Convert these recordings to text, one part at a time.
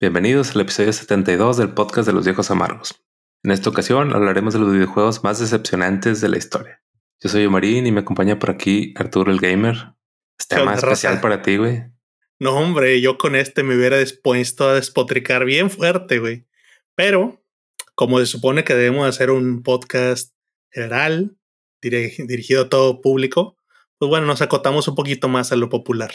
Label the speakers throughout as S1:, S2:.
S1: Bienvenidos al episodio 72 del podcast de los viejos amargos. En esta ocasión hablaremos de los videojuegos más decepcionantes de la historia. Yo soy Marín y me acompaña por aquí Arturo el Gamer. Este más especial para ti, güey.
S2: No, hombre, yo con este me hubiera dispuesto a despotricar bien fuerte, güey. Pero, como se supone que debemos hacer un podcast general, dirigido a todo público, pues bueno, nos acotamos un poquito más a lo popular.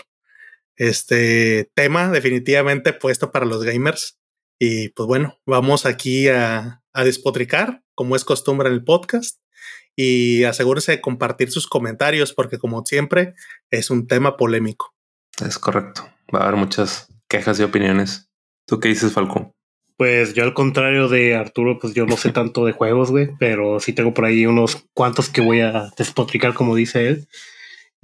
S2: Este tema definitivamente puesto para los gamers. Y pues bueno, vamos aquí a, a despotricar, como es costumbre en el podcast. Y asegúrese de compartir sus comentarios, porque como siempre, es un tema polémico.
S1: Es correcto. Va a haber muchas quejas y opiniones. ¿Tú qué dices, Falcón?
S3: Pues yo al contrario de Arturo, pues yo no sé tanto de juegos, güey, pero sí tengo por ahí unos cuantos que voy a despotricar, como dice él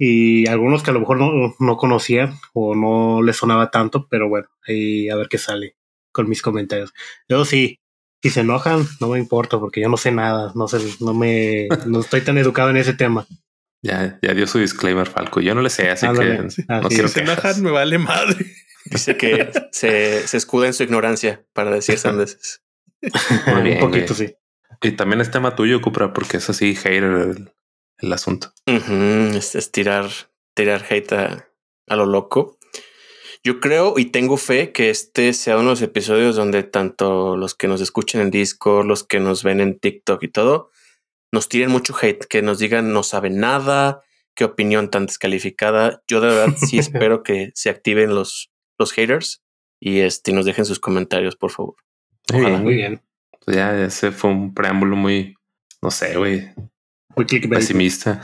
S3: y algunos que a lo mejor no, no conocía o no le sonaba tanto, pero bueno, ahí a ver qué sale con mis comentarios. Yo sí, si se enojan, no me importa porque yo no sé nada, no sé, no me, no estoy tan educado en ese tema.
S1: Ya, ya dio su disclaimer, Falco. Yo no le sé, así que no
S2: quiero Si se enojan, me vale madre.
S4: Dice que se, se escuda en su ignorancia para decir sandeces.
S1: Un poquito, sí. Y también es tema tuyo, Cupra, porque es así, hater el asunto.
S4: es, tirar, tirar hate a, lo loco. Yo creo y tengo fe que este sea uno de los episodios donde tanto los que nos escuchen en Discord, los que nos ven en TikTok y todo, nos tiren mucho hate, que nos digan no saben nada, qué opinión tan descalificada. Yo de verdad sí espero que se activen los, los haters y este, nos dejen sus comentarios, por favor.
S1: Muy bien, muy bien. Ya ese fue un preámbulo muy, no sé, güey,
S3: muy clickbait.
S1: Pesimista.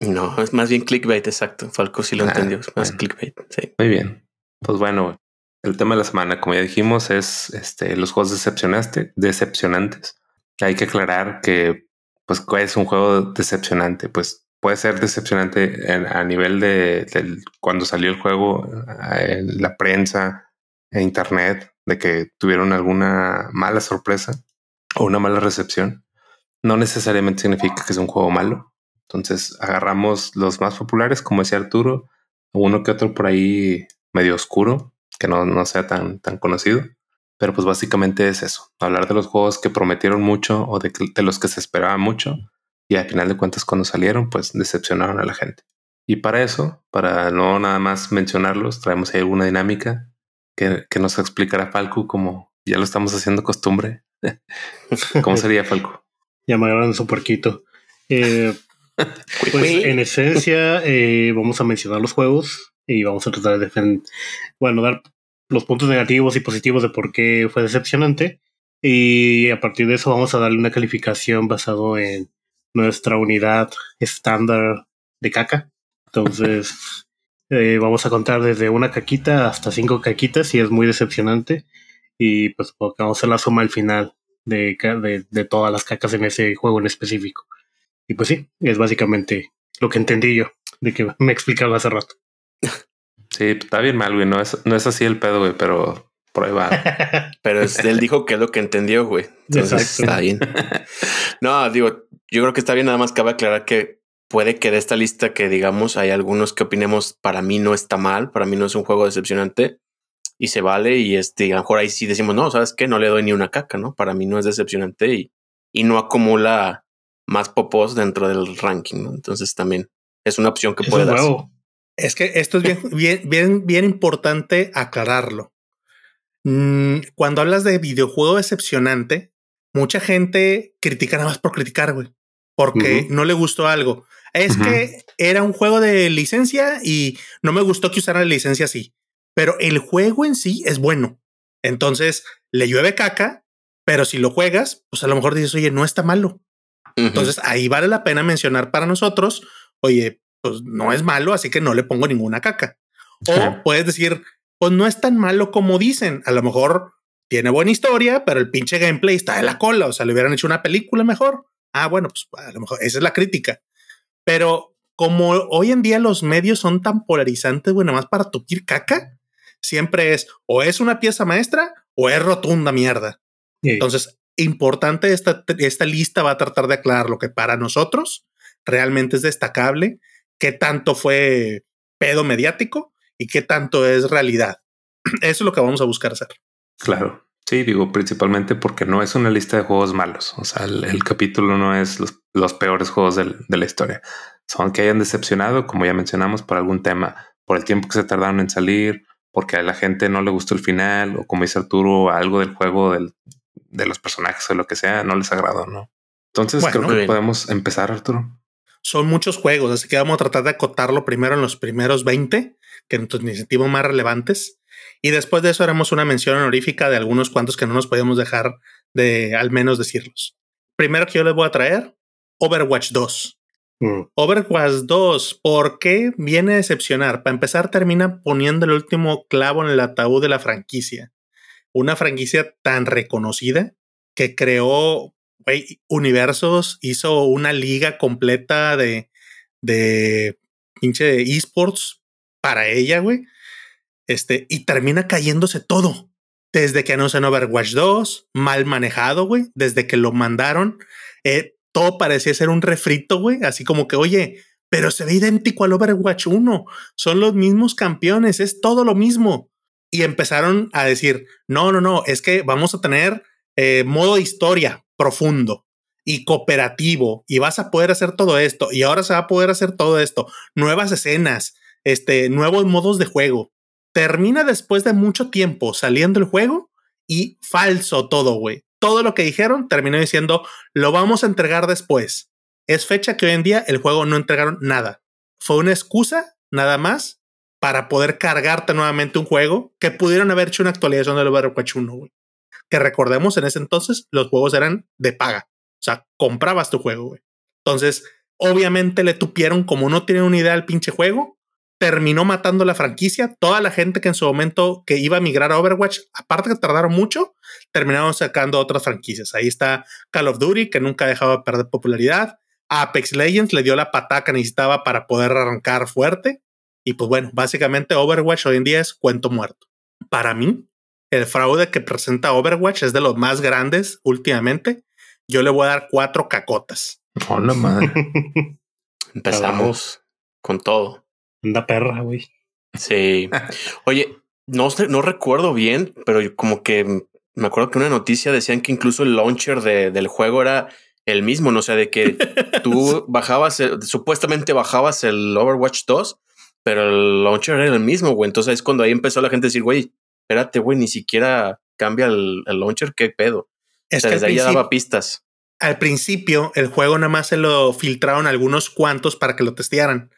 S4: No, es más bien clickbait, exacto. Falco sí lo ah, entendió, es más clickbait. Sí.
S1: Muy bien. Pues bueno, el tema de la semana, como ya dijimos, es este, los juegos decepcionaste, decepcionantes. Hay que aclarar que, pues, ¿cuál es un juego decepcionante? Pues puede ser decepcionante a nivel de, cuando salió el juego, en la prensa, en internet, de que tuvieron alguna mala sorpresa o una mala recepción no necesariamente significa que es un juego malo. Entonces agarramos los más populares, como decía Arturo, uno que otro por ahí medio oscuro, que no, no sea tan, tan conocido. Pero pues básicamente es eso, hablar de los juegos que prometieron mucho o de, los que se esperaba mucho y al final de cuentas cuando salieron pues decepcionaron a la gente. Y para eso, para no nada más mencionarlos, traemos ahí alguna dinámica que, que nos explicará Falco como ya lo estamos haciendo costumbre. ¿Cómo sería Falco?
S3: Agarran su puerquito. Eh, pues en esencia, eh, vamos a mencionar los juegos y vamos a tratar de defender, bueno, dar los puntos negativos y positivos de por qué fue decepcionante. Y a partir de eso vamos a darle una calificación basado en nuestra unidad estándar de caca. Entonces, eh, vamos a contar desde una caquita hasta cinco caquitas y es muy decepcionante. Y pues vamos a hacer la suma al final de, de, todas las cacas en ese juego en específico. Y pues sí, es básicamente lo que entendí yo de que me explicaba hace rato.
S1: Sí, está bien mal, güey. No es, no es así el pedo, güey, pero por ahí va.
S4: pero él dijo que es lo que entendió, güey. Entonces está bien. no, digo, yo creo que está bien. Nada más cabe aclarar que puede que de esta lista que digamos hay algunos que opinemos para mí no está mal, para mí no es un juego decepcionante, y se vale y este, a lo mejor ahí sí decimos, no, ¿sabes qué? No le doy ni una caca, ¿no? Para mí no es decepcionante y, y no acumula más popos dentro del ranking, ¿no? Entonces también es una opción que puede darse.
S2: Es que esto es bien, bien, bien, bien importante aclararlo. Mm, cuando hablas de videojuego decepcionante, mucha gente critica nada más por criticar, güey, porque no le gustó algo. Es que era un juego de licencia y no me gustó que usaran la licencia así pero el juego en sí es bueno. Entonces le llueve caca, pero si lo juegas, pues a lo mejor dices, oye, no está malo. Entonces ahí vale la pena mencionar para nosotros, oye, pues no es malo, así que no le pongo ninguna caca. O puedes decir, pues no es tan malo como dicen. A lo mejor tiene buena historia, pero el pinche gameplay está de la cola. O sea, le hubieran hecho una película mejor. Ah, bueno, pues a lo mejor esa es la crítica. Pero como hoy en día los medios son tan polarizantes, bueno, más para tupir caca, siempre es o es una pieza maestra o es rotunda mierda. Entonces, importante esta, esta lista va a tratar de aclarar lo que para nosotros realmente es destacable, qué tanto fue pedo mediático y qué tanto es realidad. Eso es lo que vamos a buscar hacer.
S1: Claro. Sí, digo, principalmente porque no es una lista de juegos malos. O sea, el, capítulo no es los, peores juegos de la historia. Son que hayan decepcionado, como ya mencionamos, por algún tema, por el tiempo que se tardaron en salir, porque a la gente no le gustó el final, o como dice Arturo, algo del juego de los personajes o lo que sea, no les agradó, ¿no? Entonces creo que podemos empezar, Arturo.
S2: Son muchos juegos, así que vamos a tratar de acotarlo primero en los primeros 20, que en tus iniciativas más relevantes. Y después de eso haremos una mención honorífica de algunos cuantos que no nos podemos dejar de al menos decirlos. Primero que yo les voy a traer, Overwatch 2. Mm. Overwatch 2, ¿por qué viene a decepcionar? Para empezar, termina poniendo el último clavo en el ataúd de la franquicia. Una franquicia tan reconocida que creó universos, hizo una liga completa de, de pinche esports para ella, güey. Este, y termina cayéndose todo. Desde que anuncian Overwatch 2, mal manejado, güey. Desde que lo mandaron, eh, todo parecía ser un refrito, güey. Así como que, oye, pero se ve idéntico al Overwatch 1. Son los mismos campeones, es todo lo mismo. Y empezaron a decir, no, no, no, es que vamos a tener eh, modo historia profundo y cooperativo y vas a poder hacer todo esto y ahora se va a poder hacer todo esto, nuevas escenas, este, nuevos modos de juego. Termina después de mucho tiempo saliendo el juego y falso todo, güey todo lo que dijeron terminó diciendo, lo vamos a entregar después. Es fecha que hoy en día el juego no entregaron nada. Fue una excusa, nada más, para poder cargarte nuevamente un juego que pudieron haber hecho una actualización del Overwatch 1, Que recordemos, en ese entonces los juegos eran de paga. O sea, comprabas tu juego. Entonces, obviamente le tupieron como no tienen una idea del pinche juego terminó matando la franquicia. Toda la gente que en su momento que iba a migrar a Overwatch, aparte que tardaron mucho, terminaron sacando otras franquicias. Ahí está Call of Duty, que nunca dejaba de perder popularidad. Apex Legends le dio la patada que necesitaba para poder arrancar fuerte. Y pues bueno, básicamente Overwatch hoy en día es cuento muerto. Para mí, el fraude que presenta Overwatch es de los más grandes últimamente. Yo le voy a dar cuatro cacotas.
S1: Hola, madre.
S4: Empezamos con todo.
S3: Anda perra, güey.
S4: Sí. Oye, no, no recuerdo bien, pero como que me acuerdo que una noticia decían que incluso el launcher de, del juego era el mismo, no sé, de que tú bajabas, supuestamente bajabas el Overwatch 2, pero el launcher era el mismo, güey. Entonces es cuando ahí empezó la gente a decir, güey, espérate, güey, ni siquiera cambia el, launcher, qué pedo. Es que desde ahí ya daba pistas.
S2: Al principio, el juego nada más se lo filtraron algunos cuantos para que lo testearan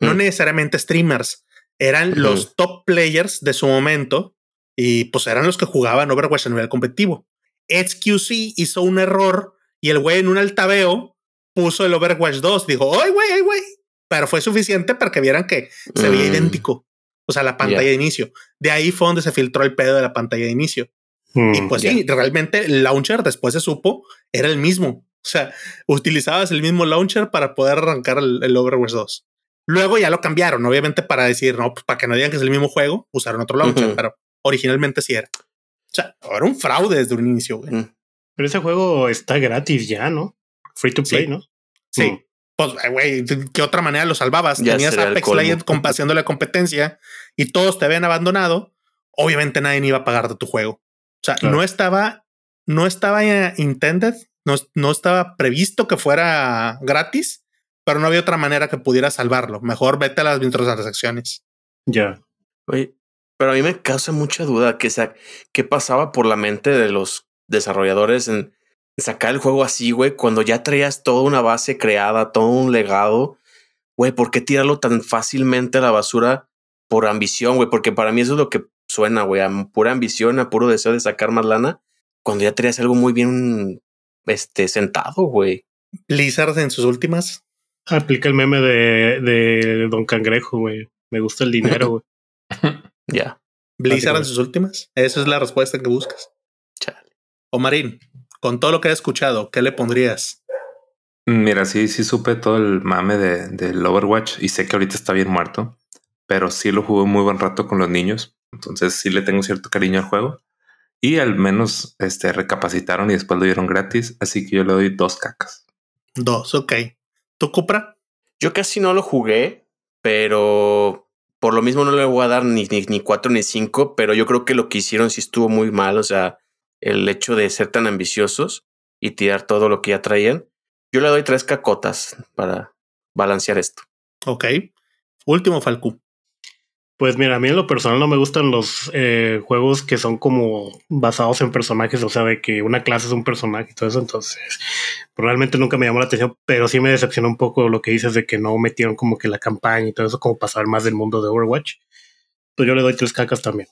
S2: no mm. necesariamente streamers, eran los top players de su momento y pues eran los que jugaban Overwatch a nivel competitivo. XQC hizo un error y el güey en un altabeo puso el Overwatch 2. Dijo, ¡ay, güey, ay, güey! Pero fue suficiente para que vieran que se veía mm. idéntico. O sea, la pantalla de inicio. De ahí fue donde se filtró el pedo de la pantalla de inicio. Mm, y pues sí, realmente el launcher después se supo, era el mismo. O sea, utilizabas el mismo launcher para poder arrancar el, el Overwatch 2. Luego ya lo cambiaron, obviamente para decir, no, pues para que no digan que es el mismo juego, usaron otro launcher, pero originalmente sí era. O sea, era un fraude desde un inicio, güey. Mm.
S3: Pero ese juego está gratis ya, ¿no? Free to play, ¿no?
S2: Sí. Mm. Pues, güey, ¿qué otra manera lo salvabas? Tenías Apex Legends haciendo la competencia y todos te habían abandonado. Obviamente nadie iba a pagar de tu juego. O sea, no estaba, no estaba intended, no, no estaba previsto que fuera gratis pero no había otra manera que pudiera salvarlo. Mejor vete a las microtransacciones.
S3: Ya.
S4: Oye, pero a mí me causa mucha duda que sea, qué pasaba por la mente de los desarrolladores en sacar el juego así, güey, cuando ya traías toda una base creada, todo un legado. Güey, ¿por qué tirarlo tan fácilmente a la basura por ambición, güey? Porque para mí eso es lo que suena, güey, a pura ambición, a puro deseo de sacar más lana, cuando ya traías algo muy bien este, sentado, güey.
S2: Blizzard en sus últimas
S3: Aplica el meme de, de Don Cangrejo, güey. Me gusta el dinero, güey.
S4: ya.
S2: Blizzard en sus últimas. Esa es la respuesta que buscas. Chale. Marín, con todo lo que he escuchado, ¿qué le pondrías?
S1: Mira, sí, sí supe todo el mame de, del Overwatch y sé que ahorita está bien muerto, pero sí lo jugué muy buen rato con los niños. Entonces sí le tengo cierto cariño al juego y al menos este recapacitaron y después lo dieron gratis. Así que yo le doy dos cacas.
S2: Dos, ok. ¿Tú, Cupra?
S4: Yo casi no lo jugué, pero Por lo mismo no le voy a dar ni, ni, ni cuatro ni cinco, pero yo creo que lo que hicieron sí estuvo muy mal. O sea, el hecho de ser tan ambiciosos y tirar todo lo que ya traían. Yo le doy tres cacotas para balancear esto.
S2: Ok. Último, Falcu.
S3: Pues mira, a mí en lo personal no me gustan los eh, juegos que son como basados en personajes, o sea, de que una clase es un personaje y todo eso, entonces realmente nunca me llamó la atención, pero sí me decepcionó un poco lo que dices de que no metieron como que la campaña y todo eso, como pasar más del mundo de Overwatch. Pues yo le doy tres cacas también.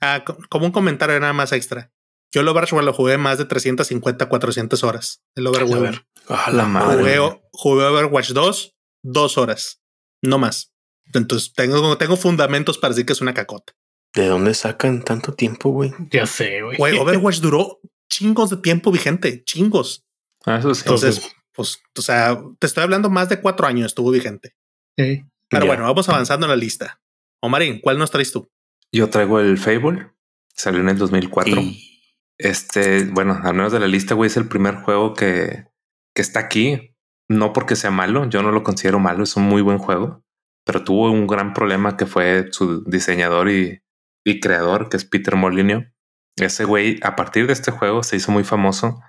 S2: Ah, como un comentario nada más extra. Yo el Overwatch lo jugué más de 350, 400 horas. El Overwatch.
S1: Ah, la madre.
S2: Jugué, jugué Overwatch 2, dos horas, no más. Entonces tengo, tengo fundamentos para decir que es una cacota.
S4: ¿De dónde sacan tanto tiempo, güey?
S3: Ya sé, güey.
S2: Güey, Overwatch duró chingos de tiempo vigente, chingos.
S1: Ah, eso sí.
S2: Entonces, pues, o sea, te estoy hablando más de cuatro años estuvo vigente.
S3: Sí.
S2: Pero
S4: Ya.
S2: bueno, vamos avanzando en la lista. Omarín, ¿cuál nos traes tú?
S1: Yo traigo el Fable. Salió en el 2004.
S4: Y
S1: Este, bueno, al menos de la lista, güey, es el primer juego que, que está aquí. No porque sea malo, yo no lo considero malo, es un muy buen juego, pero tuvo un gran problema que fue su diseñador y, creador, que es Peter Molyneux. Ese güey, a partir de este juego, se hizo muy famoso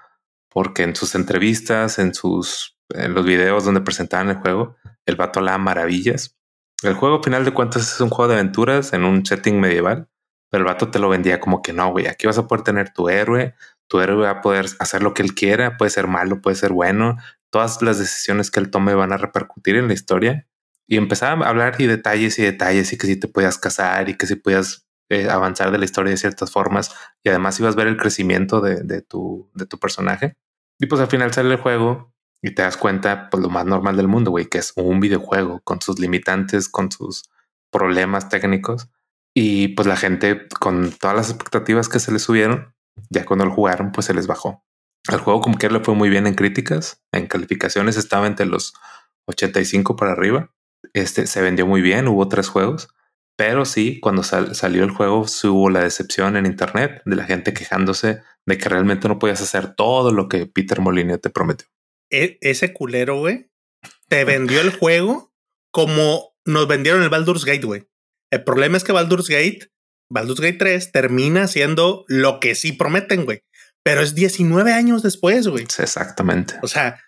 S1: porque en sus entrevistas, en sus en los videos donde presentaban el juego, el vato hablaba maravillas. El juego, final de cuentas, es un juego de aventuras en un setting medieval, pero el vato te lo vendía como que no, güey, aquí vas a poder tener tu héroe, tu héroe va a poder hacer lo que él quiera, puede ser malo, puede ser bueno, todas las decisiones que él tome van a repercutir en la historia. Y empezaba a hablar y detalles y detalles y que si te podías casar y que si podías eh, avanzar de la historia de ciertas formas y además ibas a ver el crecimiento de, de tu, de tu personaje. Y pues al final sale el juego y te das cuenta, pues lo más normal del mundo, güey, que es un videojuego con sus limitantes, con sus problemas técnicos. Y pues la gente, con todas las expectativas que se les subieron, ya cuando lo jugaron, pues se les bajó. El juego como que le fue muy bien en críticas, en calificaciones estaba entre los 85 para arriba. Este se vendió muy bien, hubo tres juegos, pero sí, cuando sal- salió el juego, sí hubo la decepción en internet de la gente quejándose de que realmente no podías hacer todo lo que Peter Molyneux te prometió.
S2: E- ese culero, güey, te vendió el juego como nos vendieron el Baldur's Gate, güey. El problema es que Baldur's Gate, Baldur's Gate 3, termina siendo lo que sí prometen, güey. Pero es 19 años después, güey.
S1: Exactamente.
S2: O sea,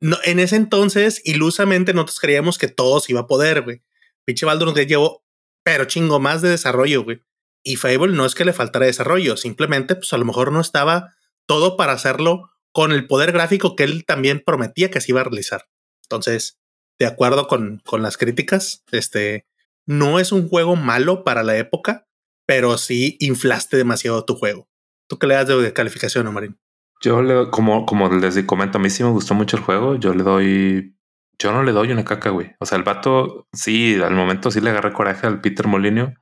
S2: en ese entonces, ilusamente, nosotros creíamos que todo se iba a poder, güey. Pinche Baldur's Gate llevó, pero chingo más de desarrollo, güey. Y Fable no es que le faltara desarrollo, simplemente, pues a lo mejor no estaba todo para hacerlo con el poder gráfico que él también prometía que se iba a realizar. Entonces, de acuerdo con, con las críticas, este no es un juego malo para la época, pero sí inflaste demasiado tu juego. ¿Tú qué le das de calificación, Omarín?
S1: Yo le, como, como les comento, a mí sí me gustó mucho el juego. Yo le doy, yo no le doy una caca, güey. O sea, el vato sí, al momento sí le agarré coraje al Peter Molyneux,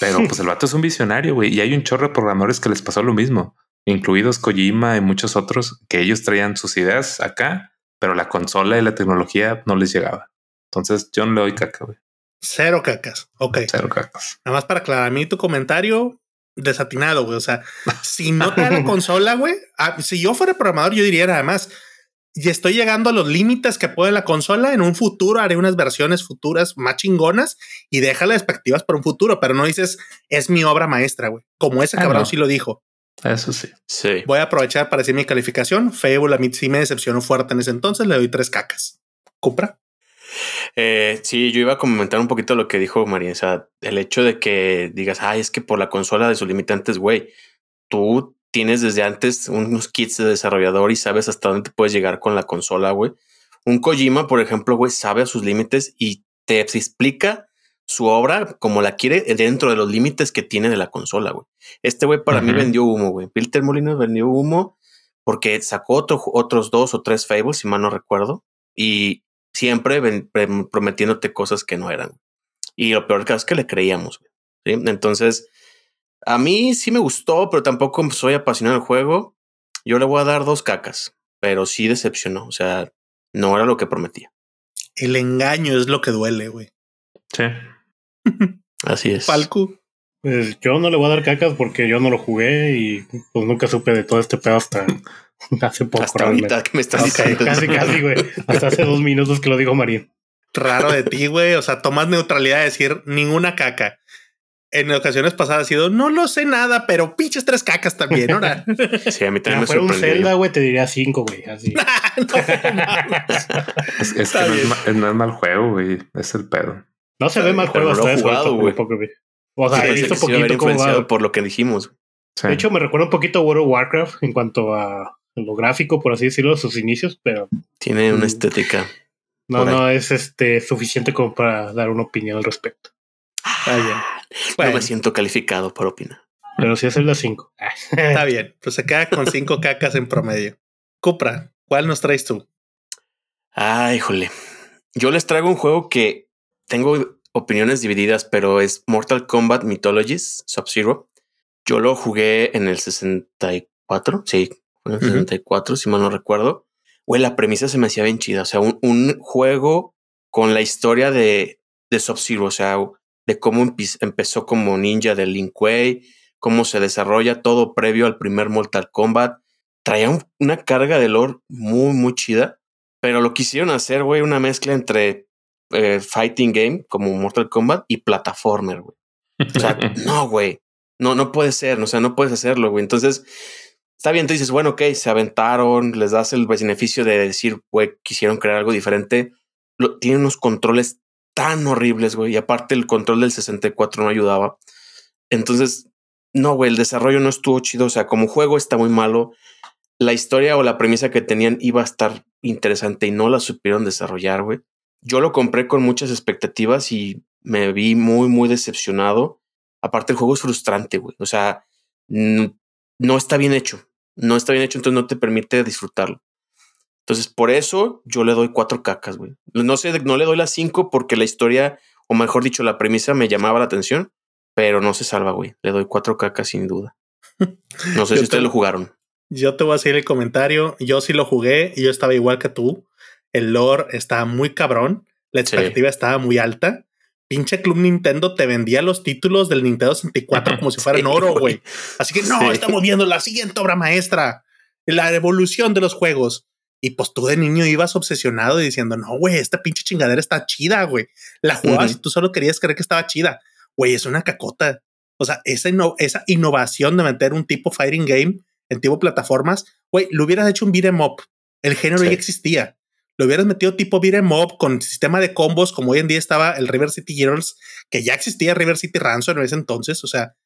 S1: pero pues el vato es un visionario, güey. Y hay un chorro de programadores que les pasó lo mismo, incluidos Kojima y muchos otros, que ellos traían sus ideas acá, pero la consola y la tecnología no les llegaba. Entonces yo no le doy caca, güey.
S2: Cero cacas. Ok.
S1: Cero cacas.
S2: Nada más para aclarar a mí tu comentario desatinado, güey. O sea, si no te da la consola, güey, ah, si yo fuera programador, yo diría nada más. Y estoy llegando a los límites que puede la consola. En un futuro haré unas versiones futuras más chingonas y deja las expectativas para un futuro, pero no dices es mi obra maestra, güey. Como ese
S1: Ah,
S2: cabrón
S1: no.
S2: sí lo dijo.
S1: Eso sí.
S4: sí.
S2: Voy a aprovechar para decir mi calificación. Fable a mí sí me decepcionó fuerte en ese entonces. Le doy tres cacas. Cupra.
S4: Eh, sí, yo iba a comentar un poquito lo que dijo María. O sea, el hecho de que digas, ay, es que por la consola de sus limitantes, güey, tú tienes desde antes unos kits de desarrollador y sabes hasta dónde te puedes llegar con la consola, güey. Un Kojima, por ejemplo, güey, sabe a sus límites y te explica su obra como la quiere dentro de los límites que tiene de la consola, güey. Este güey para mí vendió humo, güey. Peter Molyneux vendió humo porque sacó otro- otros dos o tres Fables, si mal no recuerdo, y siempre ven- pre- prometiéndote cosas que no eran. Y lo peor que es que le creíamos. güey, ¿sí? Entonces, a mí sí me gustó, pero tampoco soy apasionado del juego. Yo le voy a dar dos cacas, pero sí decepcionó. O sea, no era lo que prometía.
S2: El engaño es lo que duele, güey.
S1: Sí.
S4: Así es.
S2: Falco.
S3: Pues yo no le voy a dar cacas porque yo no lo jugué y pues nunca supe de todo este pedo hasta hace poco.
S4: Hasta
S3: realmente.
S4: ahorita que me estás diciendo.
S3: casi, casi, güey. Hasta hace dos minutos que lo dijo Marín.
S2: raro de ti, güey. O sea, tomas neutralidad de decir ninguna caca. En ocasiones pasadas ha sido, no lo sé nada, pero pinches tres cacas también, ¿no?
S4: sí, a mí también
S3: me fuera un Zelda, güey, te diría cinco, güey, así.
S1: es, es que no es, no es, mal juego, güey. Es el pedo.
S3: No se ve mal juego hasta eso. güey. O sea, he visto
S4: poquito cómo va. por lo que dijimos.
S3: De hecho, me recuerda un poquito a World of Warcraft en cuanto a lo gráfico, por así decirlo, sus inicios, pero.
S4: Tiene una mm, estética.
S3: No, no es este suficiente como para dar una opinión al respecto.
S4: Está bien. No me siento calificado por opinar.
S3: Pero sí es el de 5.
S2: Está bien. Pues se queda con 5 cacas en promedio. Cupra, ¿cuál nos traes tú?
S4: Ay, híjole. Yo les traigo un juego que tengo opiniones divididas, pero es Mortal Kombat Mythologies Sub-Zero. Yo lo jugué en el 64. Sí, en el 64, si mal no recuerdo. Güey, la premisa se me hacía bien chida. O sea, un, un juego con la historia de, de Sub-Zero. O sea, de cómo empezó como ninja de Lin Kuei, cómo se desarrolla todo previo al primer Mortal Kombat. Traía una carga de lore muy, muy chida, pero lo quisieron hacer, güey, una mezcla entre eh, fighting game como Mortal Kombat y plataformer, güey. O sea, no, güey, no, no puede ser, o sea, no puedes hacerlo, güey. Entonces, está bien, tú dices, bueno, ok, se aventaron, les das el beneficio de decir, güey, quisieron crear algo diferente. Lo, tienen unos controles tan horribles, güey. Y aparte el control del 64 no ayudaba. Entonces, no, güey, el desarrollo no estuvo chido. O sea, como juego está muy malo. La historia o la premisa que tenían iba a estar interesante y no la supieron desarrollar, güey. Yo lo compré con muchas expectativas y me vi muy, muy decepcionado. Aparte, el juego es frustrante, güey. O sea, no está bien hecho. No está bien hecho, entonces no te permite disfrutarlo. Entonces, por eso yo le doy cuatro cacas, güey. No sé, no le doy las cinco porque la historia, o mejor dicho, la premisa me llamaba la atención, pero no se salva, güey. Le doy cuatro cacas sin duda. No sé si ustedes lo jugaron.
S2: Yo te voy a seguir el comentario. Yo sí lo jugué y yo estaba igual que tú. El lore estaba muy cabrón. La expectativa estaba muy alta. Pinche Club Nintendo te vendía los títulos del Nintendo 64 como si fueran oro, güey. Así que no, estamos viendo la siguiente obra maestra. La evolución de los juegos. Y pues tú de niño ibas obsesionado diciendo, no, güey, esta pinche chingadera está chida, güey. La jugabas y tú solo querías creer que estaba chida. Güey, es una cacota. O sea, esa, esa innovación de meter un tipo fighting game en tipo plataformas, güey, lo hubieras hecho un beat'em up. El género ya existía. Lo hubieras metido tipo beat'em up con sistema de combos, como hoy en día estaba el River City Heroes, que ya existía River City Ransom en ese entonces. O sea,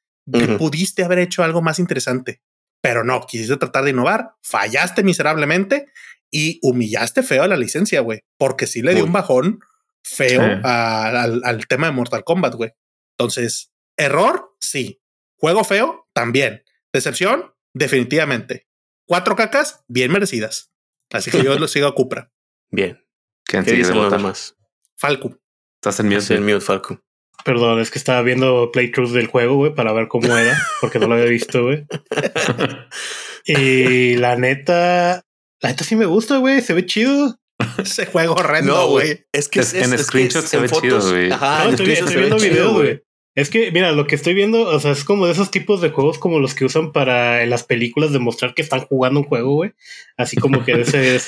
S2: pudiste haber hecho algo más interesante. Pero no, quisiste tratar de innovar, fallaste miserablemente y humillaste feo a la licencia, güey, porque sí le dio un bajón feo al, tema de Mortal Kombat, güey. Entonces, error, sí. Juego feo, también. Decepción, definitivamente. Cuatro cacas, bien merecidas. Así que yo lo sigo a Cupra.
S4: Bien. ¿Qué dice nada más?
S2: Falco.
S1: Estás en mute.
S4: en mute, Falco.
S3: Perdón, es que estaba viendo playthroughs del juego, güey, para ver cómo era, porque no lo había visto, güey. y la neta, la neta sí me gusta, güey. Se ve chido.
S2: Ese juego horrendo, güey.
S4: es que
S1: en screenshots se ve chido, güey.
S3: Ajá, estoy, viendo videos, güey. Es que, mira, lo que estoy viendo, o sea, es como de esos tipos de juegos como los que usan para en las películas demostrar que están jugando un juego, güey. Así como que ese,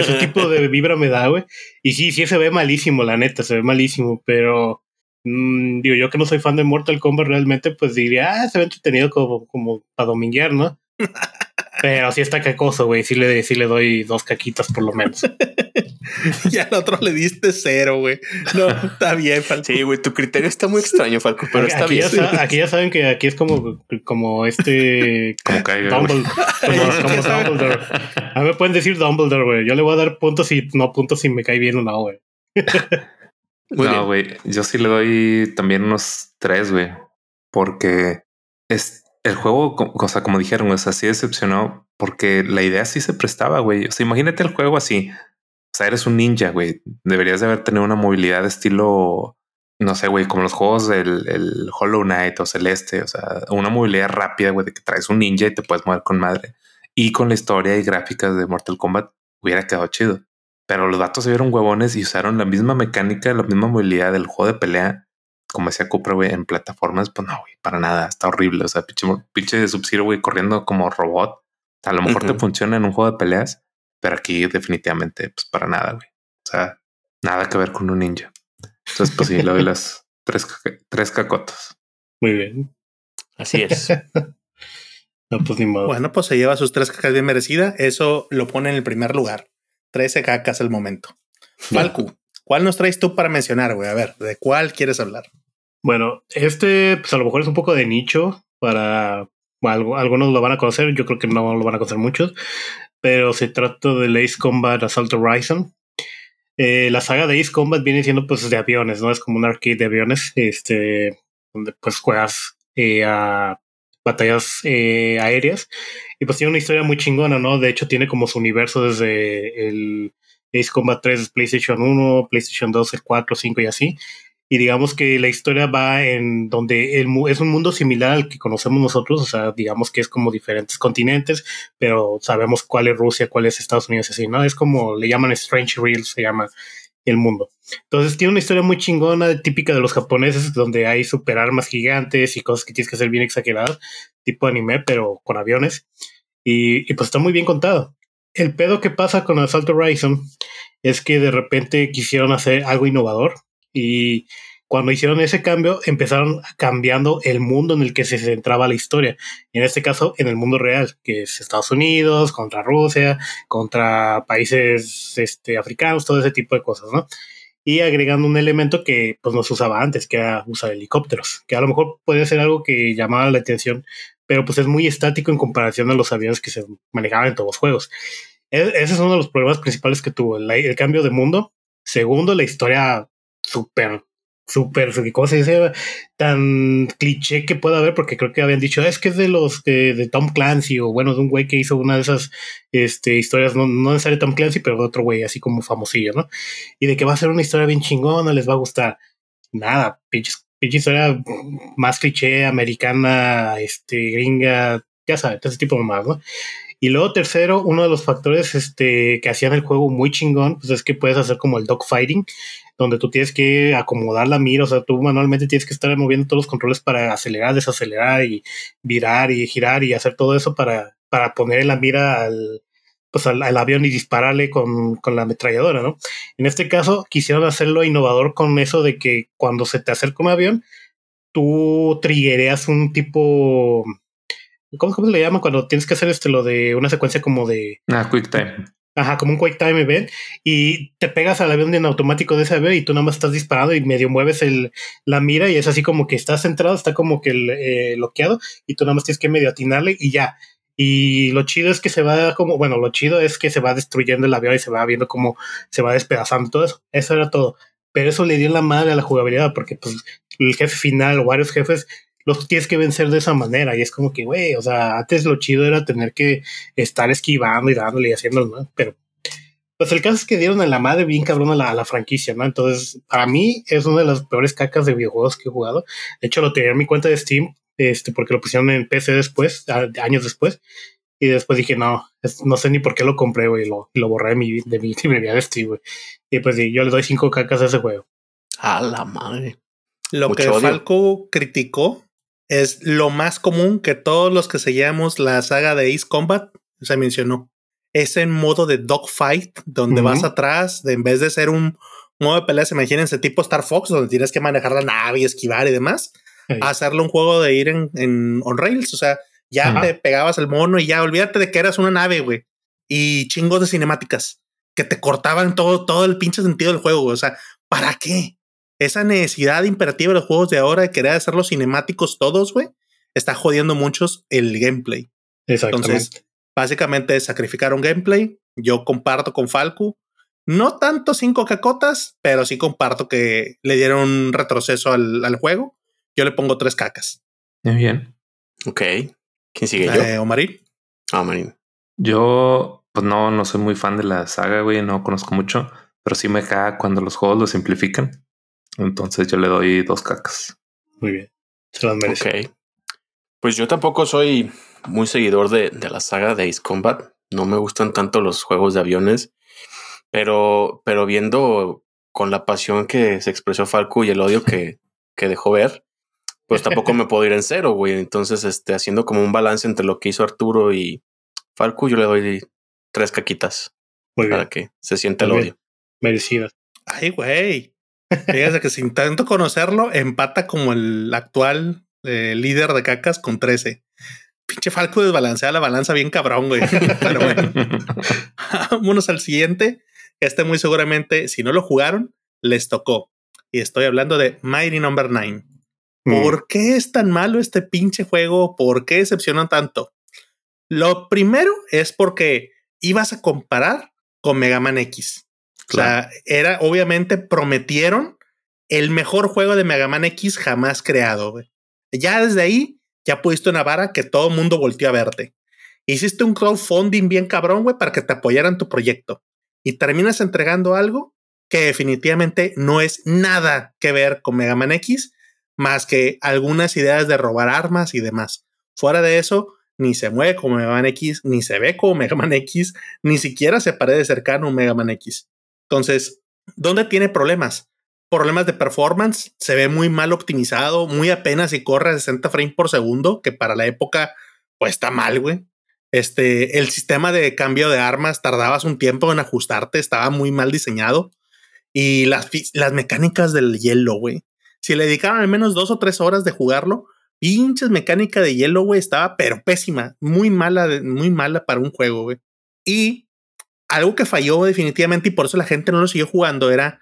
S3: ese tipo de vibra me da, güey. Y sí, sí se ve malísimo, la neta, se ve malísimo, pero mmm, digo, yo que no soy fan de Mortal Kombat realmente, pues diría, ah, se ve entretenido como, como para dominguear, ¿no? Pero sí está cacoso, güey. Sí le, sí le doy dos caquitas por lo menos.
S2: y al otro le diste cero, güey. No, está bien, Falco.
S4: Sí, güey, tu criterio está muy extraño, Falco, pero está
S3: aquí
S4: bien.
S3: Ya aquí ya saben que aquí es como, como este.
S1: como caiga.
S3: Dumbledore. Como, Dumbledore. A mí me pueden decir Dumbledore, güey. Yo le voy a dar puntos y no puntos si me cae bien o no, güey.
S1: no, güey. Yo sí le doy también unos tres, güey. Porque es el juego, o sea, como dijeron, es así decepcionó porque la idea sí se prestaba, güey. O sea, imagínate el juego así. O sea, eres un ninja, güey. Deberías de haber tenido una movilidad de estilo, no sé, güey, como los juegos del el Hollow Knight o Celeste. O sea, una movilidad rápida, güey, de que traes un ninja y te puedes mover con madre. Y con la historia y gráficas de Mortal Kombat hubiera quedado chido. Pero los datos se vieron huevones y usaron la misma mecánica, la misma movilidad del juego de pelea como decía Cupra, güey, en plataformas, pues no, güey, para nada, está horrible. O sea, pinche, pinche de Sub-Zero, güey, corriendo como robot. A lo mejor te funciona en un juego de peleas, pero aquí definitivamente, pues para nada, güey. O sea, Nada que ver con un ninja. Entonces, pues sí, le doy las tres, tres cacotas.
S3: Muy bien.
S4: Así es.
S3: no, pues ni modo.
S2: Bueno, pues se lleva sus tres cacas bien merecidas. Eso lo pone en el primer lugar. Trece cacas al momento. Falcu, ¿cuál nos traes tú para mencionar, güey? A ver, ¿de cuál quieres hablar?
S3: Bueno, este, pues a lo mejor es un poco de nicho para algunos lo van a conocer, yo creo que no lo van a conocer muchos, pero se trata del Ace Combat Assault Horizon. Eh, la saga de Ace Combat viene siendo pues de aviones, ¿no? Es como un arcade de aviones, este, donde pues juegas eh, a batallas eh, aéreas y pues tiene una historia muy chingona, ¿no? De hecho tiene como su universo desde el Ace Combat 3, PlayStation 1, PlayStation 2, el 4, 5 y así y digamos que la historia va en donde el, es un mundo similar al que conocemos nosotros, o sea, digamos que es como diferentes continentes, pero sabemos cuál es Rusia, cuál es Estados Unidos, así, ¿no? Es como le llaman Strange Real, se llama el mundo. Entonces tiene una historia muy chingona, típica de los japoneses, donde hay super armas gigantes y cosas que tienes que hacer bien exageradas, tipo anime, pero con aviones. Y, y pues está muy bien contado. El pedo que pasa con Assault Horizon es que de repente quisieron hacer algo innovador y cuando hicieron ese cambio, empezaron cambiando el mundo en el que se centraba la historia. en este caso, en el mundo real, que es Estados Unidos, contra Rusia, contra países este, africanos, todo ese tipo de cosas, ¿no? Y agregando un elemento que pues no se usaba antes, que era usar helicópteros, que a lo mejor puede ser algo que llamaba la atención, pero pues es muy estático en comparación a los aviones que se manejaban en todos los juegos. E-, ese es uno de los problemas principales que tuvo, el cambio de mundo. Segundo, la historia súper, súper, ¿cómo se dice? Tan cliché que pueda haber, porque creo que habían dicho, es que es de los de, Tom Clancy, o bueno, de un güey que hizo una de esas este, historias, no, no necesariamente Tom Clancy, pero de otro güey así como famosillo, ¿no? Y de que va a ser una historia bien chingona, les va a gustar. Nada, pinche, pinche historia más cliché, americana, este, gringa, ya sabes, ese tipo de más, ¿no? Y luego tercero, uno de los factores este, que hacían el juego muy chingón, pues es que puedes hacer como el dogfighting, donde tú tienes que acomodar la mira, o sea, tú manualmente tienes que estar moviendo todos los controles para acelerar, desacelerar y virar y girar y hacer todo eso para, para poner la mira al, pues al, avión y dispararle con, con, la ametralladora, ¿no? En este caso quisieron hacerlo innovador con eso de que cuando se te acerca un avión, tú triggereas un tipo... ¿Cómo, ¿Cómo se le llama cuando tienes que hacer este lo de una secuencia como de...
S1: Ah, quick time.
S3: Ajá, como un Quick Time Event. Y te pegas al avión en automático de ese avión y tú nada más estás disparando y medio mueves el, la mira y es así como que estás centrado, está como que el, eh, bloqueado y tú nada más tienes que medio atinarle y ya. Y lo chido es que se va como, bueno, lo chido es que se va destruyendo el avión y se va viendo cómo se va despedazando todo eso. Eso era todo. Pero eso le dio la madre a la jugabilidad porque pues el jefe final o varios jefes los tienes que vencer de esa manera. Y es como que, güey, o sea, antes lo chido era tener que estar esquivando y dándole y haciéndolo, ¿no? Pero, pues el caso es que dieron a la madre bien cabrón a la, a la, franquicia, ¿no? Entonces, para mí es una de las peores cacas de videojuegos que he jugado. De hecho, lo tenía en mi cuenta de Steam, este, porque lo pusieron en PC después, años después. Y después dije, no, no sé ni por qué lo compré, güey, lo, lo borré de mi, de mi librería de Steam, güey. Y pues sí, yo le doy cinco cacas a ese juego.
S4: A la madre.
S2: Lo que Falco criticó es lo más común que todos los que seguíamos la saga de Ace Combat se mencionó. Es en modo de dogfight, donde vas atrás, de, en vez de ser un modo de pelea, imagínense tipo Star Fox, donde tienes que manejar la nave y esquivar y demás, hacerlo un juego de ir en, en on rails. O sea, ya te pegabas el mono y ya olvídate de que eras una nave, güey. Y chingos de cinemáticas que te cortaban todo, todo el pinche sentido del juego. O sea, ¿para qué? esa necesidad imperativa de los juegos de ahora de querer hacerlos cinemáticos todos, güey, está jodiendo muchos el gameplay.
S3: Exactamente. Entonces,
S2: básicamente sacrificaron gameplay. Yo comparto con Falco. No tanto cinco cacotas, pero sí comparto que le dieron un retroceso al, juego. Yo le pongo tres cacas.
S1: Muy bien.
S4: Ok. ¿Quién sigue yo?
S2: Eh, Omarín.
S4: Ah, Omarín.
S1: Yo, pues no, no soy muy fan de la saga, güey. No conozco mucho, pero sí me caga cuando los juegos lo simplifican. Entonces yo le doy dos cacas.
S3: Muy bien. Se las merece.
S4: Ok. Pues yo tampoco soy muy seguidor de, de, la saga de Ace Combat. No me gustan tanto los juegos de aviones. Pero, pero viendo con la pasión que se expresó Falco y el odio que, que dejó ver, pues tampoco me puedo ir en cero, güey. Entonces, este, haciendo como un balance entre lo que hizo Arturo y Falco, yo le doy tres caquitas.
S3: Muy
S4: para que se sienta el odio.
S3: Merecidas.
S2: Ay, güey. Fíjate que sin tanto conocerlo, empata como el actual eh, líder de cacas con 13. Pinche Falco desbalancea la balanza bien cabrón, güey. Pero bueno. Vámonos al siguiente. Este muy seguramente, si no lo jugaron, les tocó. Y estoy hablando de Mighty Number no. 9. Mm. ¿Por qué es tan malo este pinche juego? ¿Por qué decepcionan tanto? Lo primero es porque ibas a comparar con Mega Man X. O sea, era obviamente prometieron el mejor juego de Mega Man X jamás creado. Ya desde ahí, ya pusiste una vara que todo el mundo volteó a verte. Hiciste un crowdfunding bien cabrón, güey, para que te apoyaran tu proyecto. Y terminas entregando algo que definitivamente no es nada que ver con Mega Man X, más que algunas ideas de robar armas y demás. Fuera de eso, ni se mueve como Mega Man X, ni se ve como Mega Man X, ni siquiera se parece cercano a un Mega Man X. Entonces, ¿dónde tiene problemas? Problemas de performance, se ve muy mal optimizado, muy apenas y corre a 60 frames por segundo, que para la época, pues está mal, güey. Este, el sistema de cambio de armas tardabas un tiempo en ajustarte, estaba muy mal diseñado. Y las, las mecánicas del hielo, güey. Si le dedicaban al menos dos o tres horas de jugarlo, pinches mecánica de hielo, güey, estaba pero pésima, muy mala, muy mala para un juego, güey. Y algo que falló definitivamente y por eso la gente no lo siguió jugando era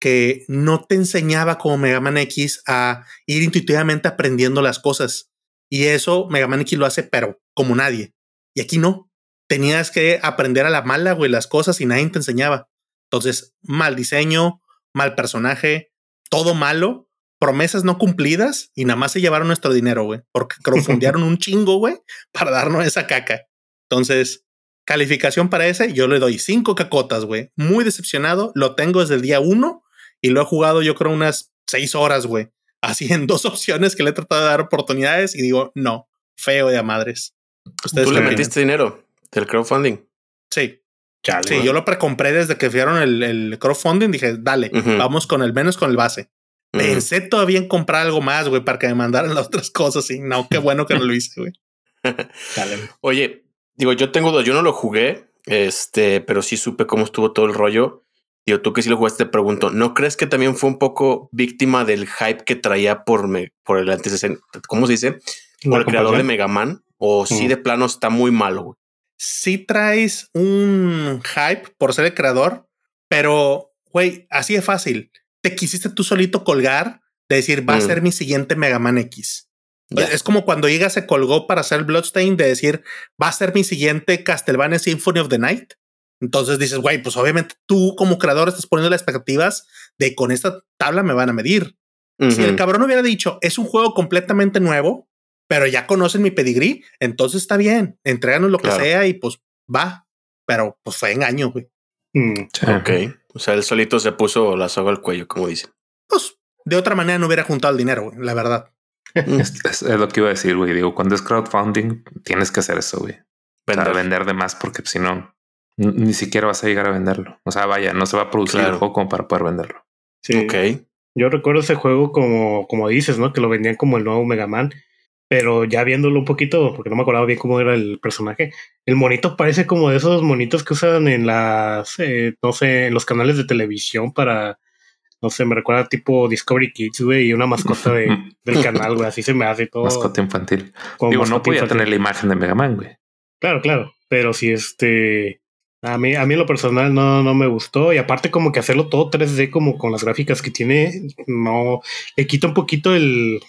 S2: que no te enseñaba como Mega Man X a ir intuitivamente aprendiendo las cosas. Y eso Mega Man X lo hace, pero como nadie. Y aquí no. Tenías que aprender a la mala, güey, las cosas y nadie te enseñaba. Entonces, mal diseño, mal personaje, todo malo promesas no cumplidas y nada más se llevaron nuestro dinero, güey, porque crowdfundearon un chingo, güey, para darnos esa caca. Entonces, calificación para ese, yo le doy cinco cacotas, güey. Muy decepcionado, lo tengo desde el día uno y lo he jugado yo creo unas seis horas, güey. Así en dos opciones que le he tratado de dar oportunidades y digo, no, feo de a madres.
S4: ¿Tú le metiste dinero del crowdfunding?
S2: Sí. sí, yo lo precompré desde que fueron el, el crowdfunding. Dije, dale, vamos con el menos con el base. Pensé todavía en comprar algo más, güey, para que me mandaran las otras cosas. Y no, qué bueno que no lo hice, güey.
S4: Oye, digo, yo tengo dos. Yo no lo jugué, este, pero sí supe cómo estuvo todo el rollo. Digo, tú que sí lo jugaste, te pregunto, ¿no crees que también fue un poco víctima del hype que traía por, me, por el antecedente? ¿Cómo se dice? Por el creador de Mega Man. O si sí de plano está muy malo, güey.
S2: Sí traes un hype por ser el creador, pero, güey, así es fácil te quisiste tú solito colgar de decir, va a mm. ser mi siguiente Mega Man X. Es como cuando Iga se colgó para hacer Bloodstain de decir, va a ser mi siguiente Castlevania Symphony of the Night. Entonces dices, güey, pues obviamente tú como creador estás poniendo las expectativas de con esta tabla me van a medir. Si el cabrón hubiera dicho, es un juego completamente nuevo, pero ya conocen mi pedigrí, entonces está bien, entréganos lo que sea y pues va. Pero pues fue engaño, güey.
S4: Mm, ok. O sea, él solito se puso la soga al cuello, como dicen.
S2: Pues de otra manera no hubiera juntado el dinero, la verdad.
S1: es, lo que iba a decir, güey. Digo, cuando es crowdfunding, tienes que hacer eso, güey. Para vender de más, porque si no, ni siquiera vas a llegar a venderlo. O sea, vaya, no se va a producir el juego como para poder venderlo.
S3: Sí. Ok. Yo recuerdo ese juego como, como dices, ¿no? Que lo vendían como el nuevo Mega Man. Pero ya viéndolo un poquito, porque no me acordaba bien cómo era el personaje, el monito parece como de esos monitos que usan en las, eh, no sé, en los canales de televisión para, no sé, me recuerda tipo Discovery Kids, güey, y una mascota de, del canal, güey, así se me hace todo.
S1: Mascota infantil. Digo, no podía tener la imagen de Mega Man, güey.
S3: Claro, claro, pero si este, a mí, a mí lo personal no, no me gustó. Y aparte, como que hacerlo todo 3D, como con las gráficas que tiene, no le quita un poquito el,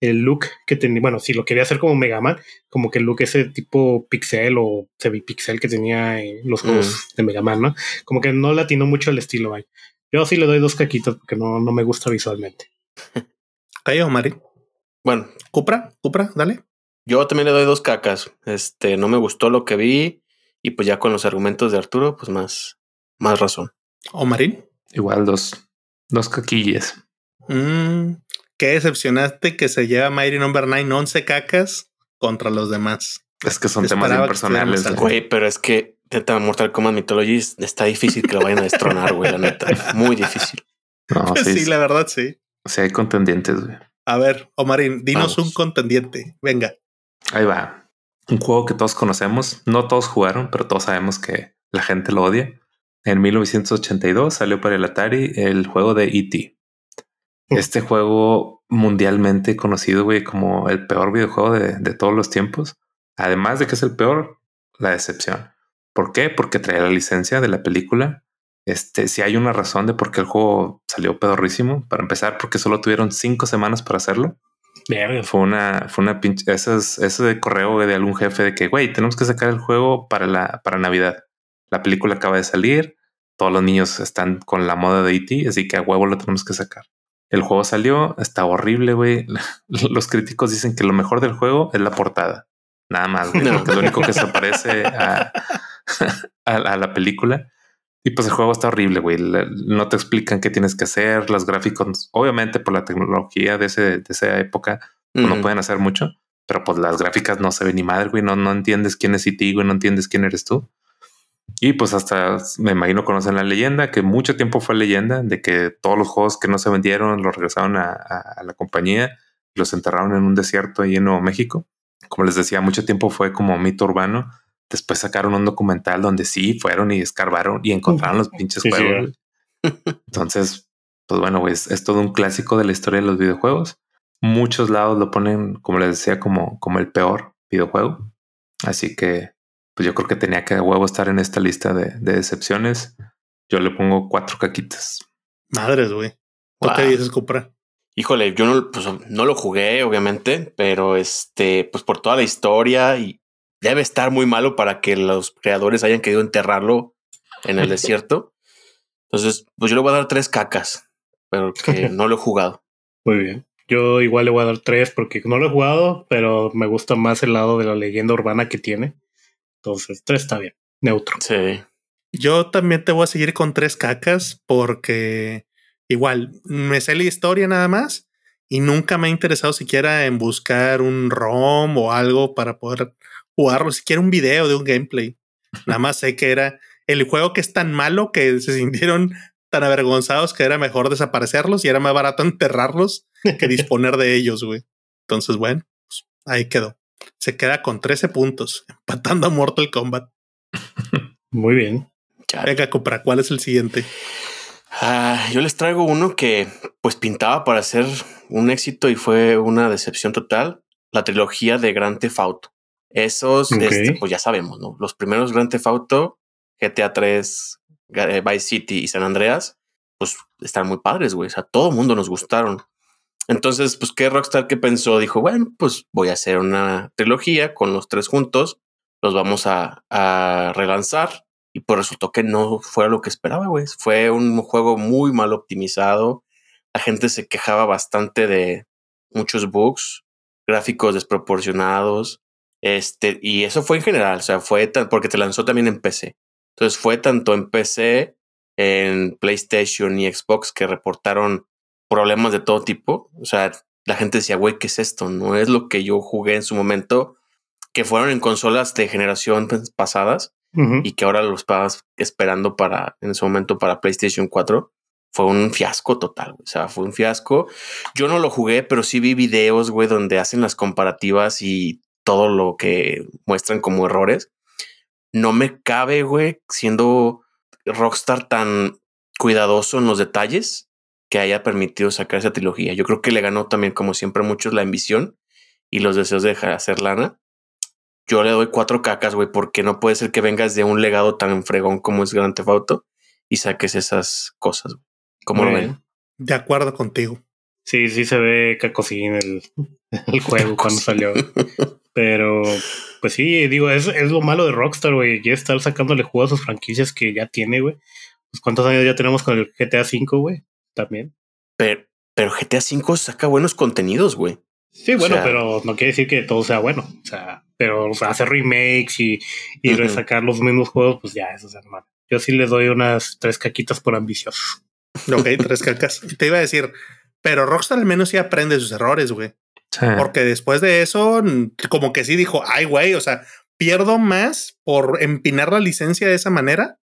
S3: el look que tenía, bueno, si lo quería hacer como Mega Man, como que el look ese tipo pixel o semi-pixel que tenía en los juegos mm. de Mega Man, ¿no? Como que no latino mucho el estilo, ahí. Yo sí le doy dos caquitos porque no, no me gusta visualmente.
S2: Cayo, Mari.
S4: Bueno.
S2: Cupra, Cupra, dale.
S4: Yo también le doy dos cacas. Este, no me gustó lo que vi y pues ya con los argumentos de Arturo, pues más, más razón.
S2: ¿O Marín?
S1: Igual dos, dos caquillas.
S2: Mm, qué decepcionaste que se lleva Mighty Number no. 9 11 cacas contra los demás.
S1: Es que son temas impersonales.
S4: Güey, pero es que neta Mortal Kombat Mythology está difícil que lo vayan a destronar, güey, la neta. Muy difícil.
S2: No, sí, la verdad, sí.
S1: Sí, hay contendientes, güey.
S2: A ver, Omarín, dinos un contendiente. Venga.
S1: Ahí va. Un juego que todos conocemos. No todos jugaron, pero todos sabemos que la gente lo odia. en 1982 salió para el Atari el juego de E.T. Este juego mundialmente conocido, güey, como el peor videojuego de, de, todos los tiempos. Además de que es el peor, la decepción. ¿Por qué? Porque trae la licencia de la película. Este, si hay una razón de por qué el juego salió pedorrísimo, para empezar, porque solo tuvieron cinco semanas para hacerlo. Fue una, fue una pinche, ese, ese de correo de algún jefe de que, güey, tenemos que sacar el juego para la, para Navidad. La película acaba de salir, todos los niños están con la moda de E.T., así que a huevo lo tenemos que sacar. El juego salió, está horrible, güey. Los críticos dicen que lo mejor del juego es la portada. Nada más, güey, es lo único que se parece a, a, la película. Y pues el juego está horrible, güey. No te explican qué tienes que hacer. Los gráficos, obviamente por la tecnología de, ese, de esa época, pues, no pueden hacer mucho. Pero pues las gráficas no se ven ni madre, güey. No, no entiendes quién es E.T., güey. No entiendes quién eres tú. Y pues hasta me imagino conocen la leyenda, que mucho tiempo fue leyenda, de que todos los juegos que no se vendieron los regresaron a, a la compañía, los enterraron en un desierto ahí en Nuevo México. Como les decía, mucho tiempo fue como mito urbano Después sacaron un documental donde sí fueron y escarbaron y encontraron los pinches juegos. Entonces, pues bueno, es, es todo un clásico de la historia de los videojuegos. Muchos lados lo ponen, como les decía, como, como el peor videojuego. Así que, pues yo creo que tenía que de huevo estar en esta lista de, de decepciones. Yo le pongo cuatro caquitas.
S2: Madres, güey. ¿Qué te dices, comprar?
S4: Híjole, yo no, pues, no lo jugué, obviamente, pero este, pues por toda la historia y debe estar muy malo para que los creadores hayan querido enterrarlo en el desierto. Entonces, pues yo le voy a dar tres cacas, pero que no lo he jugado.
S3: Muy bien. Yo igual le voy a dar tres porque no lo he jugado, pero me gusta más el lado de la leyenda urbana que tiene. Entonces, tres está bien. Neutro.
S4: Sí.
S2: Yo también te voy a seguir con tres cacas porque igual me sé la historia nada más y nunca me ha interesado siquiera en buscar un ROM o algo para poder jugarlo, siquiera un video de un gameplay. Nada más sé que era el juego que es tan malo que se sintieron tan avergonzados que era mejor desaparecerlos y era más barato enterrarlos que disponer de ellos, güey. Entonces, bueno, pues, ahí quedó. Se queda con 13 puntos, empatando a Mortal Kombat.
S3: Muy bien.
S2: Venga, compra, ¿cuál es el siguiente?
S4: Ah, yo les traigo uno que pues pintaba para ser un éxito y fue una decepción total. La trilogía de Grand Theft Auto. Esos, este, pues ya sabemos, ¿no? Los primeros Grand Theft Auto, GTA 3, eh, Vice City y San Andreas, pues están muy padres, güey. O sea, todo el mundo nos gustaron. Entonces, pues, ¿qué Rockstar que pensó? Dijo, bueno, pues voy a hacer una trilogía con los tres juntos, los vamos a, a relanzar. Y pues resultó que no fue lo que esperaba, güey. Fue un juego muy mal optimizado. La gente se quejaba bastante de muchos bugs, gráficos desproporcionados. Este, y eso fue en general, o sea, fue porque te lanzó también en PC. Entonces fue tanto en PC, en PlayStation y Xbox que reportaron problemas de todo tipo. O sea, la gente decía, güey, ¿qué es esto? No es lo que yo jugué en su momento, que fueron en consolas de generación pasadas y que ahora los estabas esperando para, en ese momento, para PlayStation 4. Fue un fiasco total, o sea, fue un fiasco. Yo no lo jugué, pero sí vi videos, güey, donde hacen las comparativas y todo lo que muestran como errores. No me cabe, güey, siendo Rockstar tan cuidadoso en los detalles que haya permitido sacar esa trilogía. Yo creo que le ganó también, como siempre, muchos la ambición y los deseos de hacer lana. Yo le doy cuatro cacas, güey, porque no puede ser que vengas de un legado tan fregón como es Grand Theft Auto y saques esas cosas. ¿Cómo lo ven?
S2: De acuerdo contigo.
S3: Sí, sí se ve cacosín el, el juego cuando salió. Pero, pues sí, digo, es, es lo malo de Rockstar, güey. Ya estar sacándole juego a sus franquicias que ya tiene, güey. Pues cuántos años ya tenemos con el GTA V, güey. También.
S4: Pero, pero GTA V saca buenos contenidos, güey.
S3: Sí, bueno, pero no quiere decir que todo sea bueno. O sea, pero hacer remakes y, y resacar los mismos juegos, pues ya, eso es hermano. Yo sí le doy unas tres caquitas por ambicioso.
S2: Ok, tres cacas. Te iba a decir, pero Rockstar al menos sí aprende sus errores, güey. Porque después de eso, como que sí dijo, ay, güey, o sea, pierdo más por empinar la licencia de esa manera.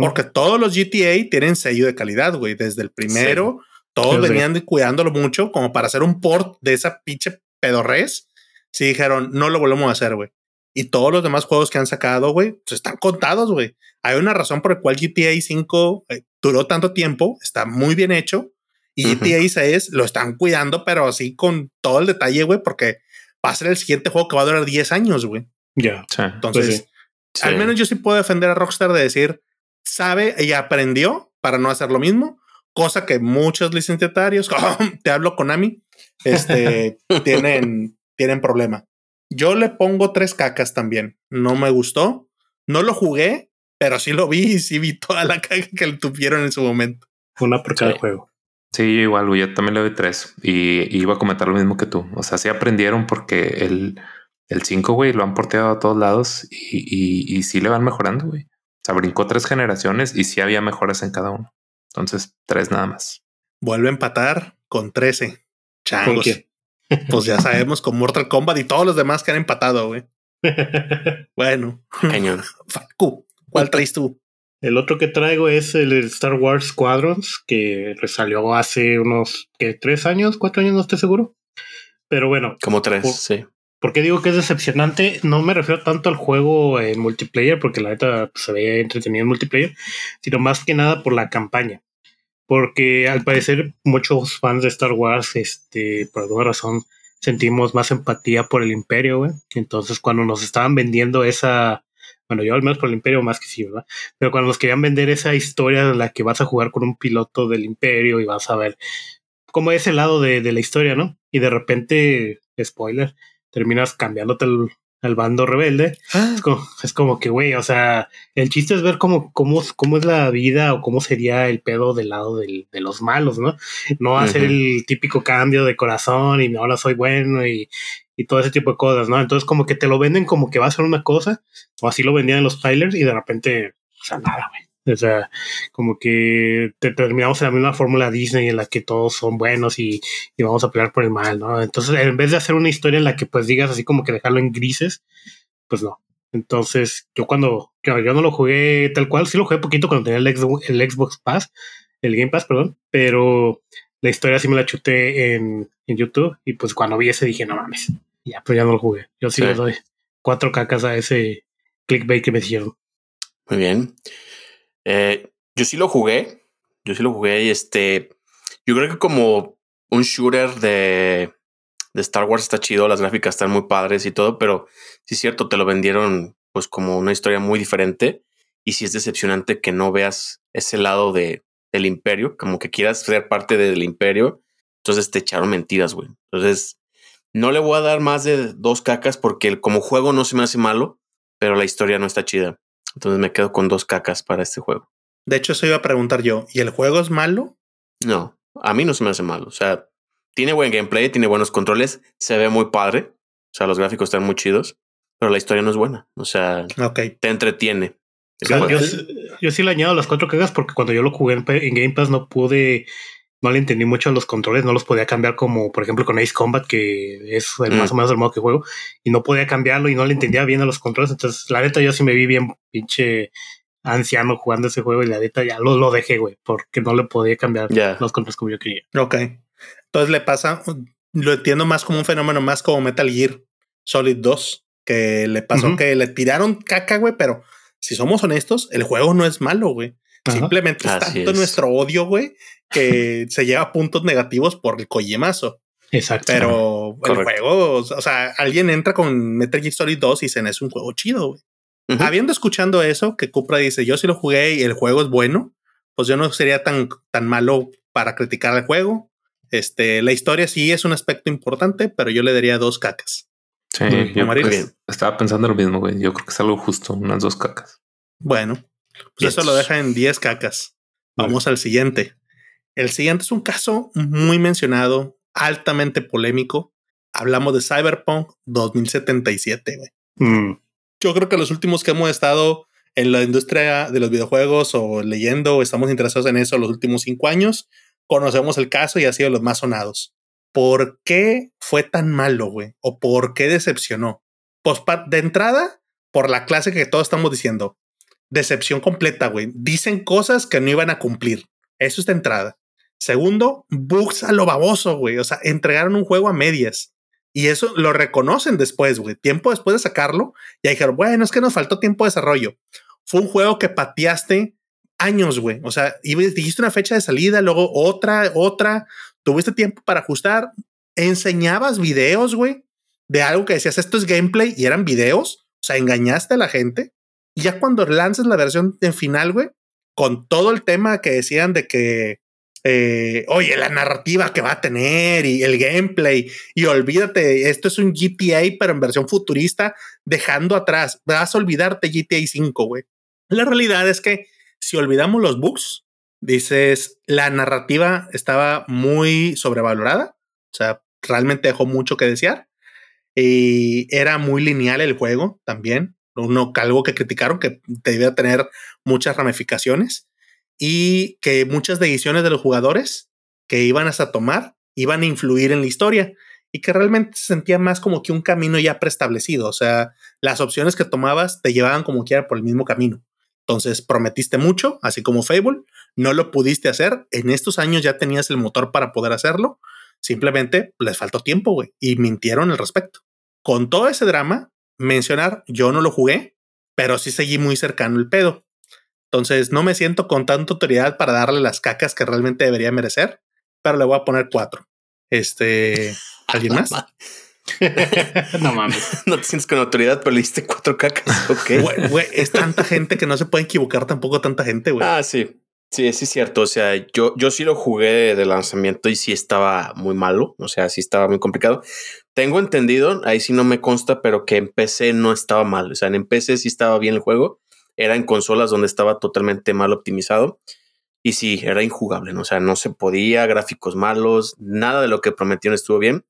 S2: Porque todos los GTA tienen sello de calidad, güey. Desde el primero, todos venían cuidándolo mucho como para hacer un port de esa pinche pedorres. Sí dijeron, no lo volvemos a hacer, güey. y todos los demás juegos que han sacado, güey, pues están contados, güey. Hay una razón por la cual GTA 5 eh, duró tanto tiempo, está muy bien hecho. Y GTA 6 lo están cuidando, pero así con todo el detalle, güey, porque va a ser el siguiente juego que va a durar 10 años, güey.
S3: Ya.
S2: Entonces, pues al menos yo sí puedo defender a Rockstar de decir, sabe y aprendió para no hacer lo mismo, cosa que muchos licenciatarios, te hablo Konami, este, tienen, tienen problema. Yo le pongo tres cacas también. No me gustó. No lo jugué, pero sí lo vi y sí vi toda la caca que le tuvieron en su momento.
S3: Una por cada juego.
S1: Sí, igual, yo también le doy tres y, iba a comentar lo mismo que tú. O sea, sí aprendieron porque el, el 5, güey, lo han porteado a todos lados y, y, y sí le van mejorando, güey. O sea, brincó tres generaciones y sí había mejoras en cada uno. Entonces, tres nada más.
S2: Vuelve a empatar con 13. Changos. Pues ya sabemos con Mortal Kombat y todos los demás que han empatado, güey. bueno.
S4: Cañón.
S2: ¿Cuál traes tú?
S3: El otro que traigo es el Star Wars Squadrons, que salió hace unos ¿qué, tres años, cuatro años, no estoy seguro. Pero bueno.
S4: Como tres, sí.
S3: ¿Por qué digo que es decepcionante? No me refiero tanto al juego en multiplayer, porque la neta pues, se veía entretenido en multiplayer, sino más que nada por la campaña. Porque al parecer muchos fans de Star Wars, este, por alguna razón, sentimos más empatía por el imperio, güey. Entonces cuando nos estaban vendiendo esa, bueno, yo al menos por el imperio más que sí, ¿verdad? Pero cuando nos querían vender esa historia en la que vas a jugar con un piloto del imperio y vas a ver cómo es el lado de, de la historia, ¿no? Y de repente, spoiler, terminas cambiándote el, bando rebelde. Ah. Es, como, que, güey, o sea, el chiste es ver cómo, cómo, cómo es la vida o cómo sería el pedo del lado de los malos, ¿no? No hacer el típico cambio de corazón y ahora soy bueno y, y todo ese tipo de cosas, ¿no? Entonces como que te lo venden como que va a ser una cosa, o así lo vendían en los trailers y de repente, o sea, nada, güey. O sea, como que te terminamos en la misma fórmula Disney en la que todos son buenos y, vamos a pelear por el mal, ¿no? Entonces, en vez de hacer una historia en la que pues digas así como que dejarlo en grises, pues no. Entonces, yo cuando yo, yo no lo jugué tal cual, sí lo jugué poquito cuando tenía el, el Xbox Pass, el Game Pass, perdón, pero la historia sí me la chuté en, en YouTube y pues cuando vi ese dije, no mames, ya, pero ya no lo jugué. Yo sí, le doy cuatro cacas a ese clickbait que me hicieron.
S4: Muy bien. Eh, yo sí lo jugué. Yo sí lo jugué y este. Yo creo que como un shooter de, de Star Wars está chido, las gráficas están muy padres y todo, pero sí es cierto, te lo vendieron pues como una historia muy diferente y sí es decepcionante que no veas ese lado de, del imperio, como que quieras ser parte del imperio, entonces te echaron mentiras, güey. Entonces, no le voy a dar más de dos cacas porque como juego no se me hace malo, pero la historia no está chida. Entonces me quedo con dos cacas para este juego.
S2: De hecho, eso iba a preguntar yo. ¿Y el juego es malo?
S4: No, a mí no se me hace malo. O sea, tiene buen gameplay, tiene buenos controles, se ve muy padre. O sea, los gráficos están muy chidos, pero la historia no es buena. O sea, te entretiene.
S3: yo, sí le añado las cuatro cagas porque cuando yo lo jugué en, Game Pass no pude no le entendí mucho a los controles, no los podía cambiar como por ejemplo con Ace Combat, que es el más mm. o menos el modo que juego, y no podía cambiarlo y no le entendía bien a los controles. Entonces, la neta, yo sí me vi bien pinche anciano jugando ese juego y la neta ya lo, lo dejé, güey, porque no le podía cambiar los controles como yo quería.
S2: Ok. Entonces le pasa, lo entiendo más como un fenómeno más como Metal Gear Solid 2, que le pasó que le tiraron caca, güey, pero si somos honestos, el juego no es malo, güey. Simplemente es tanto nuestro odio, güey, que se lleva puntos negativos por el coyemazo.
S3: Exacto.
S2: Pero el juego, o sea, alguien entra con Metal Gear Solid 2 y dicen es un juego chido, güey. Habiendo escuchando eso, que Cupra dice, yo sí lo jugué y el juego es bueno, pues yo no sería tan, tan malo para criticar el juego. Este, la historia sí es un aspecto importante, pero yo le daría dos cacas.
S1: Sí, yo estaba pensando lo mismo, güey. Yo creo que es algo justo, unas dos cacas.
S2: Bueno, pues eso lo deja en 10 cacas. Vamos al siguiente. El siguiente es un caso muy mencionado, altamente polémico. Hablamos de Cyberpunk 2077, güey. Mm. Yo creo que los últimos que hemos estado en la industria de los videojuegos o leyendo o estamos interesados en eso los últimos cinco años, conocemos el caso y ha sido los más sonados. ¿Por qué fue tan malo, güey? ¿O por qué decepcionó? Pues de entrada, por la clase que todos estamos diciendo decepción completa, güey. Dicen cosas que no iban a cumplir. Eso es de entrada. Segundo, bugs a lo baboso, güey. O sea, entregaron un juego a medias. Y eso lo reconocen después, güey. Tiempo después de sacarlo, ya dijeron, bueno, es que nos faltó tiempo de desarrollo. Fue un juego que pateaste años, güey. O sea, dijiste una fecha de salida, luego otra, otra. Tuviste tiempo para ajustar. Enseñabas videos, güey, de algo que decías, esto es gameplay y eran videos. O sea, engañaste a la gente. Y ya cuando lanzas la versión en final, güey, con todo el tema que decían de que eh, oye, la narrativa que va a tener y el gameplay. Y olvídate, esto es un GTA, pero en versión futurista, dejando atrás. Vas a olvidarte GTA 5, güey. La realidad es que si olvidamos los bugs, dices, la narrativa estaba muy sobrevalorada. O sea, realmente dejó mucho que desear. Y era muy lineal el juego también. Uno, algo que criticaron que debía tener muchas ramificaciones y que muchas decisiones de los jugadores que iban a tomar iban a influir en la historia y que realmente se sentía más como que un camino ya preestablecido. O sea, las opciones que tomabas te llevaban como quiera por el mismo camino. Entonces prometiste mucho, así como Fable, no lo pudiste hacer. En estos años ya tenías el motor para poder hacerlo. Simplemente les faltó tiempo, güey, y mintieron al respecto. Con todo ese drama, mencionar, yo no lo jugué, pero sí seguí muy cercano el pedo. Entonces no me siento con tanta autoridad para darle las cacas que realmente debería merecer, pero le voy a poner cuatro. Este, ¿alguien más?
S4: no mames. No te sientes con autoridad, pero le diste cuatro cacas. Ok.
S2: Es tanta gente que no se puede equivocar tampoco tanta gente, güey.
S4: Ah, sí. Sí, es cierto. O sea, yo, yo sí lo jugué de lanzamiento y sí estaba muy malo. O sea, sí estaba muy complicado. Tengo entendido, ahí sí no me consta, pero que en PC no estaba mal. O sea, en PC sí estaba bien el juego era en consolas donde estaba totalmente mal optimizado. Y sí, era injugable, ¿no? o sea, no se podía, gráficos malos, nada de lo que prometieron estuvo bien.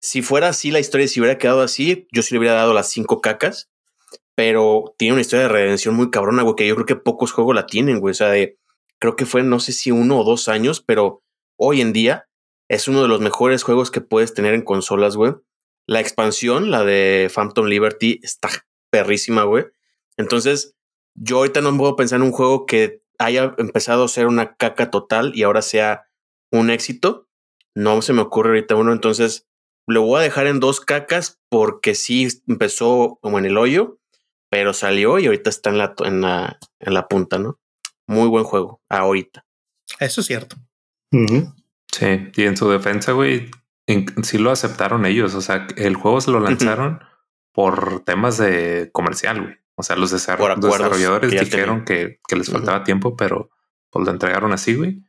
S4: Si fuera así la historia, si hubiera quedado así, yo sí le hubiera dado las cinco cacas, pero tiene una historia de redención muy cabrona, güey, que yo creo que pocos juegos la tienen, güey. O sea, de, creo que fue, no sé si uno o dos años, pero hoy en día es uno de los mejores juegos que puedes tener en consolas, güey. La expansión, la de Phantom Liberty, está perrísima, güey. Entonces, yo ahorita no puedo pensar en un juego que haya empezado a ser una caca total y ahora sea un éxito. No se me ocurre ahorita uno, entonces lo voy a dejar en dos cacas porque sí empezó como en el hoyo, pero salió y ahorita está en la, en la, en la punta, ¿no? Muy buen juego, ahorita.
S2: Eso es cierto.
S1: Sí, y en su defensa, güey, sí lo aceptaron ellos. O sea, el juego se lo lanzaron por temas de comercial, güey. O sea, los desarrolladores dijeron que, les faltaba tiempo, pero pues lo entregaron así, güey.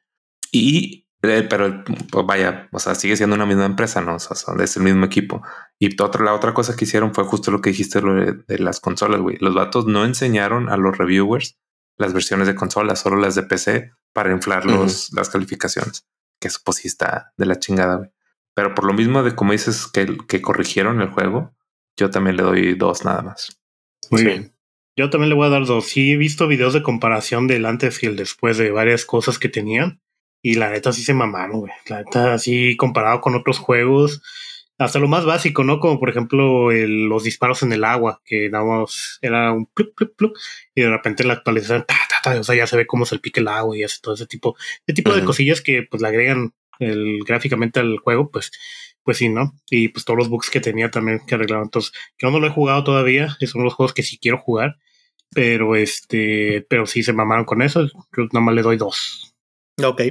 S1: Y, eh, pero pues vaya, o sea, sigue siendo una misma empresa, ¿no? O sea, es el mismo equipo. Y otra, la otra cosa que hicieron fue justo lo que dijiste de, las consolas, güey. Los vatos no enseñaron a los reviewers las versiones de consolas, solo las de PC para inflar los, las calificaciones. Que eso pues sí está de la chingada, güey. Pero por lo mismo de como dices que, que corrigieron el juego, yo también le doy dos nada más.
S3: Muy bien. Yo también le voy a dar dos. Sí, he visto videos de comparación del antes y el después de varias cosas que tenían. Y la neta sí se mamaron, güey. La neta, así comparado con otros juegos. Hasta lo más básico, ¿no? Como por ejemplo los disparos en el agua, que nada más era un plup, plup, plup, y de repente en la actualización, ta, ta, ta, o sea, ya se ve cómo se pique el agua y hace todo ese tipo, ese tipo de cosillas que pues le agregan el, gráficamente al juego, pues, pues sí, ¿no? Y pues todos los bugs que tenía también que arreglaron. Entonces, yo no lo he jugado todavía, son los juegos que sí quiero jugar. Pero este, pero sí se mamaron con eso. Yo nada más le doy dos.
S2: Ok.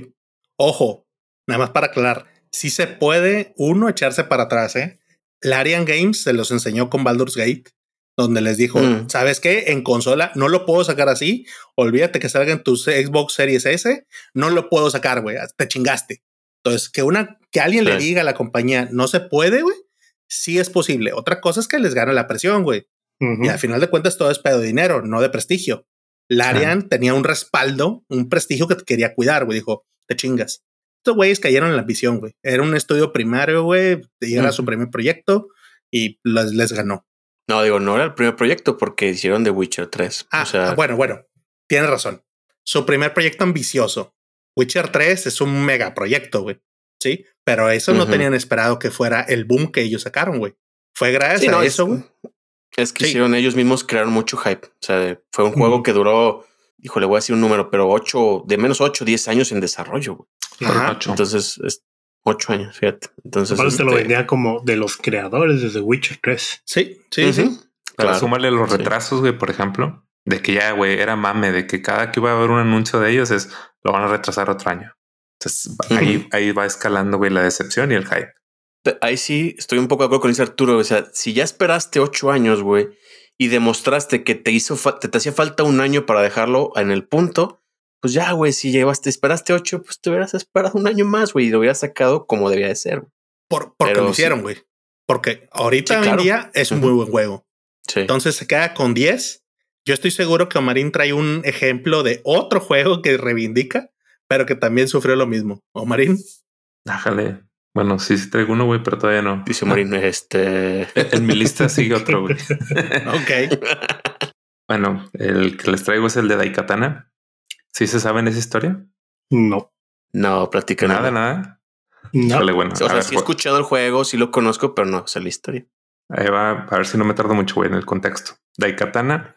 S2: Ojo, nada más para aclarar. Si se puede uno echarse para atrás, ¿eh? Larian Games se los enseñó con Baldur's Gate, donde les dijo, mm. ¿sabes qué? En consola no lo puedo sacar así. Olvídate que salga en tu Xbox Series S. No lo puedo sacar, güey. Te chingaste. Entonces, que una, que alguien le diga a la compañía, no se puede, güey. Sí es posible. Otra cosa es que les gana la presión, güey. Y al final de cuentas todo es pedo de dinero, no de prestigio. Larian tenía un respaldo, un prestigio que quería cuidar, güey. Dijo, te chingas. Estos güeyes cayeron en la visión, güey. Era un estudio primario, güey. Era su primer proyecto y les, ganó.
S4: No, digo, no era el primer proyecto porque hicieron The Witcher 3.
S2: Ah, o sea... Bueno, bueno. Tienes razón. Su primer proyecto ambicioso. Witcher 3 es un mega proyecto, güey. Sí, pero eso no tenían esperado que fuera el boom que ellos sacaron, güey. Fue gracias a eso, güey.
S4: Es que hicieron ellos mismos, crearon mucho hype. O sea, fue un juego que duró, híjole, voy a decir un número, pero ocho, de menos ocho, diez años en desarrollo. Entonces, Ocho años, fíjate. Entonces.
S3: Te lo este vendía como de los creadores de The Witcher 3.
S2: Sí, sí, sí.
S1: Para súmale los retrasos, güey, por ejemplo, de que ya, güey, era mame, de que cada que iba a haber un anuncio de ellos es lo van a retrasar otro año. Entonces ahí, ahí va escalando, güey, la decepción y el hype.
S4: Ahí sí estoy un poco de acuerdo con ese Arturo. O sea, si ya esperaste ocho años, güey, y demostraste que te hizo, te, te hacía falta un año para dejarlo en el punto, pues ya, güey, si llevaste, esperaste ocho, pues te hubieras esperado un año más, güey, y lo hubieras sacado como debía de ser.
S2: Por, porque lo hicieron, güey. Porque ahorita hoy en día es un muy buen juego. Entonces se queda con 10. Yo estoy seguro que Omarín trae un ejemplo de otro juego que reivindica, pero que también sufrió lo mismo. Omarín.
S1: Déjale. Bueno, sí, sí traigo uno, güey, pero todavía no.
S4: Dice Omarín, este.
S1: en mi lista sigue otro, güey.
S2: ok.
S1: bueno, el que les traigo es el de Daikatana. ¿Sí se sabe en esa historia?
S3: No.
S4: No, prácticamente
S1: nada. Nada,
S4: No. bueno, o sea, sí he escuchado el juego, sí lo conozco, pero no sé la historia.
S1: Ahí va, a ver si no me tardo mucho, güey, en el contexto. Daikatana.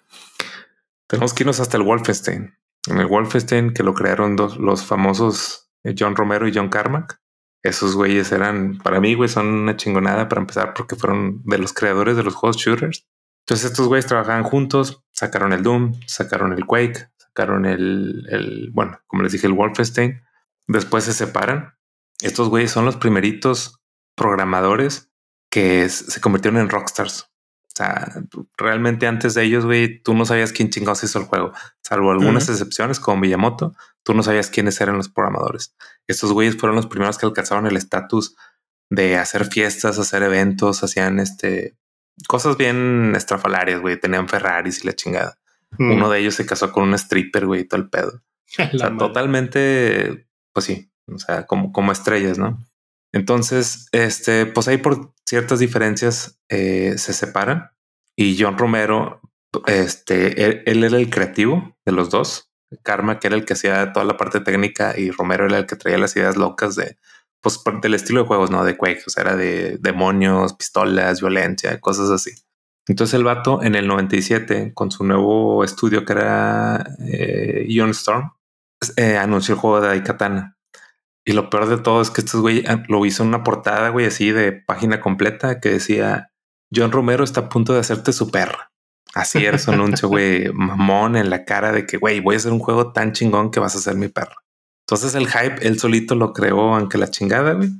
S1: Tenemos que irnos hasta el Wolfenstein. En el Wolfenstein, que lo crearon dos, los famosos eh, John Romero y John Carmack. Esos güeyes eran, para mí, güey, son una chingonada para empezar porque fueron de los creadores de los juegos shooters. Entonces estos güeyes trabajaban juntos, sacaron el Doom, sacaron el Quake, sacaron el, bueno, como les dije, el Wolfenstein. Después se separan. Estos güeyes son los primeritos programadores que se convirtieron en rockstars. O sea, realmente antes de ellos, güey, tú no sabías quién chingados hizo el juego, salvo algunas excepciones como Miyamoto, tú no sabías quiénes eran los programadores. Estos güeyes fueron los primeros que alcanzaron el estatus de hacer fiestas, hacer eventos, hacían este cosas bien estrafalarias, güey, tenían Ferraris y la chingada. Uno de ellos se casó con un stripper, güey, y todo el pedo. o sea, totalmente, pues sí, o sea, como, como estrellas, ¿no? Entonces, este, pues ahí por ciertas diferencias eh, se separan y John Romero, este, él, era el creativo de los dos. Karma, que era el que hacía toda la parte técnica y Romero era el que traía las ideas locas de, pues, del estilo de juegos, ¿no? De Quake, era de demonios, pistolas, violencia, cosas así. Entonces el vato en el 97, con su nuevo estudio que era eh, Ion Storm, eh, anunció el juego de Daikatana. Y lo peor de todo es que este güey ah, lo hizo en una portada, güey, así de página completa que decía John Romero está a punto de hacerte su perra. Así era su anuncio, güey, mamón en la cara de que, güey, voy a hacer un juego tan chingón que vas a ser mi perra. Entonces el hype, él solito lo creó aunque la chingada, güey.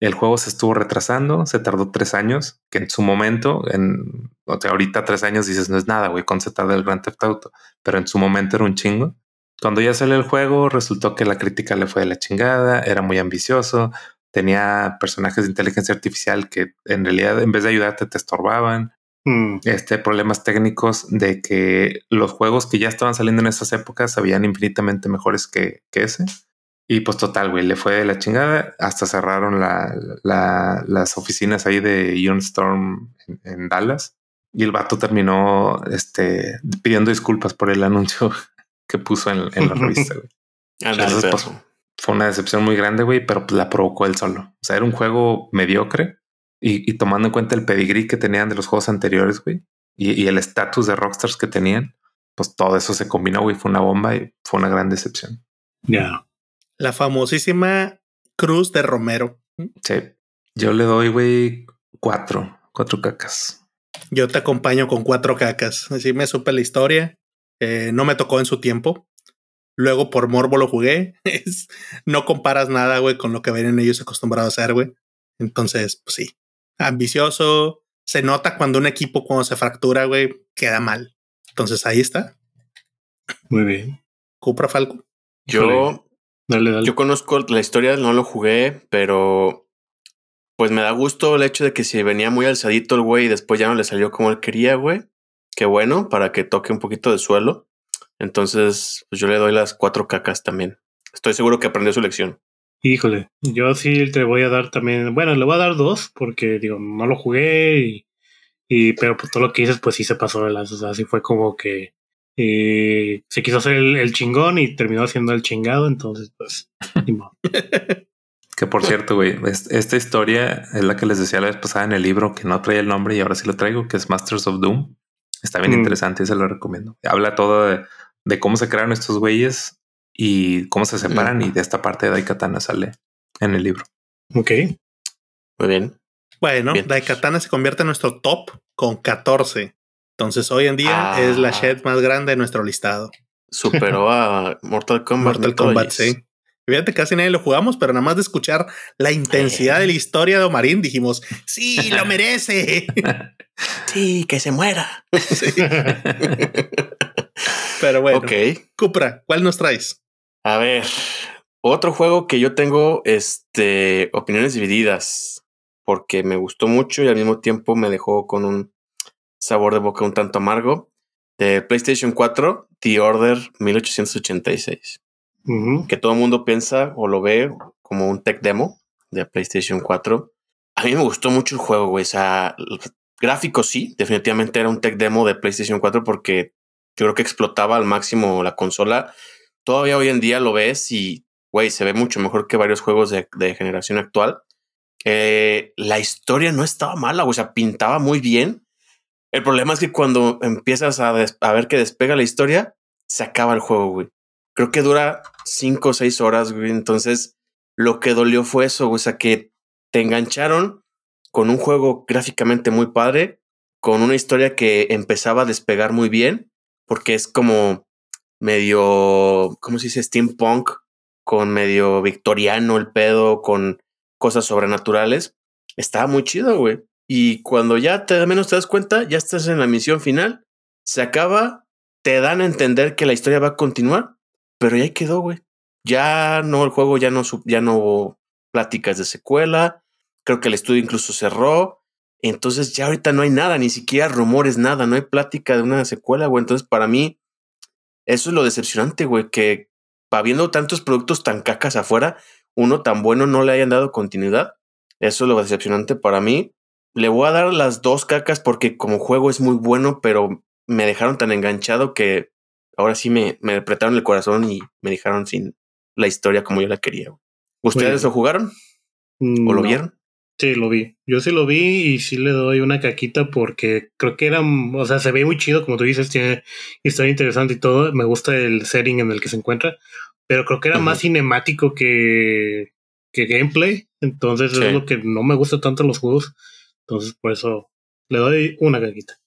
S1: El juego se estuvo retrasando, se tardó tres años, que en su momento, en o sea, ahorita tres años dices no es nada, güey, con se tarda el Grand Theft Auto, pero en su momento era un chingo. Cuando ya salió el juego, resultó que la crítica le fue de la chingada, era muy ambicioso, tenía personajes de inteligencia artificial que en realidad en vez de ayudarte te estorbaban. Mm. Este problemas técnicos de que los juegos que ya estaban saliendo en esas épocas habían infinitamente mejores que, que ese. Y pues total, güey, le fue de la chingada. Hasta cerraron las oficinas ahí de Ion Storm en, Dallas. Y el vato terminó este, pidiendo disculpas por el anuncio que puso en, la revista, güey. Pues, fue una decepción muy grande, güey, pero pues, la provocó él solo. O sea, era un juego mediocre y, tomando en cuenta el pedigrí que tenían de los juegos anteriores, güey, y, el estatus de rockstars que tenían, pues todo eso se combinó, güey, fue una bomba y fue una gran decepción.
S3: Ya.
S2: La famosísima Cruz de Romero.
S1: Sí. Yo le doy, güey, cuatro, cuatro cacas.
S2: Yo te acompaño con cuatro cacas. Así me supe la historia. Eh, no me tocó en su tiempo. Luego por morbo lo jugué. no comparas nada, güey, con lo que ven ellos acostumbrados a hacer, güey. Entonces, pues sí. Ambicioso. Se nota cuando un equipo, cuando se fractura, güey, queda mal. Entonces ahí está.
S3: Muy bien.
S2: Cupra Falco.
S4: Yo yo conozco la historia, no lo jugué, pero pues me da gusto el hecho de que si venía muy alzadito el güey y después ya no le salió como él quería, güey. Qué bueno, para que toque un poquito de suelo. Entonces, pues yo le doy las cuatro cacas también. Estoy seguro que aprendió su lección.
S3: Híjole, yo sí te voy a dar también, bueno, le voy a dar dos porque digo, no lo jugué y, y pero pues todo lo que dices pues sí se pasó de las, o sea, fue como que y se quiso hacer el, chingón y terminó haciendo el chingado, entonces pues...
S1: que por cierto, güey, esta historia es la que les decía la vez pasada en el libro que no traía el nombre y ahora sí lo traigo, que es Masters of Doom. Está bien mm. interesante y se lo recomiendo. Habla todo de, cómo se crearon estos güeyes y cómo se separan y de esta parte de Daikatana sale en el libro.
S3: Ok.
S4: Muy bien.
S2: Bueno, Daikatana se convierte en nuestro top con 14. Entonces hoy en día es la ah. shed más grande de nuestro listado.
S4: Superó a Mortal Kombat.
S2: Mortal Kombat, sí. Fíjate, casi nadie lo jugamos, pero nada más de escuchar la intensidad de la historia de Omarín, dijimos, sí, lo merece.
S4: sí, que se muera.
S2: pero bueno, ok. Cupra, ¿cuál nos traes?
S4: A ver, otro juego que yo tengo, este, opiniones divididas, porque me gustó mucho y al mismo tiempo me dejó con un sabor de boca un tanto amargo, de PlayStation 4, The Order 1886 que todo el mundo piensa o lo ve como un tech demo de PlayStation 4. A mí me gustó mucho el juego, güey. O sea, gráfico sí, definitivamente era un tech demo de PlayStation 4 porque yo creo que explotaba al máximo la consola. Todavía hoy en día lo ves y, güey, se ve mucho mejor que varios juegos de, generación actual. Eh, la historia no estaba mala, o sea, pintaba muy bien. El problema es que cuando empiezas a, a ver que despega la historia, se acaba el juego, güey creo que dura cinco o seis horas, güey. Entonces, lo que dolió fue eso, o sea, que te engancharon con un juego gráficamente muy padre, con una historia que empezaba a despegar muy bien, porque es como medio, ¿cómo se dice? Steampunk, con medio victoriano el pedo, con cosas sobrenaturales. Estaba muy chido, güey. Y cuando ya te menos te das cuenta, ya estás en la misión final, se acaba, te dan a entender que la historia va a continuar pero ya quedó, güey. Ya no, el juego ya no, ya no pláticas de secuela. Creo que el estudio incluso cerró. Entonces ya ahorita no hay nada, ni siquiera rumores, nada. No hay plática de una secuela, güey. Entonces para mí, eso es lo decepcionante, güey, que habiendo tantos productos tan cacas afuera, uno tan bueno no le hayan dado continuidad. Eso es lo decepcionante para mí. Le voy a dar las dos cacas porque como juego es muy bueno, pero me dejaron tan enganchado que ahora sí me, me apretaron el corazón y me dejaron sin la historia como yo la quería. ¿Ustedes lo jugaron? ¿O lo vieron?
S3: Sí, lo vi. Yo sí lo vi y sí le doy una caquita porque creo que era, o sea, se ve muy chido, como tú dices, tiene historia interesante y todo. Me gusta el setting en el que se encuentra, pero creo que era más cinemático que, que gameplay. Entonces es lo que no me gusta tanto en los juegos. Entonces por eso le doy una caquita.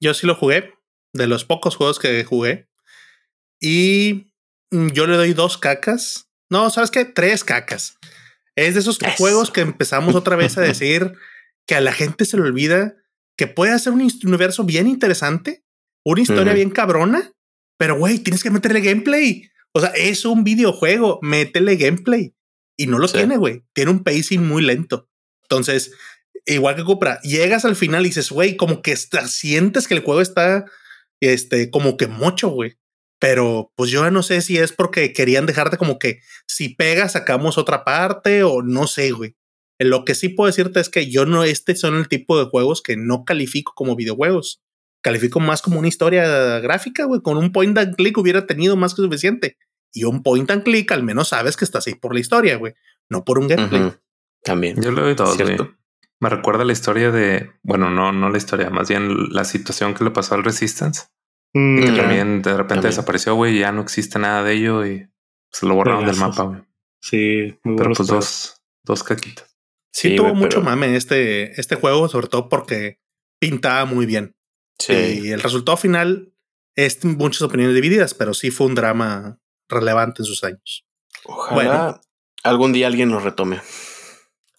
S2: Yo sí lo jugué de los pocos juegos que jugué. Y mm, yo le doy dos cacas. No, ¿sabes qué? Tres cacas. Es de esos juegos que empezamos otra vez a decir que a la gente se le olvida que puede hacer un universo bien interesante, una historia bien cabrona, pero güey, tienes que meterle gameplay. O sea, es un videojuego, métele gameplay. Y no lo tiene, güey. Tiene un pacing muy lento. Entonces, igual que Cupra, llegas al final y dices, güey, como que sientes que el juego está este, como que mucho, güey. Pero pues yo no sé si es porque querían dejarte como que si pegas sacamos otra parte o no sé, güey. Lo que sí puedo decirte es que yo no, este son el tipo de juegos que no califico como videojuegos. Califico más como una historia gráfica, güey. Con un point and click hubiera tenido más que suficiente. Y un point and click al menos sabes que estás ahí por la historia, güey. No por un gameplay.
S4: También.
S1: Yo le doy todo, Me recuerda la historia de, bueno, no, no la historia, más bien la situación que le pasó al Resistance. Mm, que también de repente desapareció, güey, ya no existe nada de ello y se lo borraron del mapa, güey.
S3: Sí,
S1: muy pero pues dos, dos caquitas.
S2: Sí, tuvo mucho mame este, este juego, sobre todo porque pintaba muy bien. Sí. Y el resultado final es muchas opiniones divididas, pero sí fue un drama relevante en sus años.
S4: Ojalá algún día alguien lo retome.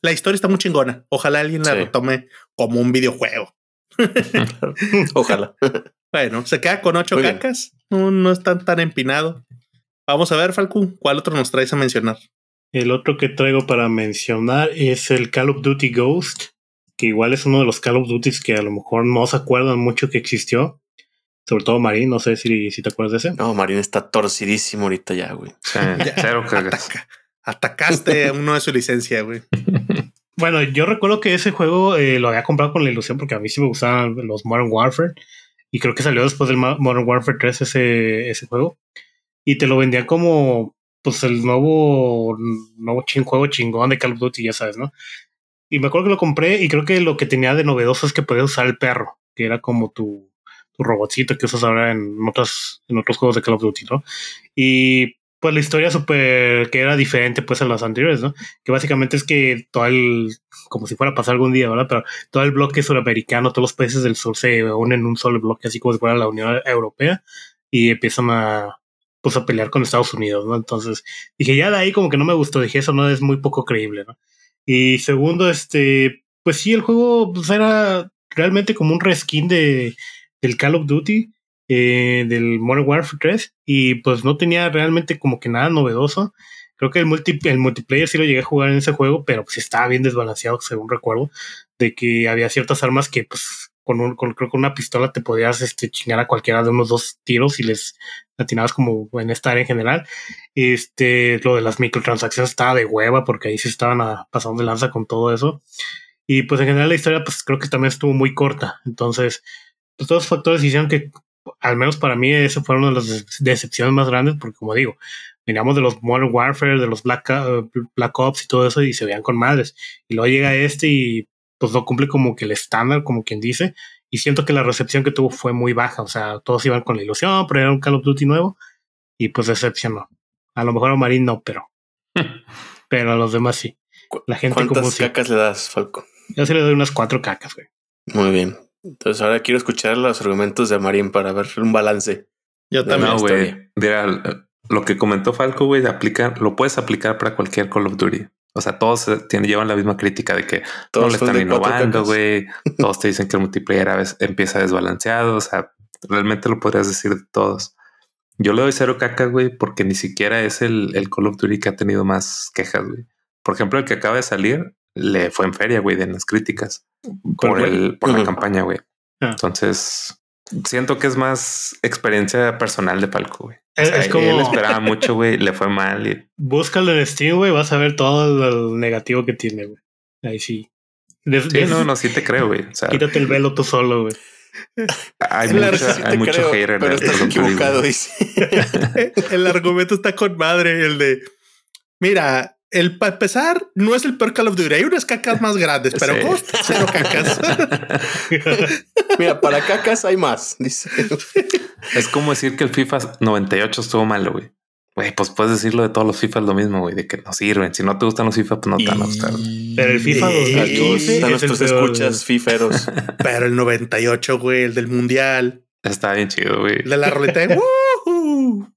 S2: La historia está muy chingona. Ojalá alguien la retome como un videojuego.
S4: Ojalá.
S2: Bueno, se queda con ocho cacas. No, no es tan, tan empinado. Vamos a ver, Falcon, ¿cuál otro nos traes a mencionar?
S3: El otro que traigo para mencionar es el Call of Duty Ghost, que igual es uno de los Call of Duty que a lo mejor no se acuerdan mucho que existió. Sobre todo Marín, no sé si, si te acuerdas de ese.
S4: No, Marín está torcidísimo ahorita ya, güey.
S2: cero atacaste a uno de su licencia, güey.
S3: Bueno, yo recuerdo que ese juego eh, lo había comprado con la ilusión porque a mí sí me gustaban los Modern Warfare. Y creo que salió después del Modern Warfare 3 ese, ese juego. Y te lo vendían como pues el nuevo, nuevo juego chingón de Call of Duty, ya sabes, ¿no? Y me acuerdo que lo compré y creo que lo que tenía de novedoso es que podías usar el perro, que era como tu, tu robotcito que usas ahora en, otras, en otros juegos de Call of Duty, ¿no? Y pues la historia súper que era diferente pues a las anteriores, ¿no? Que básicamente es que todo el, como si fuera a pasar algún día, ¿verdad? Pero todo el bloque suramericano, todos los países del sur se unen en un solo bloque, así como si fuera la Unión Europea, y empiezan a, pues a pelear con Estados Unidos, ¿no? Entonces dije, ya de ahí como que no me gustó, dije, eso no es muy poco creíble, ¿no? Y segundo, este, pues sí, el juego pues, era realmente como un reskin de, del Call of Duty, eh, del Modern Warfare 3 y pues no tenía realmente como que nada novedoso. Creo que el, multi, el multiplayer sí lo llegué a jugar en ese juego, pero pues estaba bien desbalanceado, según recuerdo, de que había ciertas armas que pues con, un, con creo que una pistola te podías este, chingar a cualquiera de unos dos tiros y les atinabas como en esta área en general. Este, lo de las microtransacciones estaba de hueva porque ahí sí estaban pasando de lanza con todo eso. Y pues en general la historia pues creo que también estuvo muy corta. Entonces, pues, todos los factores hicieron que al menos para mí, eso fue una de las decepciones más grandes, porque como digo, veníamos de los Modern Warfare, de los Black, uh, Black Ops y todo eso, y se veían con madres. Y luego llega este y pues no cumple como que el estándar, como quien dice, y siento que la recepción que tuvo fue muy baja, o sea, todos iban con la ilusión, pero era un Call of Duty nuevo, y pues decepcionó. A lo mejor a Marín no, pero, pero a los demás sí.
S4: La gente ¿Cuántas cacas le das, Falco?
S3: Yo sí le doy unas cuatro cacas, güey.
S4: Muy bien. Entonces ahora quiero escuchar los argumentos de Marín para ver un balance.
S1: Yo también, güey. Mira, lo que comentó Falco, güey, aplica, lo puedes aplicar para cualquier Call of Duty. O sea, todos tienen, llevan la misma crítica de que todos no le están innovando, güey. todos te dicen que el multiplayer a veces empieza desbalanceado. O sea, realmente lo podrías decir de todos. Yo le doy cero cacas, güey, porque ni siquiera es el, el Call of Duty que ha tenido más quejas, güey. Por ejemplo, el que acaba de salir le fue en feria, güey, de las críticas por, el, por la campaña, güey. Ah. Entonces, siento que es más experiencia personal de Palco, güey. Es, como... Él esperaba mucho, güey, le fue mal. Y...
S3: Búscalo en Steam, güey, vas a ver todo el negativo que tiene, güey. Ahí sí.
S1: sí, no, no, sí te creo, güey.
S3: quítate el velo tú solo, güey.
S1: Hay, mucha, hay mucho hater
S4: pero estás equivocado, dice.
S2: el argumento está con madre, el de mira, el para empezar, no es el peor Call of Duty. Hay unas cacas más grandes, pero costa cero cacas.
S4: Mira, para cacas hay más. Dice.
S1: Es como decir que el FIFA 98 estuvo malo, güey. Güey, pues puedes decirlo de todos los FIFA lo mismo, güey, de que no sirven. Si no te gustan los FIFA, pues no te van a gustar.
S3: Pero el FIFA 2015
S4: están nuestros escuchas fiferos.
S2: Pero el 98, güey, el del mundial.
S1: Está bien chido, güey.
S2: De la roleta de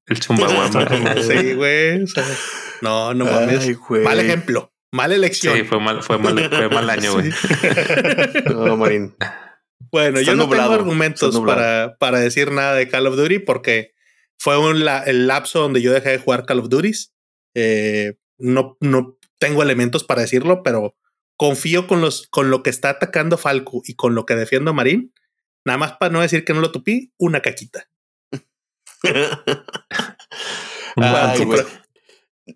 S1: El chumbaguamba.
S2: sí, güey. no, no mames. Mal ejemplo. Mal elección.
S1: Sí, fue mal, fue mal, fue mal año, güey.
S4: no, Marín.
S2: Bueno, yo no tengo argumentos para, para decir nada de Call of Duty porque fue un el lapso donde yo dejé de jugar Call of Duty. Eh, no, no tengo elementos para decirlo, pero confío con, los, con lo que está atacando Falco y con lo que defiendo Marín. Nada más para no decir que no lo tupí, una caquita.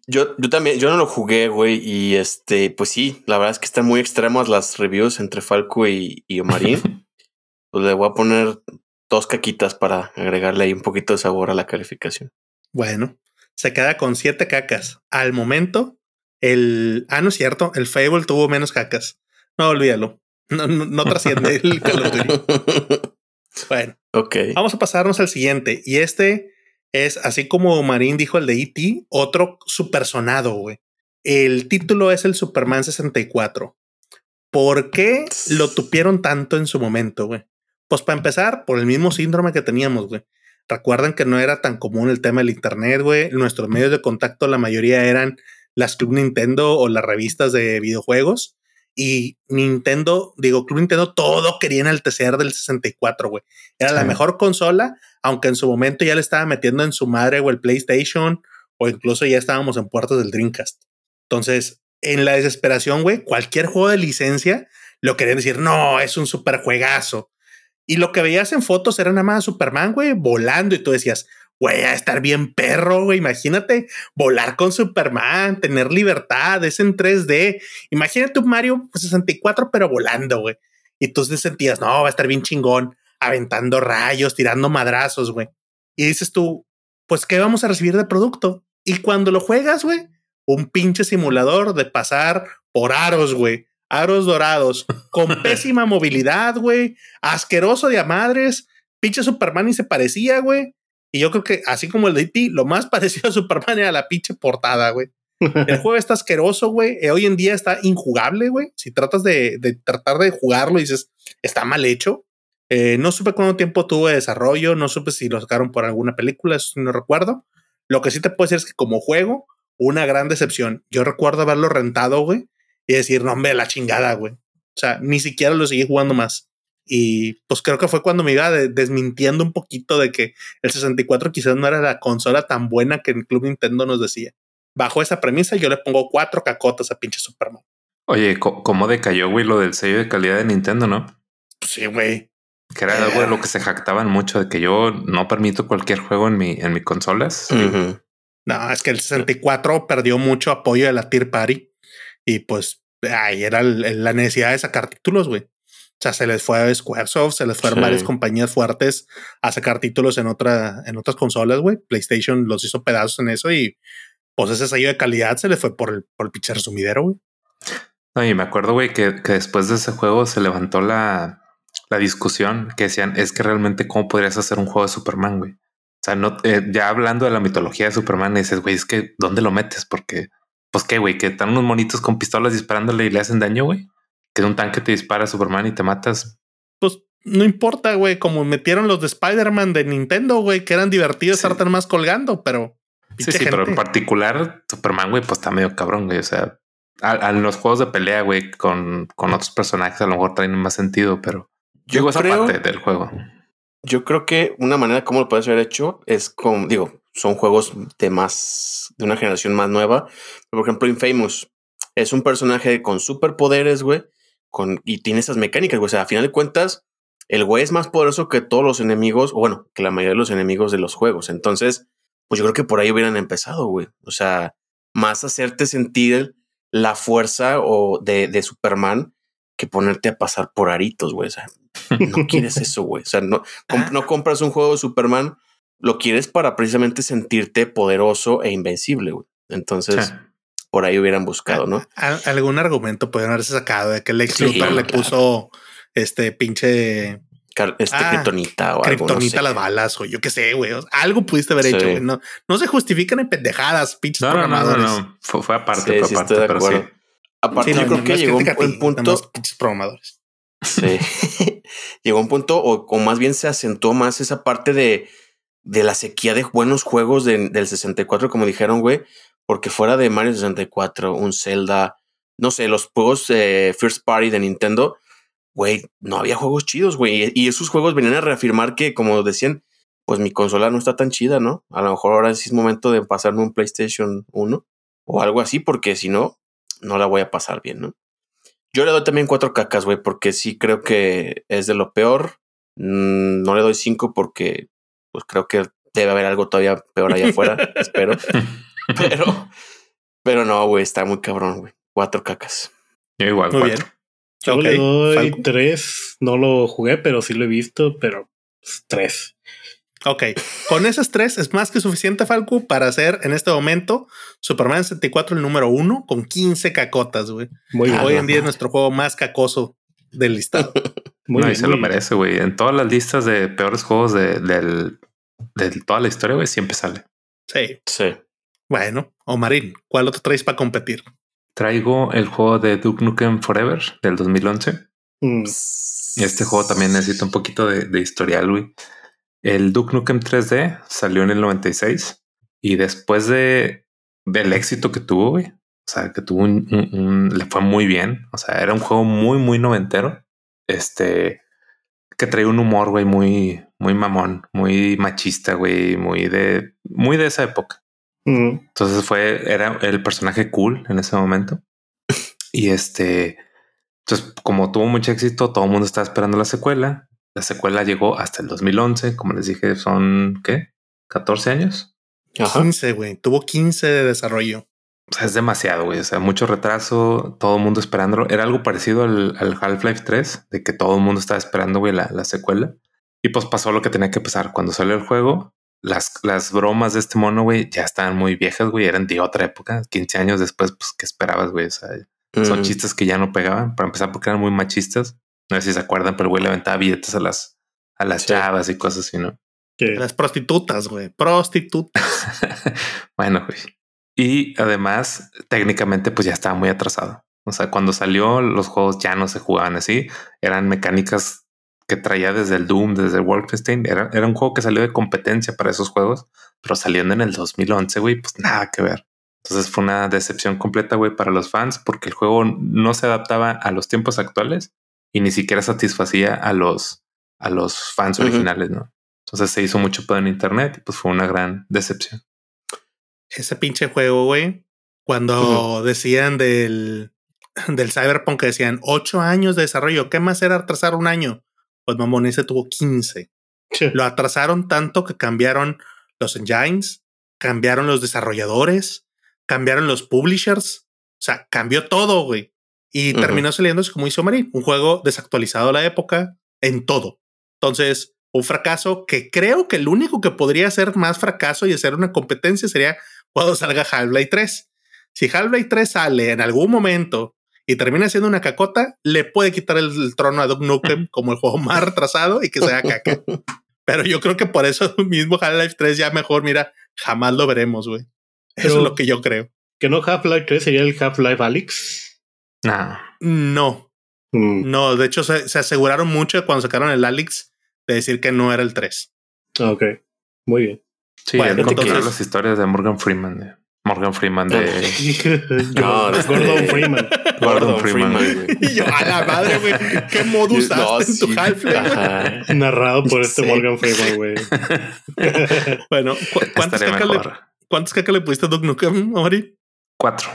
S4: Yo, yo también, yo no lo jugué, güey, y este, pues sí, la verdad es que están muy extremos las reviews entre Falco y, y Omarín. pues le voy a poner dos caquitas para agregarle ahí un poquito de sabor a la calificación.
S2: Bueno, se queda con siete cacas. Al momento, el. Ah, no es cierto, el Fable tuvo menos cacas. No, olvídalo. No, no, trasciende el Call Bueno,
S4: ok.
S2: Vamos a pasarnos al siguiente. Y este es, así como Marín dijo el de E.T., otro supersonado, güey. El título es el Superman 64. ¿Por qué lo tupieron tanto en su momento, güey? Pues para empezar, por el mismo síndrome que teníamos, güey. Recuerden que no era tan común el tema del Internet, güey. Nuestros medios de contacto, la mayoría eran las Club Nintendo o las revistas de videojuegos. Y Nintendo, digo, Club Nintendo, todo quería enaltecer del 64, güey. Era la mejor consola, aunque en su momento ya le estaba metiendo en su madre o el PlayStation, o incluso ya estábamos en puertas del Dreamcast. Entonces, en la desesperación, güey, cualquier juego de licencia lo querían decir, no, es un super juegazo. Y lo que veías en fotos era nada más Superman, güey, volando y tú decías, güey, a estar bien perro, güey. Imagínate volar con Superman, tener libertad, es en 3D. Imagínate un Mario 64, pero volando, güey. Y tú te sentías, no, va a estar bien chingón, aventando rayos, tirando madrazos, güey. Y dices tú, pues, ¿qué vamos a recibir de producto? Y cuando lo juegas, güey, un pinche simulador de pasar por aros, güey. Aros dorados, con pésima movilidad, güey. Asqueroso de a madres. Pinche Superman y se parecía, güey Y yo creo que así como el de E.T., lo más parecido a Superman era la pinche portada, güey. El juego está asqueroso, güey. Eh, hoy en día está injugable, güey. Si tratas de, tratar de jugarlo y dices, está mal hecho. Eh, no supe cuánto tiempo tuvo de desarrollo, no supe si lo sacaron por alguna película, eso no recuerdo. Lo que sí te puedo decir es que como juego, una gran decepción. Yo recuerdo haberlo rentado, güey, y decir, no, hombre, la chingada, güey. O sea, ni siquiera lo seguí jugando más. Y pues creo que fue cuando me iba desmintiendo un poquito de que el 64 quizás no era la consola tan buena que el Club Nintendo nos decía. Bajo esa premisa, yo le pongo cuatro cacotas a pinche Superman.
S1: Oye, ¿cómo decayó, güey, lo del sello de calidad de Nintendo, no?
S2: Pues sí, güey.
S1: Que era algo de lo que se jactaban mucho, de que yo no permito cualquier juego en mi, en mi consolas.
S2: No, es que el 64 perdió mucho apoyo de la Tier Party y pues ahí era la necesidad de sacar títulos, güey. O sea, se les fue a Squaresoft, se les fueron varias compañías fuertes a sacar títulos en otra, en otras consolas, güey. PlayStation los hizo pedazos en eso y pues ese sello de calidad se le fue por el, por el pinche resumidero, güey.
S1: No, y me acuerdo, güey, que, que, después de ese juego se levantó la, la discusión que decían, es que realmente cómo podrías hacer un juego de Superman, güey. O sea, no, eh, ya hablando de la mitología de Superman, dices, güey, es que ¿dónde lo metes? Porque, pues qué, güey, que están unos monitos con pistolas disparándole y le hacen daño, güey que un tanque te dispara a Superman y te matas.
S2: Pues no importa, güey, como metieron los de Spider-Man de Nintendo, güey, que eran divertidos estar más colgando, pero...
S1: Sí, sí, pero en particular Superman, güey, pues está medio cabrón, güey. O sea, a, los juegos de pelea, güey, con, con otros personajes a lo mejor traen más sentido, pero yo esa parte del juego.
S4: Yo creo que una manera como lo puedes haber hecho es con, digo, son juegos de más, de una generación más nueva. Por ejemplo, Infamous es un personaje con superpoderes, güey, y tiene esas mecánicas, güey. O sea, a final de cuentas, el güey es más poderoso que todos los enemigos, o bueno, que la mayoría de los enemigos de los juegos. Entonces, pues yo creo que por ahí hubieran empezado, güey. O sea, más hacerte sentir la fuerza o de, de Superman que ponerte a pasar por aritos, güey. O sea, no quieres eso, güey. O sea, no, ah. no compras un juego de Superman, lo quieres para precisamente sentirte poderoso e invencible, güey. Entonces, por ahí hubieran buscado, ¿no?
S2: algún argumento pueden haberse sacado de que Lex Luthor le puso este pinche
S4: este ah, kriptonita o
S2: algo. Kriptonita las balas o yo qué sé, güey. Algo pudiste haber hecho. No, no se justifican en pendejadas, pinches no, programadores. No, no, no.
S1: Fue, aparte, fue aparte, pero sí.
S4: Aparte, yo creo que llegó un, punto.
S2: Pinches programadores.
S4: Sí. llegó un punto, o, o, más bien se acentuó más esa parte de, de la sequía de buenos juegos del 64, como dijeron, güey. Porque fuera de Mario 64, un Zelda, no sé, los juegos eh, First Party de Nintendo, güey, no había juegos chidos, güey. Y esos juegos venían a reafirmar que, como decían, pues mi consola no está tan chida, ¿no? A lo mejor ahora sí es momento de pasarme un PlayStation 1 o algo así, porque si no, no la voy a pasar bien, ¿no? Yo le doy también cuatro cacas, güey, porque sí creo que es de lo peor. Mm, no le doy cinco porque, pues creo que debe haber algo todavía peor allá afuera, espero. Pero, pero no, güey, está muy cabrón, güey. Cuatro cacas.
S1: igual, muy
S3: cuatro. Bien. Yo le doy tres. No lo jugué, pero sí lo he visto, pero pues, tres.
S2: Ok, con esos tres es más que suficiente, Falco, para hacer en este momento Superman 74 el número uno con 15 cacotas, güey. Muy bien. Hoy en día es nuestro juego más cacoso del listado.
S1: muy bien, y se lo merece, güey. En todas las listas de peores juegos de, de toda la historia, güey, siempre sale.
S2: Sí.
S4: Sí.
S2: Bueno, Omarín, ¿cuál otro traes para competir?
S1: Traigo el juego de Duke Nukem Forever del 2011. Mm. Este juego también necesita un poquito de, historial, güey. El Duke Nukem 3D salió en el 96 y después de del éxito que tuvo, güey, o sea, que tuvo un, le fue muy bien. O sea, era un juego muy, muy noventero. Este que traía un humor, güey, muy, muy mamón, muy machista, güey, muy de, muy de esa época. Entonces fue, era el personaje cool en ese momento. Y este, entonces como tuvo mucho éxito, todo el mundo estaba esperando la secuela. La secuela llegó hasta el 2011, como les dije, son, ¿qué? ¿14 años?
S2: 15, güey. Tuvo 15 de desarrollo.
S1: O sea, es demasiado, güey. O sea, mucho retraso, todo el mundo esperándolo. Era algo parecido al, Half-Life 3, de que todo el mundo estaba esperando, güey, la, la secuela. Y pues pasó lo que tenía que pasar. Cuando salió el juego, las, las bromas de este mono, güey, ya estaban muy viejas, güey, eran de otra época. 15 años después, pues, ¿qué esperabas, güey? O sea, son mm. chistes que ya no pegaban, para empezar, porque eran muy machistas. No sé si se acuerdan, pero el güey le aventaba billetes a las, a las chavas y cosas así, ¿no?
S2: Las prostitutas, güey. Prostitutas.
S1: bueno, güey. Y además, técnicamente, pues ya estaba muy atrasado. O sea, cuando salió, los juegos ya no se jugaban así. Eran mecánicas que traía desde el Doom, desde el Wolfenstein. Era, era un juego que salió de competencia para esos juegos, pero saliendo en el 2011, güey, pues nada que ver. Entonces fue una decepción completa, güey, para los fans, porque el juego no se adaptaba a los tiempos actuales y ni siquiera satisfacía a los, a los fans originales, ¿no? Entonces se hizo mucho pedo en internet y pues fue una gran decepción.
S2: Ese pinche juego, güey, cuando decían del, del Cyberpunk que decían ocho años de desarrollo, ¿qué más era atrasar un año? Pues mamón, ese tuvo 15. Lo atrasaron tanto que cambiaron los engines, cambiaron los desarrolladores, cambiaron los publishers. O sea, cambió todo, güey. Y terminó saliendo como hizo Marín, un juego desactualizado a la época en todo. Entonces, un fracaso que creo que el único que podría ser más fracaso y hacer una competencia sería cuando salga Half-Life 3. Si Half-Life 3 sale en algún momento y termina siendo una cacota, le puede quitar el, trono a Doug Nukem como el juego más retrasado y que sea caca. Pero yo creo que por eso mismo Half-Life 3 ya mejor, mira, jamás lo veremos, güey. Eso es lo que yo creo.
S3: ¿Que no Half-Life 3 sería el Half-Life Alyx?
S1: No.
S2: No. Mm. No, de hecho se, aseguraron mucho cuando sacaron el Alyx de decir que no era el 3.
S3: Ok, muy bien.
S1: Sí, bueno, entonces... las historias de Morgan Freeman. Morgan Freeman de.
S3: no, Gordon Freeman.
S1: Gordon Freeman.
S2: y yo, a la madre, güey. ¿Qué modo usaste en tu half
S3: Narrado por este Morgan Freeman, güey.
S2: bueno, ¿cuántos cacas, le, ¿cuántos cacas le pusiste a Doug Nukem, Mari?
S1: Cuatro.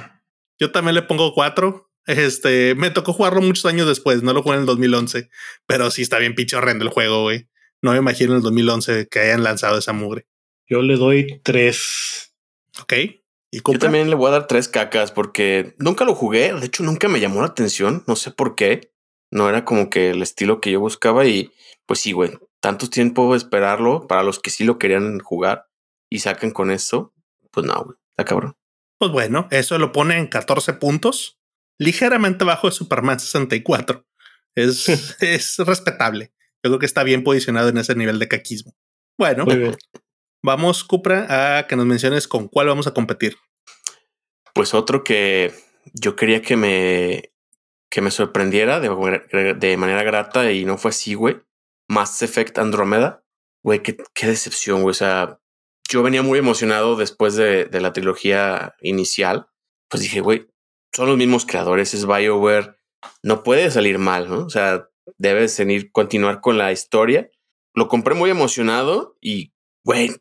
S2: Yo también le pongo cuatro. Este, me tocó jugarlo muchos años después. No lo jugué en el 2011, pero sí está bien pinche horrendo el juego, güey. No me imagino en el 2011 que hayan lanzado esa mugre.
S3: Yo le doy tres.
S2: Ok.
S4: Yo también le voy a dar tres cacas porque nunca lo jugué. De hecho, nunca me llamó la atención. No sé por qué. No era como que el estilo que yo buscaba. Y pues sí, güey. Tanto tiempo esperarlo para los que sí lo querían jugar y sacan con eso. Pues no, güey. Está cabrón.
S2: Pues bueno, eso lo pone en 14 puntos. Ligeramente bajo de Superman 64. Es, es respetable. Yo creo que está bien posicionado en ese nivel de caquismo. Bueno, Vamos, Cupra, a que nos menciones con cuál vamos a competir.
S4: Pues otro que yo quería que me, que me sorprendiera de, de manera grata y no fue así, güey. Mass Effect Andromeda. Güey, qué, qué decepción, güey. O sea, yo venía muy emocionado después de, de la trilogía inicial. Pues dije, güey, son los mismos creadores, es BioWare. No puede salir mal, ¿no? O sea, debes venir, continuar con la historia. Lo compré muy emocionado y, güey,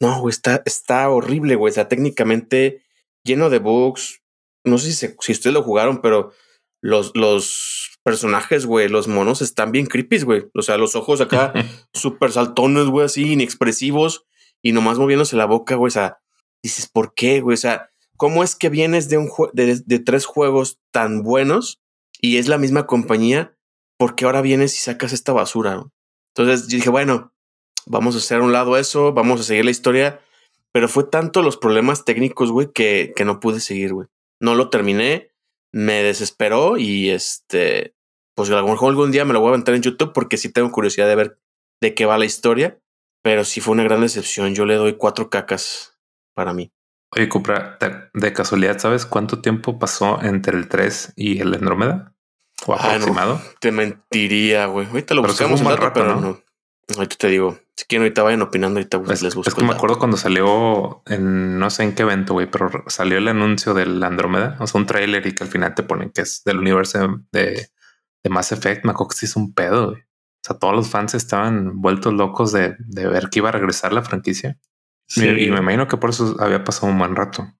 S4: no, güey, está, está horrible, güey. O sea, técnicamente lleno de bugs. No sé si, si ustedes lo jugaron, pero los, los personajes, güey, los monos están bien creepy, güey. O sea, los ojos acá súper saltones, güey, así inexpresivos y nomás moviéndose la boca, güey. O sea, dices, ¿por qué, güey? O sea, ¿cómo es que vienes de, un de, de tres juegos tan buenos y es la misma compañía? ¿Por qué ahora vienes y sacas esta basura? ¿no? Entonces dije, bueno, vamos a hacer a un lado eso, vamos a seguir la historia. Pero fue tanto los problemas técnicos, güey, que, que no pude seguir, güey. No lo terminé, me desesperó y este, pues a lo mejor algún día me lo voy a aventar en YouTube porque sí tengo curiosidad de ver de qué va la historia. Pero sí fue una gran decepción. Yo le doy cuatro cacas para mí.
S1: Oye, Cupra, de casualidad, ¿sabes cuánto tiempo pasó entre el 3 y el Andrómeda? ¿O ah, aproximado?
S4: te mentiría, güey. Ahorita lo buscamos un rato, pero no. Ahorita te digo, si quieren ahorita vayan opinando, ahorita
S1: pues,
S4: les busco.
S1: Es que me acuerdo cuando salió en no sé en qué evento, güey, pero salió el anuncio del Andrómeda, o sea, un tráiler y que al final te ponen que es del universo de, de Mass Effect. Me acuerdo que se hizo un pedo, güey. O sea, todos los fans estaban vueltos locos de, de ver que iba a regresar la franquicia. Y, me imagino que por eso había pasado un buen rato.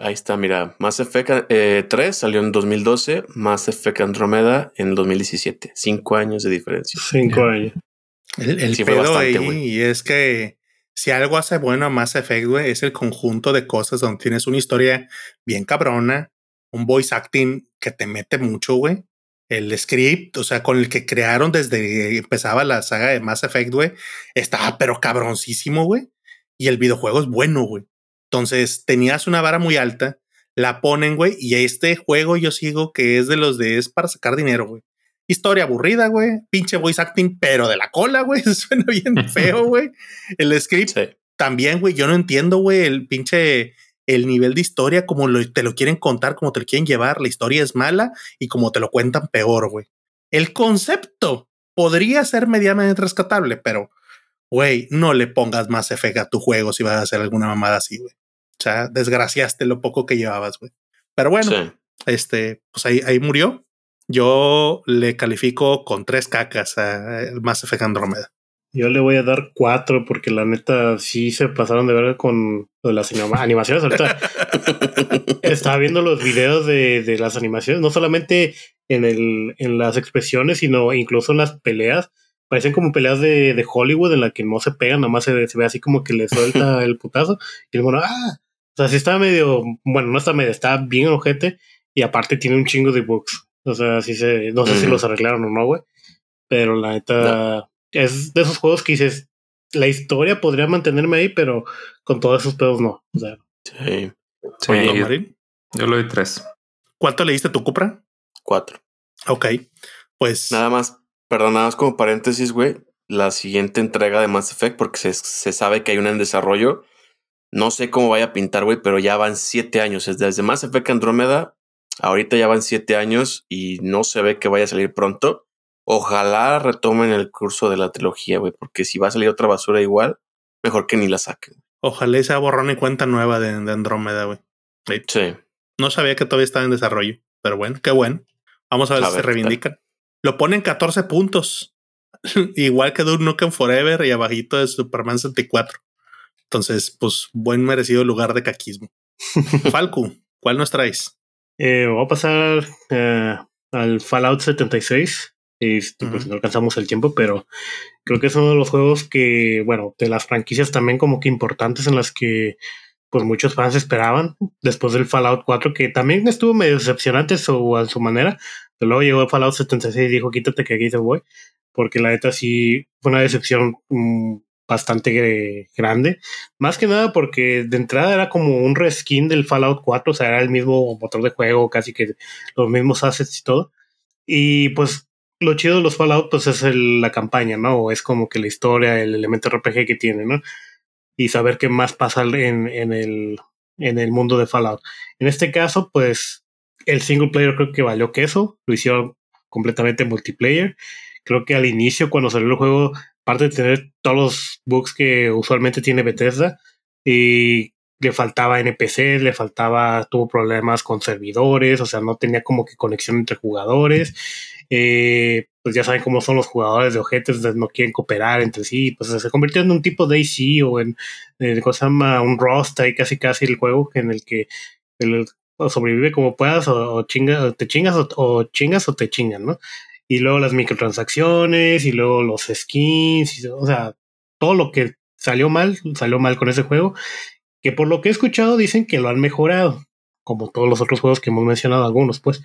S4: Ahí está, mira, Mass Effect 3 eh, salió en 2012, Mass Effect Andromeda en 2017. Cinco años de diferencia.
S3: Cinco años.
S2: El, el pedo ahí y es que si algo hace bueno a Mass Effect, güey, es el conjunto de cosas donde tienes una historia bien cabrona, un voice acting que te mete mucho, güey. El script, o sea, con el que crearon desde que empezaba la saga de Mass Effect, güey, estaba pero cabroncísimo, güey. Y el videojuego es bueno, güey. Entonces tenías una vara muy alta, la ponen, güey, y este juego yo sigo que es de los de es para sacar dinero, güey Historia aburrida, güey. Pinche voice acting, pero de la cola, güey. Suena bien feo, güey. El script también, güey. Yo no entiendo, güey, el pinche el nivel de historia, como te lo quieren contar, como te lo quieren llevar. La historia es mala y como te lo cuentan peor, güey. El concepto podría ser medianamente rescatable, pero, güey, no le pongas más efecto a tu juego si vas a hacer alguna mamada así, güey. O sea, desgraciaste lo poco que llevabas, güey. Pero bueno, este, pues ahí, ahí murió. Yo le califico con tres cacas a Mass Effect Andromeda.
S3: Yo le voy a dar cuatro porque la neta sí se pasaron de ver con las animaciones. Ahorita estaba viendo los videos de, de, las animaciones, no solamente en, el, en las expresiones, sino incluso en las peleas. Parecen como peleas de, de Hollywood en la que no se pegan, nada más se, ve así como que le suelta el putazo. Y el bueno, ah, o sea, sí está medio, bueno, no está medio, está bien ojete y aparte tiene un chingo de bugs. O sea, sí se, no sé si los arreglaron o no, güey. Pero la neta es de esos juegos que dices, la historia podría mantenerme ahí, pero con todos esos pedos no. O sea.
S1: Sí. sí yo, yo le doy tres.
S2: ¿Cuánto leíste tu Cupra?
S4: Cuatro.
S2: Ok. Pues.
S4: Nada más, perdón, nada más como paréntesis, güey. La siguiente entrega de Mass Effect, porque se, se sabe que hay una en desarrollo. No sé cómo vaya a pintar, güey, pero ya van siete años. Desde Mass Effect Andrómeda, ahorita ya van siete años y no se ve que vaya a salir pronto. Ojalá retomen el curso de la trilogía, güey, porque si va a salir otra basura igual, mejor que ni la saquen.
S2: Ojalá sea borrón y cuenta nueva de, Andrómeda, güey.
S4: Sí.
S2: No sabía que todavía estaba en desarrollo, pero bueno, qué bueno. Vamos a ver si se reivindican. Lo ponen 14 puntos, igual que Duke Nukem Forever y abajito de Superman 64. Entonces, pues, buen merecido lugar de caquismo. Falco, ¿cuál nos traes?
S3: Eh, voy a pasar eh, al Fallout 76. Este, pues no alcanzamos el tiempo, pero creo que es uno de los juegos que, bueno, de las franquicias también como que importantes en las que pues muchos fans esperaban después del Fallout 4, que también estuvo medio decepcionante su, a su manera. Pero luego llegó Fallout 76 y dijo, quítate que aquí te voy, porque la neta sí fue una decepción mm, bastante grande. Más que nada porque de entrada era como un reskin del Fallout 4, o sea, era el mismo motor de juego, casi que los mismos assets y todo. Y pues lo chido de los Fallout, pues es la campaña, ¿no? Es como que la historia, el elemento RPG que tiene, ¿no? Y saber qué más pasa en, en, el, en el mundo de Fallout. En este caso, pues el single player creo que valió queso, lo hicieron completamente multiplayer. Creo que al inicio, cuando salió el juego, aparte de tener todos los bugs que usualmente tiene Bethesda, y le faltaba NPC, le faltaba, tuvo problemas con servidores, o sea, no tenía como que conexión entre jugadores. Eh, pues ya saben cómo son los jugadores de ojetes, no quieren cooperar entre sí, pues se convirtió en un tipo de AC o en, en cosa llama un Rust, ahí casi casi el juego en el que el, sobrevive como puedas o, chinga, te chingas o, chingas o te chingan, ¿no? Y luego las microtransacciones y luego los skins, o sea, todo lo que salió mal, salió mal con ese juego que por lo que he escuchado dicen que lo han mejorado, como todos los otros juegos que hemos mencionado, algunos pues,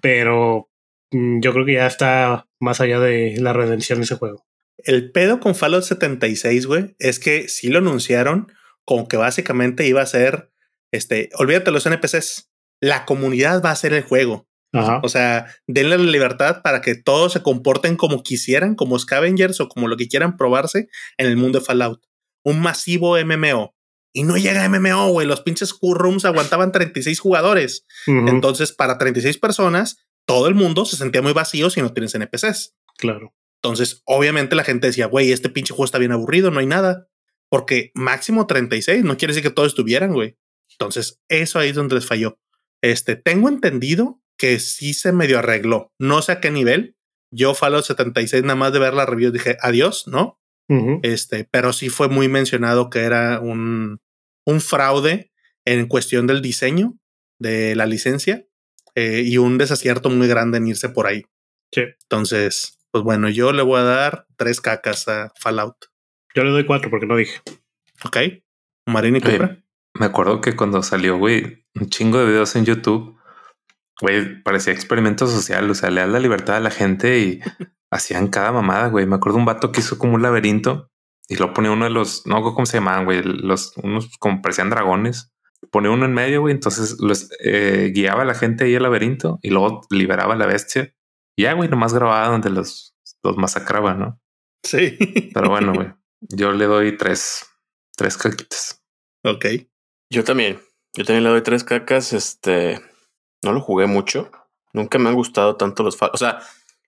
S3: pero mm, yo creo que ya está más allá de la redención de ese juego.
S2: El pedo con Fallout 76, güey, es que sí lo anunciaron como que básicamente iba a ser, este, olvídate los NPCs, la comunidad va a ser el juego. O sea, denle la libertad para que todos se comporten como quisieran, como scavengers o como lo que quieran probarse en el mundo de Fallout. Un masivo MMO y no llega MMO, güey. Los pinches Rooms aguantaban 36 jugadores. Entonces, para 36 personas, todo el mundo se sentía muy vacío si no tienes NPCs.
S3: Claro.
S2: Entonces, obviamente la gente decía, güey, este pinche juego está bien aburrido, no hay nada. Porque máximo 36 no quiere decir que todos estuvieran, güey. Entonces, eso ahí es donde les falló. Este, tengo entendido que sí se medio arregló. No sé a qué nivel. Yo Fallout 76 nada más de ver la review dije, adiós, ¿no? Este, pero sí fue muy mencionado que era un, un fraude en cuestión del diseño de la licencia eh, y un desacierto muy grande en irse por ahí.
S3: Sí.
S2: Entonces, pues bueno, yo le voy a dar tres cacas a Fallout.
S3: Yo le doy cuatro porque no dije.
S2: Ok. Marina y Cupra.
S1: me acuerdo que cuando salió, güey, un chingo de videos en YouTube, güey, parecía experimento social. O sea, le da la libertad a la gente y hacían cada mamada, güey. Me acuerdo un vato que hizo como un laberinto y lo ponía uno de los, no cómo se llamaban, güey, los, unos como parecían dragones. Pone uno en medio, güey, entonces los eh, guiaba a la gente ahí al laberinto y luego liberaba a la bestia Y ya, güey, nomás grababa donde los, los masacraban, ¿no?
S2: Sí.
S1: Pero bueno, güey, yo le doy tres, tres caquitas.
S2: Ok.
S4: Yo también. Yo también le doy tres cacas. Este no lo jugué mucho. Nunca me han gustado tanto los. O sea,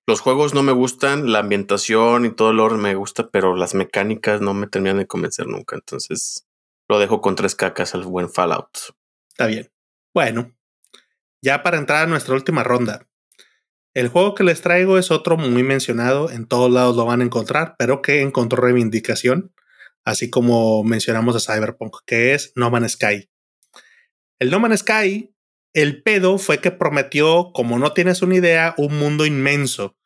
S4: los juegos no me gustan, la ambientación y todo el orden me gusta, pero las mecánicas no me terminan de convencer nunca. Entonces lo dejo con tres cacas al buen Fallout.
S2: Está bien. Bueno, ya para entrar a nuestra última ronda. El juego que les traigo es otro muy mencionado, en todos lados lo van a encontrar, pero que encontró reivindicación, así como mencionamos a Cyberpunk, que es No Man's Sky. El No Man's Sky, el pedo fue que prometió, como no tienes una idea, un mundo inmenso.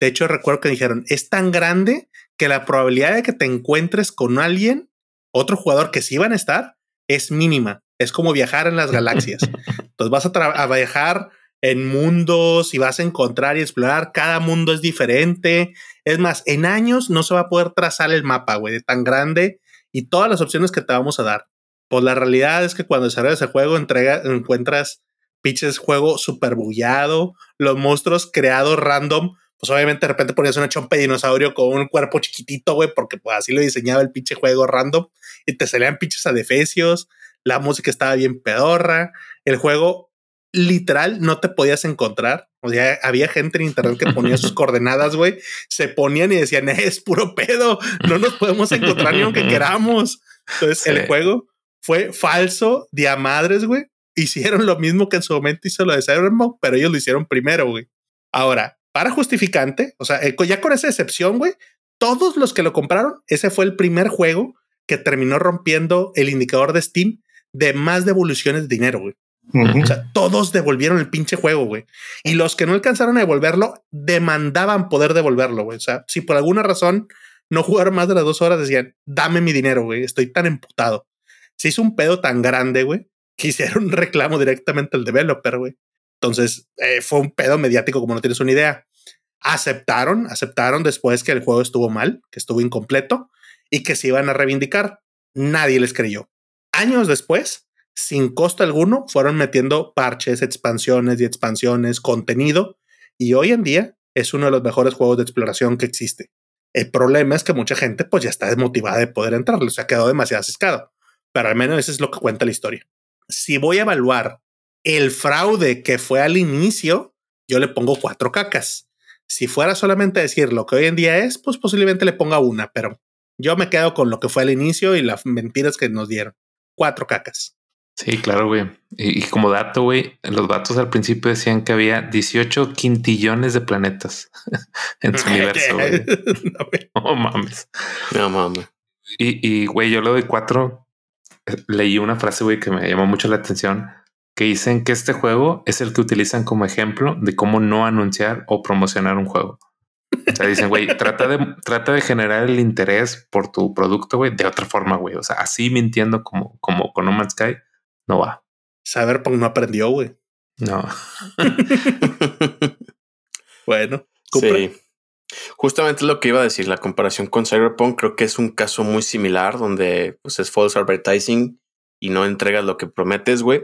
S2: De hecho, recuerdo que dijeron, es tan grande que la probabilidad de que te encuentres con alguien, otro jugador que sí van a estar, es mínima. Es como viajar en las galaxias. Entonces vas a, a viajar en mundos y vas a encontrar y explorar. Cada mundo es diferente. Es más, en años no se va a poder trazar el mapa, güey, de tan grande y todas las opciones que te vamos a dar. Pues la realidad es que cuando desarrollas ese juego, entrega, encuentras pinches juego super bullado, los monstruos creados random. Pues obviamente de repente ponías una chompa de dinosaurio con un cuerpo chiquitito, güey, porque pues así lo diseñaba el pinche juego random y te salían pinches adefesios. La música estaba bien pedorra. El juego literal no te podías encontrar. O sea, había gente en internet que ponía sus coordenadas, güey. Se ponían y decían, es puro pedo. No nos podemos encontrar ni aunque queramos. Entonces, el juego fue falso de a madres, güey. Hicieron lo mismo que en su momento hizo lo de Cyberpunk, pero ellos lo hicieron primero, güey. Ahora, para justificante, o sea, eh, ya con esa excepción, güey, todos los que lo compraron, ese fue el primer juego que terminó rompiendo el indicador de Steam de más devoluciones de dinero, güey. O sea, todos devolvieron el pinche juego, güey. Y los que no alcanzaron a devolverlo, demandaban poder devolverlo, güey. O sea, si por alguna razón no jugaron más de las dos horas, decían, dame mi dinero, güey. Estoy tan emputado. Se hizo un pedo tan grande, güey, que un reclamo directamente al developer, güey. Entonces, eh, fue un pedo mediático, como no tienes una idea. Aceptaron, aceptaron después que el juego estuvo mal, que estuvo incompleto y que se iban a reivindicar. Nadie les creyó. Años después, sin costo alguno, fueron metiendo parches, expansiones y expansiones, contenido, y hoy en día es uno de los mejores juegos de exploración que existe. El problema es que mucha gente pues ya está desmotivada de poder entrarle, se ha quedado demasiado asescado, pero al menos eso es lo que cuenta la historia. Si voy a evaluar el fraude que fue al inicio, yo le pongo cuatro cacas. Si fuera solamente decir lo que hoy en día es, pues posiblemente le ponga una, pero yo me quedo con lo que fue al inicio y las mentiras que nos dieron. Cuatro cacas.
S1: Sí, claro, güey. Y, como dato, güey, los datos al principio decían que había 18 quintillones de planetas en su universo. no, mames.
S4: No mames.
S1: Y, güey, yo le doy cuatro. Leí una frase, güey, que me llamó mucho la atención, que dicen que este juego es el que utilizan como ejemplo de cómo no anunciar o promocionar un juego. O sea, dicen, güey, trata de, trata de generar el interés por tu producto, güey, de otra forma, güey. O sea, así mintiendo como, como con No Man's Sky, no va.
S2: Cyberpunk no aprendió, güey.
S1: No.
S2: bueno,
S4: sí. Justamente lo que iba a decir, la comparación con Cyberpunk creo que es un caso muy similar donde pues, es false advertising y no entregas lo que prometes, güey.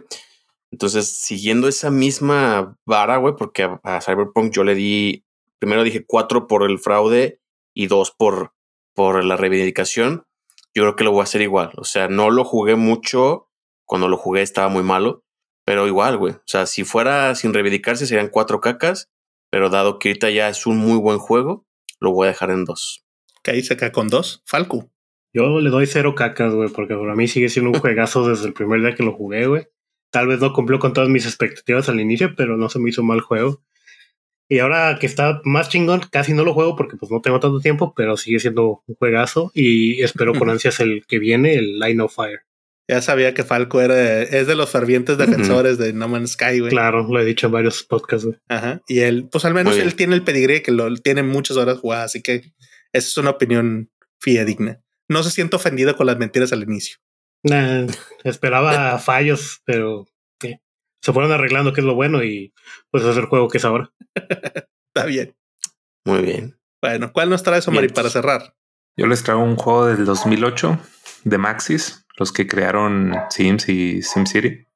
S4: Entonces, siguiendo esa misma vara, güey, porque a, Cyberpunk yo le di, primero dije cuatro por el fraude y dos por, por la reivindicación. Yo creo que lo voy a hacer igual. O sea, no lo jugué mucho cuando lo jugué estaba muy malo, pero igual, güey. O sea, si fuera sin reivindicarse serían cuatro cacas, pero dado que ahorita ya es un muy buen juego, lo voy a dejar en dos.
S2: ¿Qué ahí se cae con dos? Falco.
S3: Yo le doy cero cacas, güey, porque para mí sigue siendo un juegazo desde el primer día que lo jugué, güey. Tal vez no cumplió con todas mis expectativas al inicio, pero no se me hizo mal juego. Y ahora que está más chingón, casi no lo juego porque pues no tengo tanto tiempo, pero sigue siendo un juegazo y espero con ansias el que viene, el Line of Fire.
S2: Ya sabía que Falco era, es de los fervientes defensores de No Man's Sky, güey.
S3: Claro, lo he dicho en varios podcasts, güey.
S2: Ajá. Y él, pues al menos él tiene el pedigrí que lo tiene muchas horas jugadas, así que esa es una opinión fidedigna. No se siente ofendido con las mentiras al inicio.
S3: esperaba fallos, pero se fueron arreglando, que es lo bueno, y pues es el juego que es ahora.
S2: Está bien.
S4: Muy bien.
S2: Bueno, ¿cuál nos trae eso, Mari, para cerrar?
S1: Yo les traigo un juego del 2008 de Maxis los que crearon Sims y SimCity,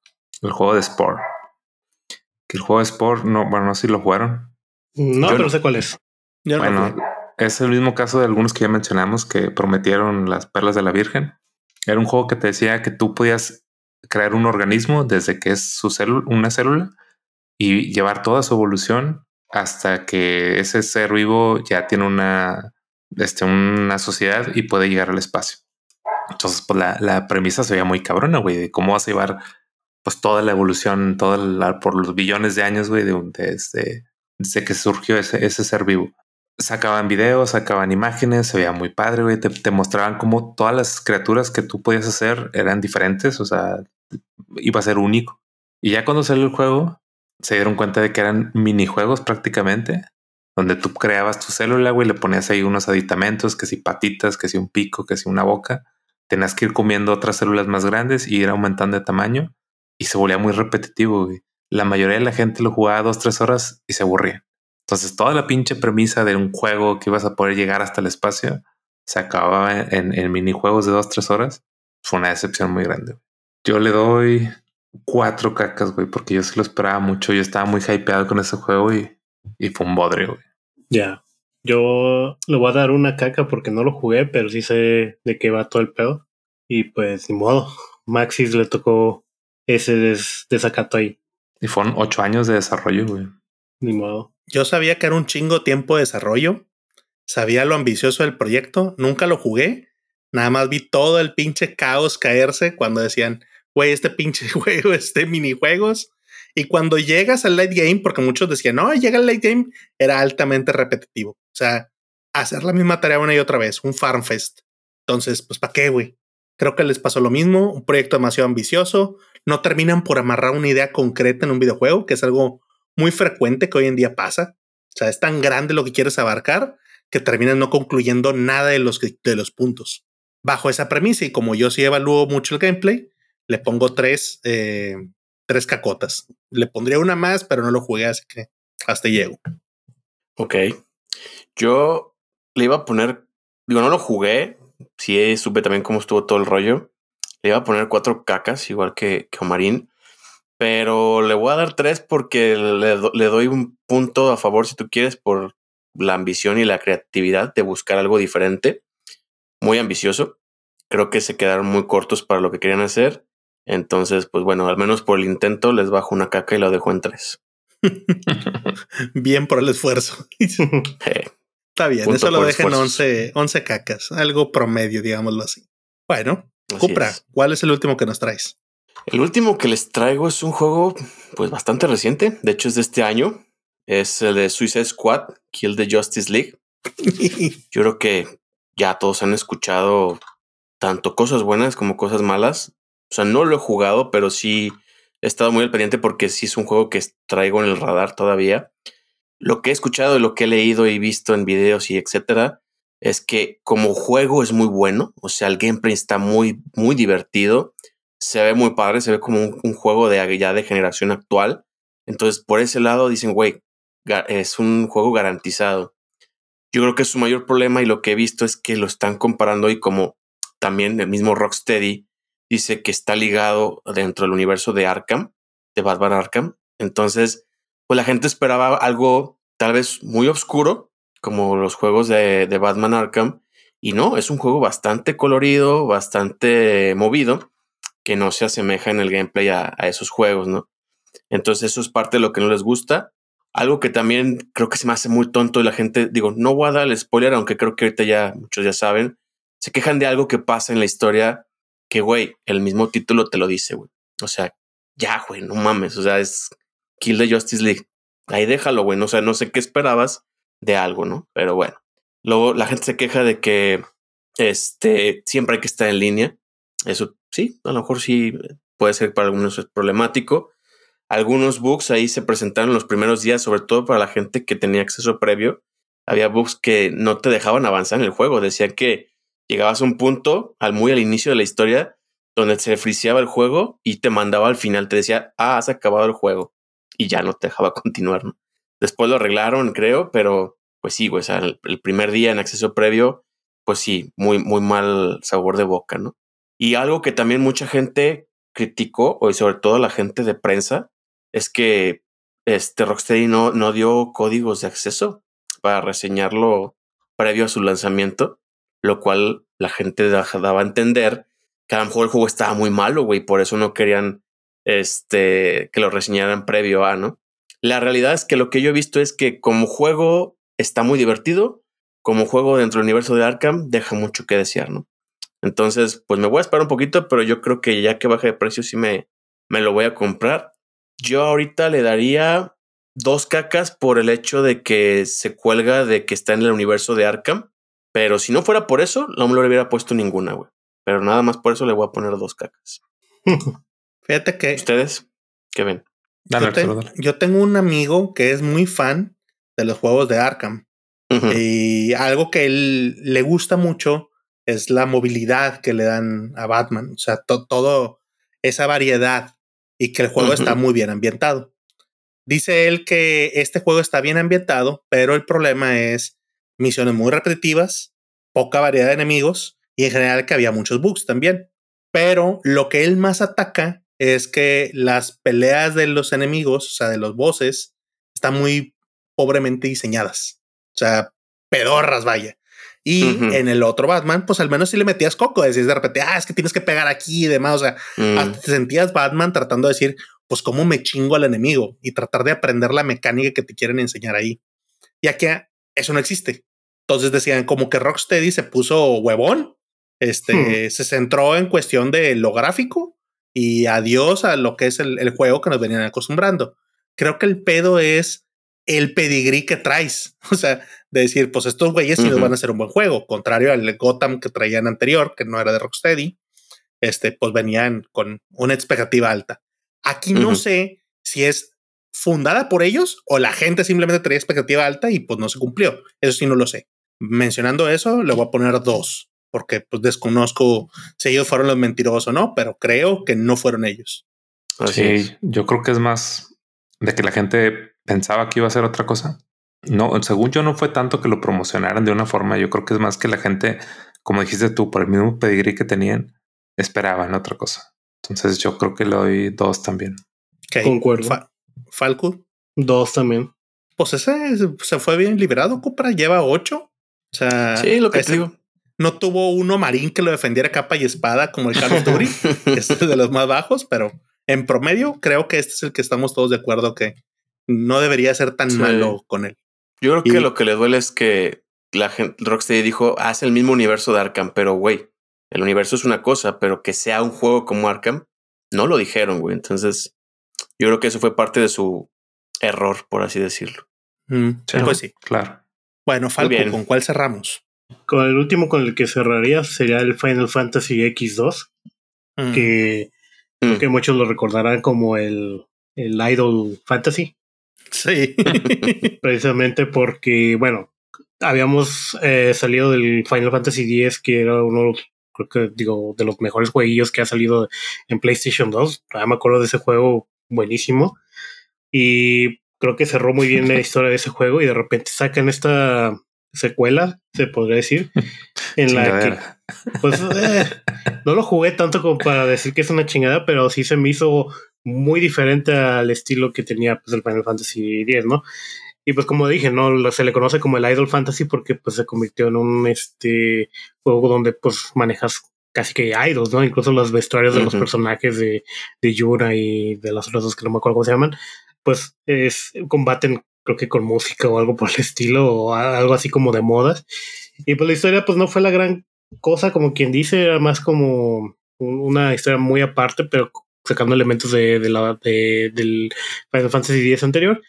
S1: el juego de Sport. Que el juego de Sport, no, bueno, no sé si lo jugaron.
S3: No, pero no sé cuál es.
S1: bueno, es el mismo caso de algunos que ya mencionamos que prometieron las perlas de la Virgen. Era un juego que te decía que tú podías crear un organismo desde que es su célula, una célula y llevar toda su evolución hasta que ese ser vivo ya tiene una, este, una sociedad y puede llegar al espacio. Entonces, pues la, la premisa se veía muy cabrona, güey, de cómo vas a llevar pues toda la evolución, toda la, por los billones de años, güey, de, desde, desde que surgió ese, ese ser vivo. Sacaban videos, sacaban imágenes, se veía muy padre, güey. Te, te, mostraban cómo todas las criaturas que tú podías hacer eran diferentes, o sea, iba a ser único. Y ya cuando salió el juego, se dieron cuenta de que eran minijuegos prácticamente, donde tú creabas tu célula, güey, le ponías ahí unos aditamentos, que si patitas, que si un pico, que si una boca. Tenías que ir comiendo otras células más grandes y ir aumentando de tamaño y se volvía muy repetitivo. La mayoría de la gente lo jugaba dos, tres horas y se aburría. Entonces toda la pinche premisa de un juego que ibas a poder llegar hasta el espacio se acababa en, en minijuegos de dos, tres horas. Fue una decepción muy grande. Yo le doy cuatro cacas, güey, porque yo se lo esperaba mucho. Yo estaba muy hypeado con ese juego y, y fue un bodre, güey.
S3: Ya. Yo le voy a dar una caca porque no lo jugué, pero sí sé de qué va todo el pedo. Y pues, ni modo. Maxis le tocó ese desacato ahí.
S1: Y fueron ocho años de desarrollo, güey.
S3: Ni modo.
S2: Yo sabía que era un chingo tiempo de desarrollo. Sabía lo ambicioso del proyecto. Nunca lo jugué. Nada más vi todo el pinche caos caerse cuando decían, güey, este pinche juego, este minijuegos. Y cuando llegas al late game, porque muchos decían, no, llega el late game, era altamente repetitivo. O sea, hacer la misma tarea una y otra vez, un farm fest. Entonces, pues, ¿para qué, güey? Creo que les pasó lo mismo, un proyecto demasiado ambicioso, no terminan por amarrar una idea concreta en un videojuego, que es algo muy frecuente que hoy en día pasa. O sea, es tan grande lo que quieres abarcar que terminan no concluyendo nada de los, de los puntos. Bajo esa premisa, y como yo sí evalúo mucho el gameplay, le pongo tres, eh, tres cacotas. Le pondría una más, pero no lo jugué, así que hasta llego.
S4: Ok. Yo le iba a poner, digo, no lo jugué, sí supe también cómo estuvo todo el rollo. Le iba a poner cuatro cacas, igual que, que Omarín. Pero le voy a dar tres porque le, le, doy un punto a favor, si tú quieres, por la ambición y la creatividad de buscar algo diferente. Muy ambicioso. Creo que se quedaron muy cortos para lo que querían hacer. Entonces, pues bueno, al menos por el intento les bajo una caca y lo dejo en tres.
S2: Bien por el esfuerzo. Está bien, eso lo dejen 11, 11 cacas, algo promedio, digámoslo así. Bueno, Cupra, ¿cuál es el último que nos traes?
S4: El último que les traigo es un juego pues bastante reciente, de hecho es de este año, es el de Suicide Squad, Kill the Justice League. Yo creo que ya todos han escuchado tanto cosas buenas como cosas malas. O sea, no lo he jugado, pero sí he estado muy al pendiente porque sí es un juego que traigo en el radar todavía lo que he escuchado y lo que he leído y visto en videos y etcétera, es que como juego es muy bueno. O sea, el gameplay está muy, muy divertido. Se ve muy padre, se ve como un, juego de ya de generación actual. Entonces, por ese lado dicen, güey, es un juego garantizado. Yo creo que su mayor problema y lo que he visto es que lo están comparando y como también el mismo Rocksteady dice que está ligado dentro del universo de Arkham, de Batman Arkham. Entonces, pues la gente esperaba algo tal vez muy oscuro, como los juegos de, Batman Arkham. Y no, es un juego bastante colorido, bastante movido, que no se asemeja en el gameplay a, esos juegos, ¿no? Entonces eso es parte de lo que no les gusta. Algo que también creo que se me hace muy tonto y la gente, digo, no voy a dar el spoiler, aunque creo que ahorita ya muchos ya saben, se quejan de algo que pasa en la historia que, güey, el mismo título te lo dice, güey. O sea, ya, güey, no mames, o sea, es Kill the Justice League. Ahí déjalo, güey. O sea, no sé qué esperabas de algo, ¿no? Pero bueno. Luego la gente se queja de que este siempre hay que estar en línea. Eso sí, a lo mejor sí puede ser para algunos es problemático. Algunos bugs ahí se presentaron los primeros días, sobre todo para la gente que tenía acceso previo. Había bugs que no te dejaban avanzar en el juego. Decían que llegabas a un punto, al muy al inicio de la historia, donde se friseaba el juego y te mandaba al final, te decía, ah, has acabado el juego y ya no te dejaba continuar. ¿no? Después lo arreglaron, creo, pero pues sí, o el, primer día en acceso previo, pues sí, muy, muy mal sabor de boca, ¿no? Y algo que también mucha gente criticó, y sobre todo la gente de prensa, es que este Rocksteady no, no dio códigos de acceso para reseñarlo previo a su lanzamiento, lo cual la gente daba a entender que a lo mejor el juego estaba muy malo, güey, por eso no querían este, que lo reseñaran previo a, ¿no? La realidad es que lo que yo he visto es que como juego está muy divertido, como juego dentro del universo de Arkham deja mucho que desear, ¿no? Entonces, pues me voy a esperar un poquito, pero yo creo que ya que baje de precio sí me, me lo voy a comprar. Yo ahorita le daría dos cacas por el hecho de que se cuelga de que está en el universo de Arkham. Pero si no fuera por eso, no me lo hubiera puesto ninguna, güey. Pero nada más por eso le voy a poner dos cacas.
S2: Fíjate que.
S4: ¿Ustedes qué ven?
S2: yo, tengo un amigo que es muy fan de los juegos de Arkham. Y algo que él le gusta mucho es la movilidad que le dan a Batman. O sea, todo esa variedad y que el juego está muy bien ambientado. Dice él que este juego está bien ambientado, pero el problema es misiones muy repetitivas, poca variedad de enemigos y en general que había muchos bugs también. Pero lo que él más ataca es que las peleas de los enemigos, o sea, de los bosses, están muy pobremente diseñadas. O sea, pedorras, vaya. Y en el otro Batman, pues al menos si le metías coco, decías de repente, ah, es que tienes que pegar aquí y demás. O sea, mm. te sentías Batman tratando de decir, pues cómo me chingo al enemigo y tratar de aprender la mecánica que te quieren enseñar ahí. Ya que eso no existe. Entonces decían como que Rocksteady se puso huevón, este, hmm. se centró en cuestión de lo gráfico y adiós a lo que es el, el juego que nos venían acostumbrando. Creo que el pedo es el pedigrí que traes. O sea, de decir, pues estos güeyes sí nos van a hacer un buen juego, contrario al Gotham que traían anterior, que no era de Rocksteady, este, pues venían con una expectativa alta. Aquí no sé si es fundada por ellos o la gente simplemente traía expectativa alta y pues no se cumplió. Eso sí no lo sé. Mencionando eso, le voy a poner dos, porque pues desconozco si ellos fueron los mentirosos o no, pero creo que no fueron ellos.
S1: sí, yo creo que es más de que la gente pensaba que iba a ser otra cosa no, según yo no fue tanto que lo promocionaran de una forma, yo creo que es más que la gente, como dijiste tú, por el mismo pedigrí que tenían, esperaban otra cosa. Entonces yo creo que le doy dos también.
S3: Concuerdo.
S2: Falco.
S3: Dos también.
S2: Pues ese se fue bien liberado. Cupra lleva ocho. O sea,
S4: sí, lo que digo.
S2: No tuvo uno marín que lo defendiera capa y espada como el Carlos Duri, que es de los más bajos, pero en promedio creo que este es el que estamos todos de acuerdo que no debería ser tan malo con él.
S4: Yo creo que lo que le duele es que la gente, Rocksteady dijo, hace el mismo universo de Arkham, pero güey, el universo es una cosa, pero que sea un juego como Arkham, no lo dijeron, güey. Entonces, yo creo que eso fue parte de su error, por así decirlo.
S2: Mm, pues sí. Claro. Bueno, Falco, ¿con cuál cerramos?
S3: Con el último con el que cerraría sería el Final Fantasy X2, mm. que, mm. que muchos lo recordarán como el, el Idol Fantasy.
S2: Sí.
S3: Precisamente porque, bueno, habíamos eh, salido del Final Fantasy X, que era uno, creo que digo, de los mejores jueguillos que ha salido en PlayStation 2. Todavía me acuerdo de ese juego buenísimo. Y creo que cerró muy bien la historia de ese juego y de repente sacan esta secuela, se podría decir, en la que pues eh, no lo jugué tanto como para decir que es una chingada, pero sí se me hizo muy diferente al estilo que tenía pues, el Final Fantasy X, ¿no? Y pues como dije, ¿no? Se le conoce como el Idol Fantasy porque pues se convirtió en un este juego donde pues manejas casi que idols, ¿no? Incluso los vestuarios de los personajes de, de Yura y de las otras dos que no me acuerdo cómo se llaman, pues es combaten creo que con música o algo por el estilo o algo así como de modas. Y pues la historia pues no fue la gran cosa como quien dice, era más como una historia muy aparte, pero sacando elementos de, de la, de, del Final Fantasy X anterior.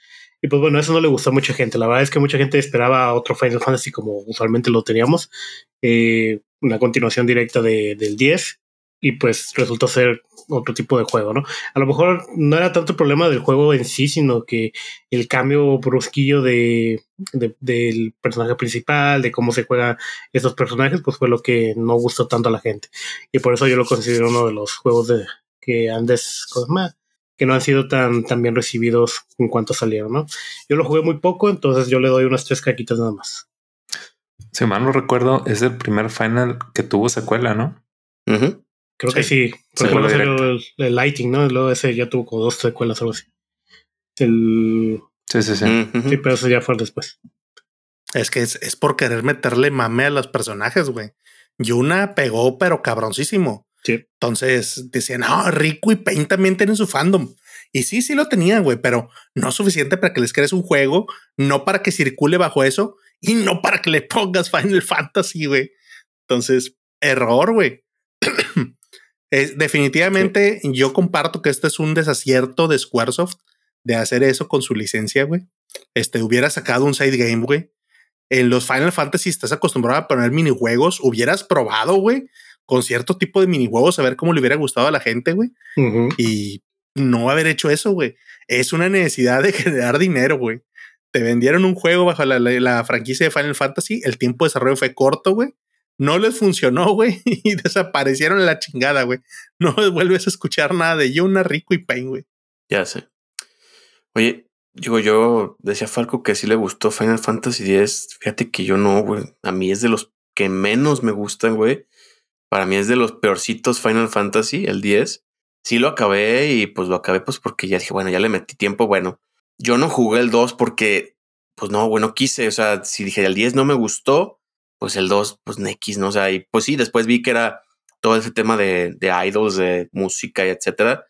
S3: Y pues bueno, eso no le gustó a mucha gente. La verdad es que mucha gente esperaba otro Final Fantasy como usualmente lo teníamos. Eh, una continuación directa de, del 10 y pues resultó ser otro tipo de juego, ¿no? A lo mejor no era tanto el problema del juego en sí, sino que el cambio brusquillo de, del personaje principal, de cómo se juegan estos personajes, pues fue lo que no gustó tanto a la gente. Y por eso yo lo considero uno de los juegos de, que antes, que no han sido tan, tan bien recibidos en cuanto salieron, ¿no? Yo lo jugué muy poco, entonces yo le doy unas tres caquitas nada más.
S1: Si mal no recuerdo, es el primer final que tuvo secuela, ¿no?
S3: Creo que sí. Porque el, el, Lighting, ¿no? Luego ese ya tuvo como dos secuelas o algo así. El...
S1: Sí, sí, sí.
S3: Sí, pero eso ya fue después.
S2: Es que es, es por querer meterle mame a los personajes, güey. Yuna pegó, pero cabroncísimo.
S3: Sí.
S2: Entonces decían, no, Rico y Pain también tienen su fandom. Y sí, sí lo tenían, güey, pero no suficiente para que les crees un juego, no para que circule bajo eso y no para que le pongas Final Fantasy, güey. Entonces, error, güey. es, definitivamente yo comparto que este es un desacierto de Squaresoft de hacer eso con su licencia, güey. Este hubiera sacado un side game, güey. En los Final Fantasy estás acostumbrado a poner minijuegos. Hubieras probado, güey, con cierto tipo de minijuegos a ver cómo le hubiera gustado a la gente, güey. Y no haber hecho eso, güey. Es una necesidad de generar dinero, güey. Te vendieron un juego bajo la, la, franquicia de Final Fantasy. El tiempo de desarrollo fue corto, güey. No les funcionó, güey. Y desaparecieron la chingada, güey. No vuelves a escuchar nada de Yuna, Rico y Pain, güey.
S4: Ya sé. Oye, digo, yo decía Falco que sí le gustó Final Fantasy X. Fíjate que yo no, güey. A mí es de los que menos me gustan, güey. Para mí es de los peorcitos Final Fantasy, el 10. Sí lo acabé y pues lo acabé pues porque ya dije, bueno, ya le metí tiempo. Bueno, yo no jugué el 2 porque, pues no, bueno, quise. O sea, si dije el 10 no me gustó, pues el 2, pues X, ¿no? O sea, y pues sí, después vi que era todo ese tema de, de idols, de música y etcétera.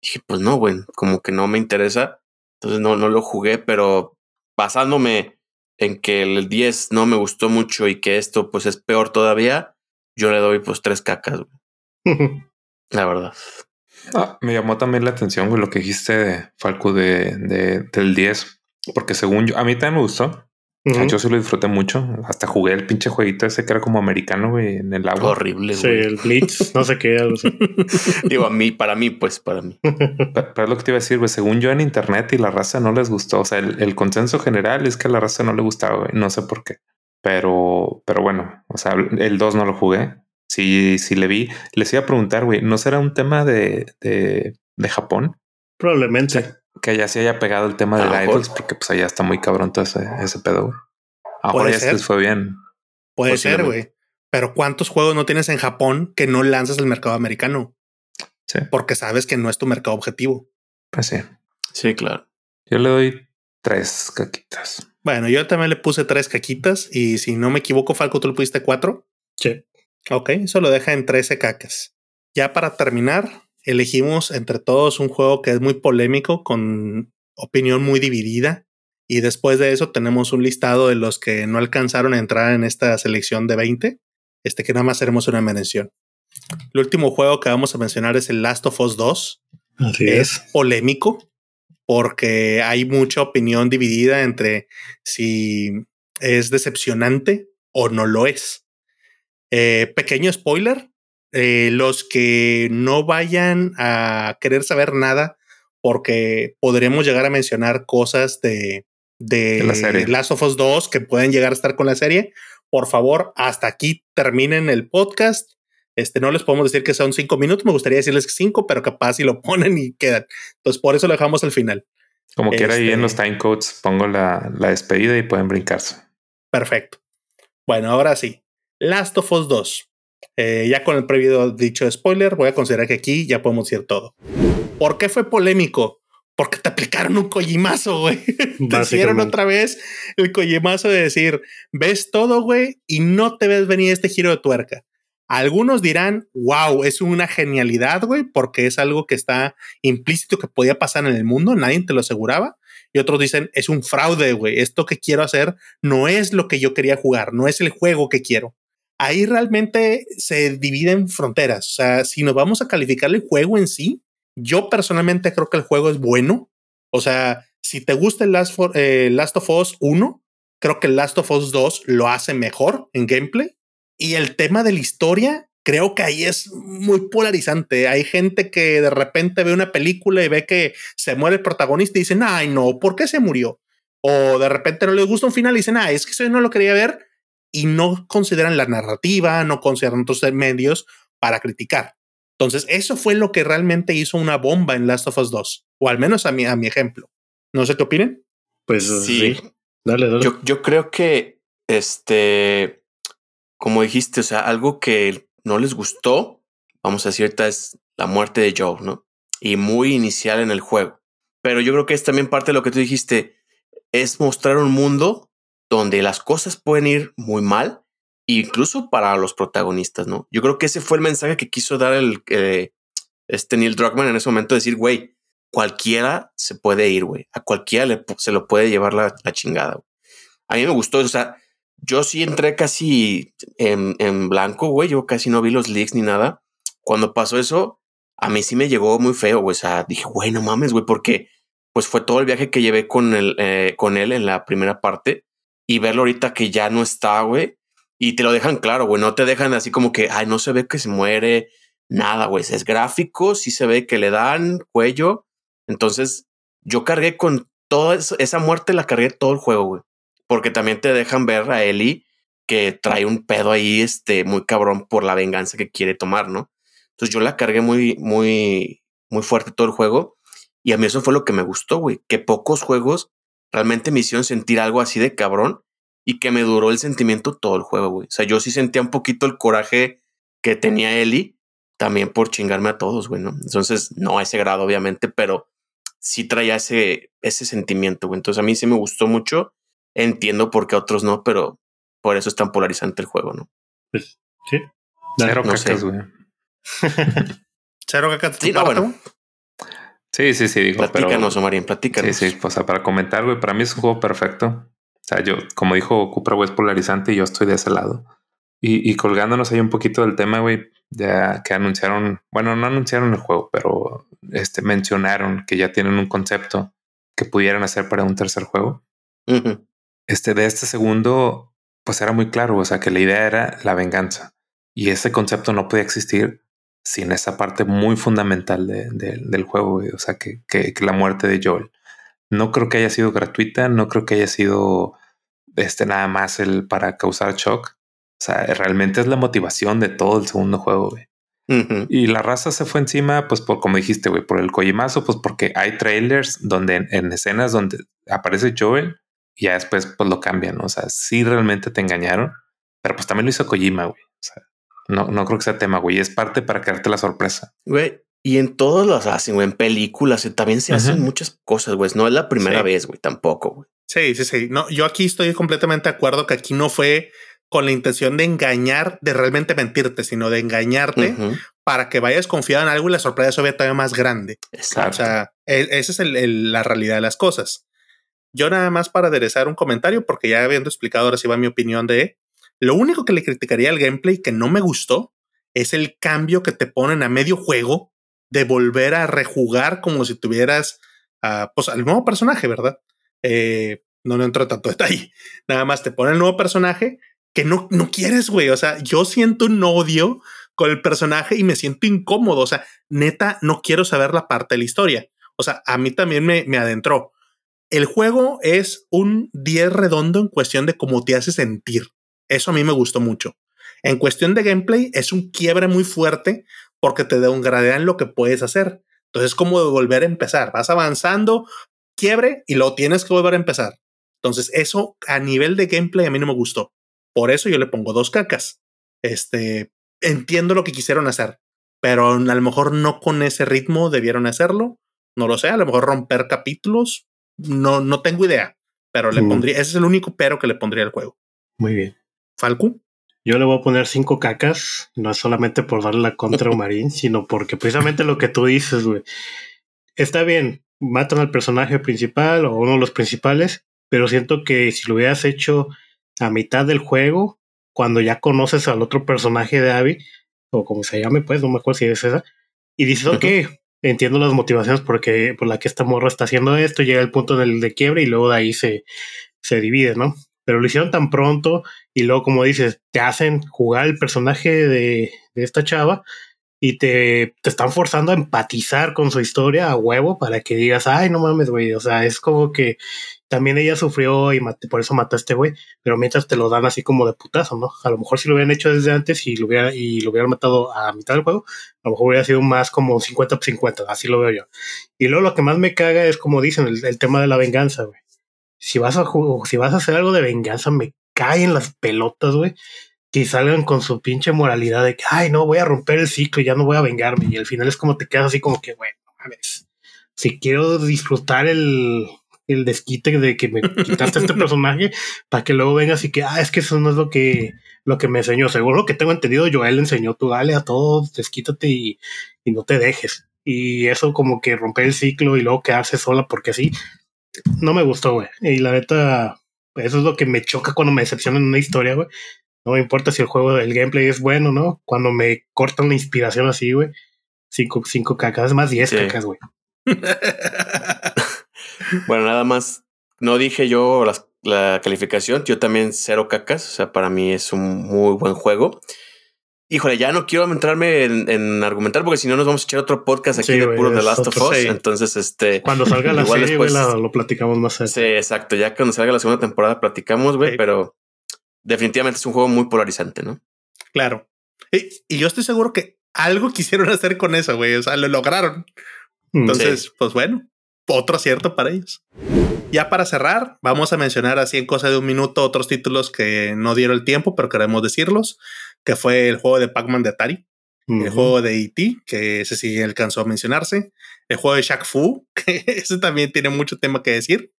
S4: Dije, pues no, güey, como que no me interesa. Entonces no, no lo jugué, pero basándome en que el 10 no me gustó mucho y que esto pues es peor todavía, yo le doy pues tres cacas. la verdad.
S1: Ah, me llamó también la atención, güey, lo que dijiste de Falco de, de, del 10, porque según yo, a mí también me gustó, yo sí lo disfruté mucho. Hasta jugué el pinche jueguito ese que era como americano, güey, en el agua.
S4: Horrible,
S3: Sí, el Blitz, no sé qué.
S4: Digo, a mí, para mí, pues, para mí.
S1: Pero, es lo que te iba a decir, güey. Según yo en internet y la raza no les gustó. O sea, el, consenso general es que a la raza no le gustaba, güey. No sé por qué. Pero, pero bueno, o sea, el 2 no lo jugué. Sí, sí le vi. Les iba a preguntar, güey, ¿no será un tema de, de, de Japón?
S3: Probablemente
S1: que allá se haya pegado el tema del idols, porque pues allá está muy cabrón todo ese, ese pedo. Ahora ya les fue bien.
S2: Puede ser, güey. Pero ¿cuántos juegos no tienes en Japón que no lanzas al mercado americano?
S1: Sí.
S2: Porque sabes que no es tu mercado objetivo.
S1: Pues sí.
S4: Sí, claro.
S1: Yo le doy tres caquitas.
S2: Bueno, yo también le puse tres caquitas y si no me equivoco, Falco, tú le pusiste cuatro.
S3: Sí.
S2: Ok, eso lo deja en 13 cacas. Ya para terminar, elegimos entre todos un juego que es muy polémico, con opinión muy dividida. Y después de eso tenemos un listado de los que no alcanzaron a entrar en esta selección de 20, este que nada más haremos una mención. El último juego que vamos a mencionar es el Last of Us 2. es, polémico porque hay mucha opinión dividida entre si es decepcionante o no lo es. Eh, pequeño spoiler, eh, los que no vayan a querer saber nada, porque podremos llegar a mencionar cosas de, de, la serie. Last of Us 2 que pueden llegar a estar con la serie. Por favor, hasta aquí terminen el podcast. Este, no les podemos decir que son cinco minutos, me gustaría decirles cinco, pero capaz si lo ponen y quedan. Entonces, por eso lo dejamos al final.
S1: Como quiera, ahí en los este time codes pongo la, la despedida y pueden brincarse.
S2: Perfecto. Bueno, ahora sí. Last of Us 2. Eh, ya con el previo dicho spoiler, voy a considerar que aquí ya podemos decir todo. ¿Por qué fue polémico? Porque te aplicaron un collimazo, güey. te hicieron otra vez el collimazo de decir, ves todo, güey, y no te ves venir este giro de tuerca. Algunos dirán, wow, es una genialidad, güey, porque es algo que está implícito que podía pasar en el mundo, nadie te lo aseguraba. Y otros dicen, es un fraude, güey, esto que quiero hacer no es lo que yo quería jugar, no es el juego que quiero ahí realmente se dividen fronteras. O sea, si nos vamos a calificar el juego en sí, yo personalmente creo que el juego es bueno. O sea, si te gusta el Last, eh, of Us 1, creo que el Last of Us 2 lo hace mejor en gameplay. Y el tema de la historia, creo que ahí es muy polarizante. Hay gente que de repente ve una película y ve que se muere el protagonista y dicen, ay, no, ¿por qué se murió? O de repente no les gusta un final y dicen, ah, es que eso no lo quería ver y no consideran la narrativa, no consideran otros medios para criticar. Entonces, eso fue lo que realmente hizo una bomba en Last of Us 2, o al menos a mi, a mi ejemplo. No sé qué opinen.
S3: Pues sí. Dale, dale.
S4: Yo, yo creo que, este, como dijiste, o sea, algo que no les gustó, vamos a decir, es la muerte de Joe, ¿no? Y muy inicial en el juego. Pero yo creo que es también parte de lo que tú dijiste, es mostrar un mundo donde las cosas pueden ir muy mal, incluso para los protagonistas, ¿no? Yo creo que ese fue el mensaje que quiso dar el eh, este Neil Druckmann en ese momento, decir, güey, cualquiera se puede ir, güey, a cualquiera se lo puede llevar la, chingada. A mí me gustó, o sea, yo sí entré casi en, en blanco, güey, yo casi no vi los leaks ni nada. Cuando pasó eso, a mí sí me llegó muy feo, güey, o sea, dije, güey, no mames, güey, porque pues fue todo el viaje que llevé con, el, eh, con él en la primera parte y verlo ahorita que ya no está, güey. Y te lo dejan claro, güey, no te dejan así como que, ay, no se ve que se muere, nada, güey, es gráfico, sí se ve que le dan cuello. Entonces, yo cargué con toda esa muerte, la cargué todo el juego, güey. Porque también te dejan ver a Eli que trae un pedo ahí, este, muy cabrón por la venganza que quiere tomar, ¿no? Entonces yo la cargué muy, muy, muy fuerte todo el juego. Y a mí eso fue lo que me gustó, güey, que pocos juegos realmente me hicieron sentir algo así de cabrón y que me duró el sentimiento todo el juego, güey. O sea, yo sí sentía un poquito el coraje que tenía Eli también por chingarme a todos, güey, ¿no? Entonces, no a ese grado, obviamente, pero sí traía ese, ese sentimiento, güey. Entonces, a mí sí me gustó mucho. Entiendo por qué a otros no, pero por eso es tan polarizante el juego, ¿no?
S3: Pues, sí.
S1: Cero cacas, güey.
S2: Cero cacas.
S4: Sí, no, bueno.
S1: Sí, sí, sí, digo.
S4: Platícanos, Omarín, platícanos.
S1: Sí, sí, pues para comentar, güey, para mí es un juego perfecto. O sea, yo, como dijo Cupra, güey, es polarizante y yo estoy de ese lado. Y, y colgándonos ahí un poquito del tema, güey, ya que anunciaron, bueno, no anunciaron el juego, pero este, mencionaron que ya tienen un concepto que pudieran hacer para un tercer juego. Este de este segundo, pues era muy claro, o sea, que la idea era la venganza y ese concepto no podía existir sin esa parte muy fundamental del juego, o sea, que, que, la muerte de Joel. No creo que haya sido gratuita, no creo que haya sido este nada más el para causar shock. O sea, realmente es la motivación de todo el segundo juego, güey. Y la raza se fue encima, pues por como dijiste, güey, por el Kojimazo, pues porque hay trailers donde en, escenas donde aparece Joel y ya después pues lo cambian. O sea, sí realmente te engañaron, pero pues también lo hizo Kojima, güey. O sea, no, no creo que sea tema, güey. Es parte para crearte la sorpresa.
S4: Güey, y en todos los hacen, güey, en películas eh, también se hacen muchas cosas, güey. No es la primera vez, güey, tampoco, güey.
S2: Sí, sí, sí. No, yo aquí estoy completamente de acuerdo que aquí no fue con la intención de engañar, de realmente mentirte, sino de engañarte para que vayas confiado en algo y la sorpresa se vea todavía más grande.
S4: Exacto. O
S2: sea, e, esa es la realidad de las cosas. Yo nada más para aderezar un comentario, porque ya habiendo explicado ahora sí va mi opinión de lo único que le criticaría al gameplay que no me gustó es el cambio que te ponen a medio juego de volver a rejugar como si tuvieras pues, al nuevo personaje, ¿verdad? Eh, no, no entro tanto detalle. Nada más te ponen el nuevo personaje que no, no quieres, güey. O sea, yo siento un odio con el personaje y me siento incómodo. O sea, neta, no quiero saber la parte de la historia. O sea, a mí también me, me adentró. El juego es un 10 redondo en cuestión de cómo te hace sentir. Eso a mí me gustó mucho. En cuestión de gameplay, es un quiebre muy fuerte porque te da un en lo que puedes hacer. Entonces es como de volver a empezar. Vas avanzando, quiebre y lo tienes que volver a empezar. Entonces eso a nivel de gameplay a mí no me gustó. Por eso yo le pongo dos cacas. Este, entiendo lo que quisieron hacer, pero a lo mejor no con ese ritmo debieron hacerlo. No lo sé, a lo mejor romper capítulos. No, no tengo idea, pero le pondría, ese es el único pero que le pondría al juego.
S3: Muy bien.
S2: Falco.
S3: Yo le voy a poner cinco cacas, no es solamente por darle la contra a Marín, sino porque precisamente lo que tú dices, güey. Está bien, matan al personaje principal o uno de los principales, pero siento que si lo hubieras hecho a mitad del juego, cuando ya conoces al otro personaje de Abby, o como se llame, pues, no me acuerdo si es esa, y dices, ok, entiendo las motivaciones porque, por la que esta morra está haciendo esto, llega el punto del de quiebre y luego de ahí se, se divide, ¿no? Pero lo hicieron tan pronto y luego, como dices, te hacen jugar el personaje de, de esta chava y te, te, están forzando a empatizar con su historia a huevo para que digas, ay, no mames, güey. O sea, es como que también ella sufrió y por eso este güey, pero mientras te lo dan así como de putazo, ¿no? A lo mejor si lo hubieran hecho desde antes y lo, hubiera, y lo hubieran matado a mitad del juego, a lo mejor hubiera sido más como 50 por 50, así lo veo yo. Y luego lo que más me caga es como dicen, el, el tema de la venganza, güey si vas a si vas a hacer algo de venganza, me caen las pelotas, güey. Que salgan con su pinche moralidad de que, ay, no, voy a romper el ciclo y ya no voy a vengarme. Y al final es como te quedas así como que, bueno. O si quiero disfrutar el, el desquite de que me quitaste este personaje para que luego vengas y que, ah, es que eso no es lo que, lo que me enseñó. Seguro que tengo entendido, Joel enseñó, tú dale a todos, desquítate y, y no te dejes. Y eso como que romper el ciclo y luego quedarse sola porque así, no me gustó, güey. Y la neta, eso es lo que me choca cuando me decepcionan una historia, güey. No me importa si el juego, el gameplay es bueno, ¿no? Cuando me cortan la inspiración así, güey. Cinco, cinco cacas, es más diez cacas, güey.
S4: bueno, nada más. No dije yo la calificación, yo también cero cacas. O sea, para mí es un muy buen juego. Híjole, ya no quiero entrarme en, argumentar porque si no nos vamos a echar otro podcast aquí de puro The Last of Us. Entonces, este.
S3: Cuando salga la serie, después, lo platicamos más.
S4: Sí, exacto. Ya cuando salga la segunda temporada platicamos, güey, pero definitivamente es un juego muy polarizante, ¿no?
S2: Claro. Y, yo estoy seguro que algo quisieron hacer con eso, güey. O sea, lo lograron. Mm, Entonces, pues bueno, otro acierto para ellos. Ya para cerrar, vamos a mencionar así en cosa de un minuto otros títulos que no dieron el tiempo, pero queremos decirlos, que fue el juego de Pac-Man de Atari, el juego de E.T., que ese sí alcanzó a mencionarse, el juego de Shaq Fu, que ese también tiene mucho tema que decir,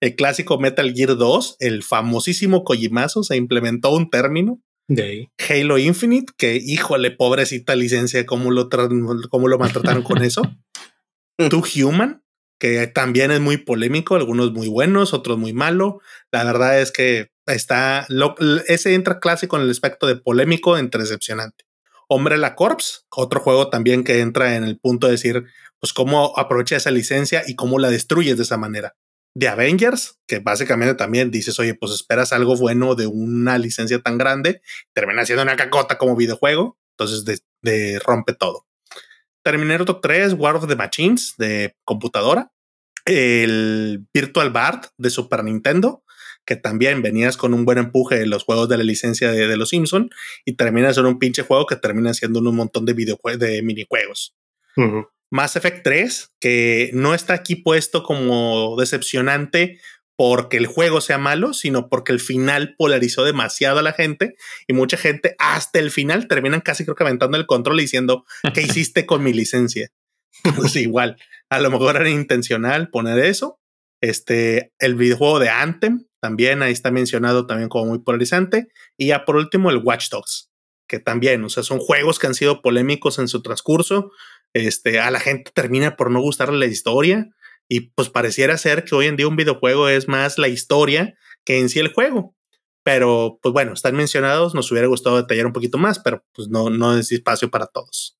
S2: el clásico Metal Gear 2, el famosísimo Kojimazo, se implementó un término. De Halo Infinite, que híjole, pobrecita licencia, cómo lo, cómo lo maltrataron con eso. Too Human, que también es muy polémico, algunos muy buenos, otros muy malo. La verdad es que está, ese entra clásico en el aspecto de polémico entre decepcionante. Hombre la Corps, otro juego también que entra en el punto de decir, pues cómo aprovecha esa licencia y cómo la destruyes de esa manera de Avengers, que básicamente también dices, oye, pues esperas algo bueno de una licencia tan grande, termina siendo una cacota como videojuego, entonces de, rompe todo. Terminator 3, War of the Machines de computadora, el Virtual Bard de Super Nintendo, que también venías con un buen empuje de los juegos de la licencia de, los Simpson y termina siendo un pinche juego que termina siendo un montón de videojuegos, de minijuegos. Mass Effect 3, que no está aquí puesto como decepcionante porque el juego sea malo, sino porque el final polarizó demasiado a la gente y mucha gente hasta el final terminan casi creo que aventando el control y diciendo, ¿qué hiciste con mi licencia? Pues igual, a lo mejor era intencional poner eso. Este, el videojuego de Anthem también ahí está mencionado también como muy polarizante. Y ya por último el Watch Dogs, que también, o sea, son juegos que han sido polémicos en su transcurso, este, a la gente termina por no gustarle la historia y pues pareciera ser que hoy en día un videojuego es más la historia que en sí el juego. Pero pues bueno, están mencionados, nos hubiera gustado detallar un poquito más, pero pues no, no es espacio para todos.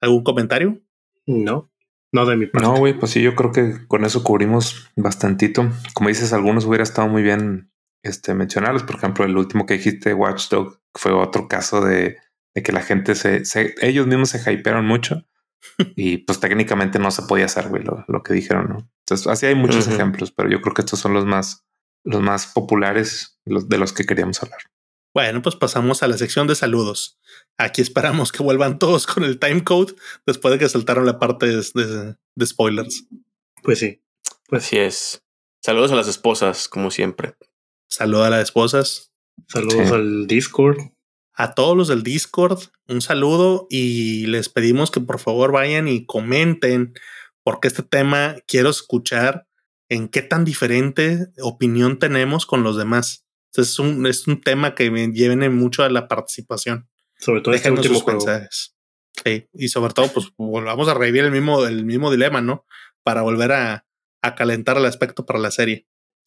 S2: ¿Algún comentario?
S3: No, no de mi parte.
S1: No, güey, pues sí, yo creo que con eso cubrimos bastantito. Como dices, algunos hubiera estado muy bien este, mencionarlos. Por ejemplo, el último que dijiste, Watchdog, fue otro caso de, de que la gente se, se, ellos mismos se hypearon mucho y pues técnicamente no se podía hacer, güey, lo, que dijeron, ¿no? Entonces, así hay muchos ejemplos, pero yo creo que estos son los más, los más populares los, de los que queríamos hablar.
S2: Bueno, pues pasamos a la sección de saludos. Aquí esperamos que vuelvan todos con el time code después de que saltaron la parte de, de, spoilers.
S3: Pues sí.
S4: Pues sí es. Saludos a las esposas, como siempre.
S2: Saludos a las esposas.
S3: Saludos al Discord
S2: a todos los del Discord un saludo y les pedimos que por favor vayan y comenten porque este tema quiero escuchar en qué tan diferente opinión tenemos con los demás. Es un, es un tema que me lleven mucho a la participación.
S3: Sobre todo este último
S2: mensajes. Sí, y sobre todo, pues volvamos a revivir el mismo, el mismo dilema, ¿no? Para volver a, a calentar el aspecto para la serie.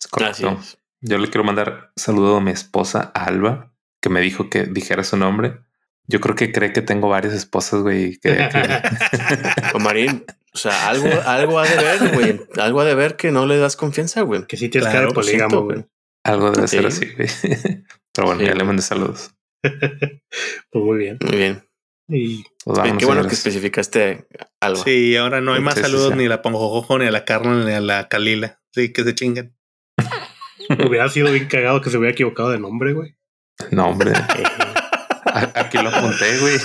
S1: Correcto. Yo le quiero mandar saludo a mi esposa Alba, que me dijo que dijera su nombre. Yo creo que cree que tengo varias esposas, güey. Que,
S4: o Marín, o sea, algo, algo ha de ver, güey. Algo ha de ver que no le das confianza, güey.
S3: Que sí tienes claro, cara polígamo, güey.
S1: Algo debe ser así, güey. Pero bueno, ya le mando saludos.
S3: pues muy bien.
S4: Muy bien.
S3: Y
S4: pues qué bueno que especificaste algo.
S2: Sí, ahora no hay más saludos ni a la Ponjojojo, ni a la Carla, ni a la Calila. Sí, que se chinguen.
S3: hubiera sido bien cagado que se hubiera equivocado de nombre, güey.
S1: No, hombre. Aquí lo apunté, güey.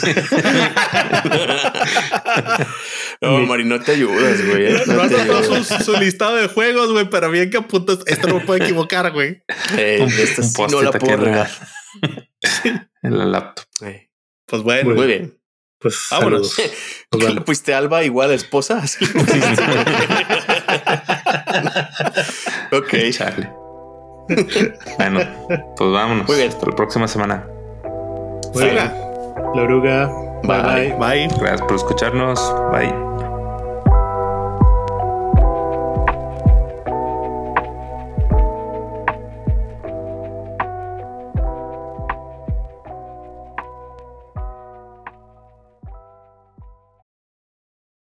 S4: No, Mari, no te ayudas, güey.
S2: Eh, no, no has dado su, listado de juegos, güey, pero bien que apuntas. Esto no me puede equivocar, güey.
S4: Esta un no la puedo regar.
S1: en la laptop.
S2: Pues bueno.
S4: Muy bien.
S3: Pues
S2: vámonos.
S4: Pues ¿Qué le pusiste Alba igual esposa? ok.
S1: Chale. bueno, pues vámonos.
S4: Muy bien.
S1: Hasta la próxima semana.
S3: Muy. La oruga. Bye. Bye. bye.
S2: bye.
S1: Gracias por escucharnos. Bye.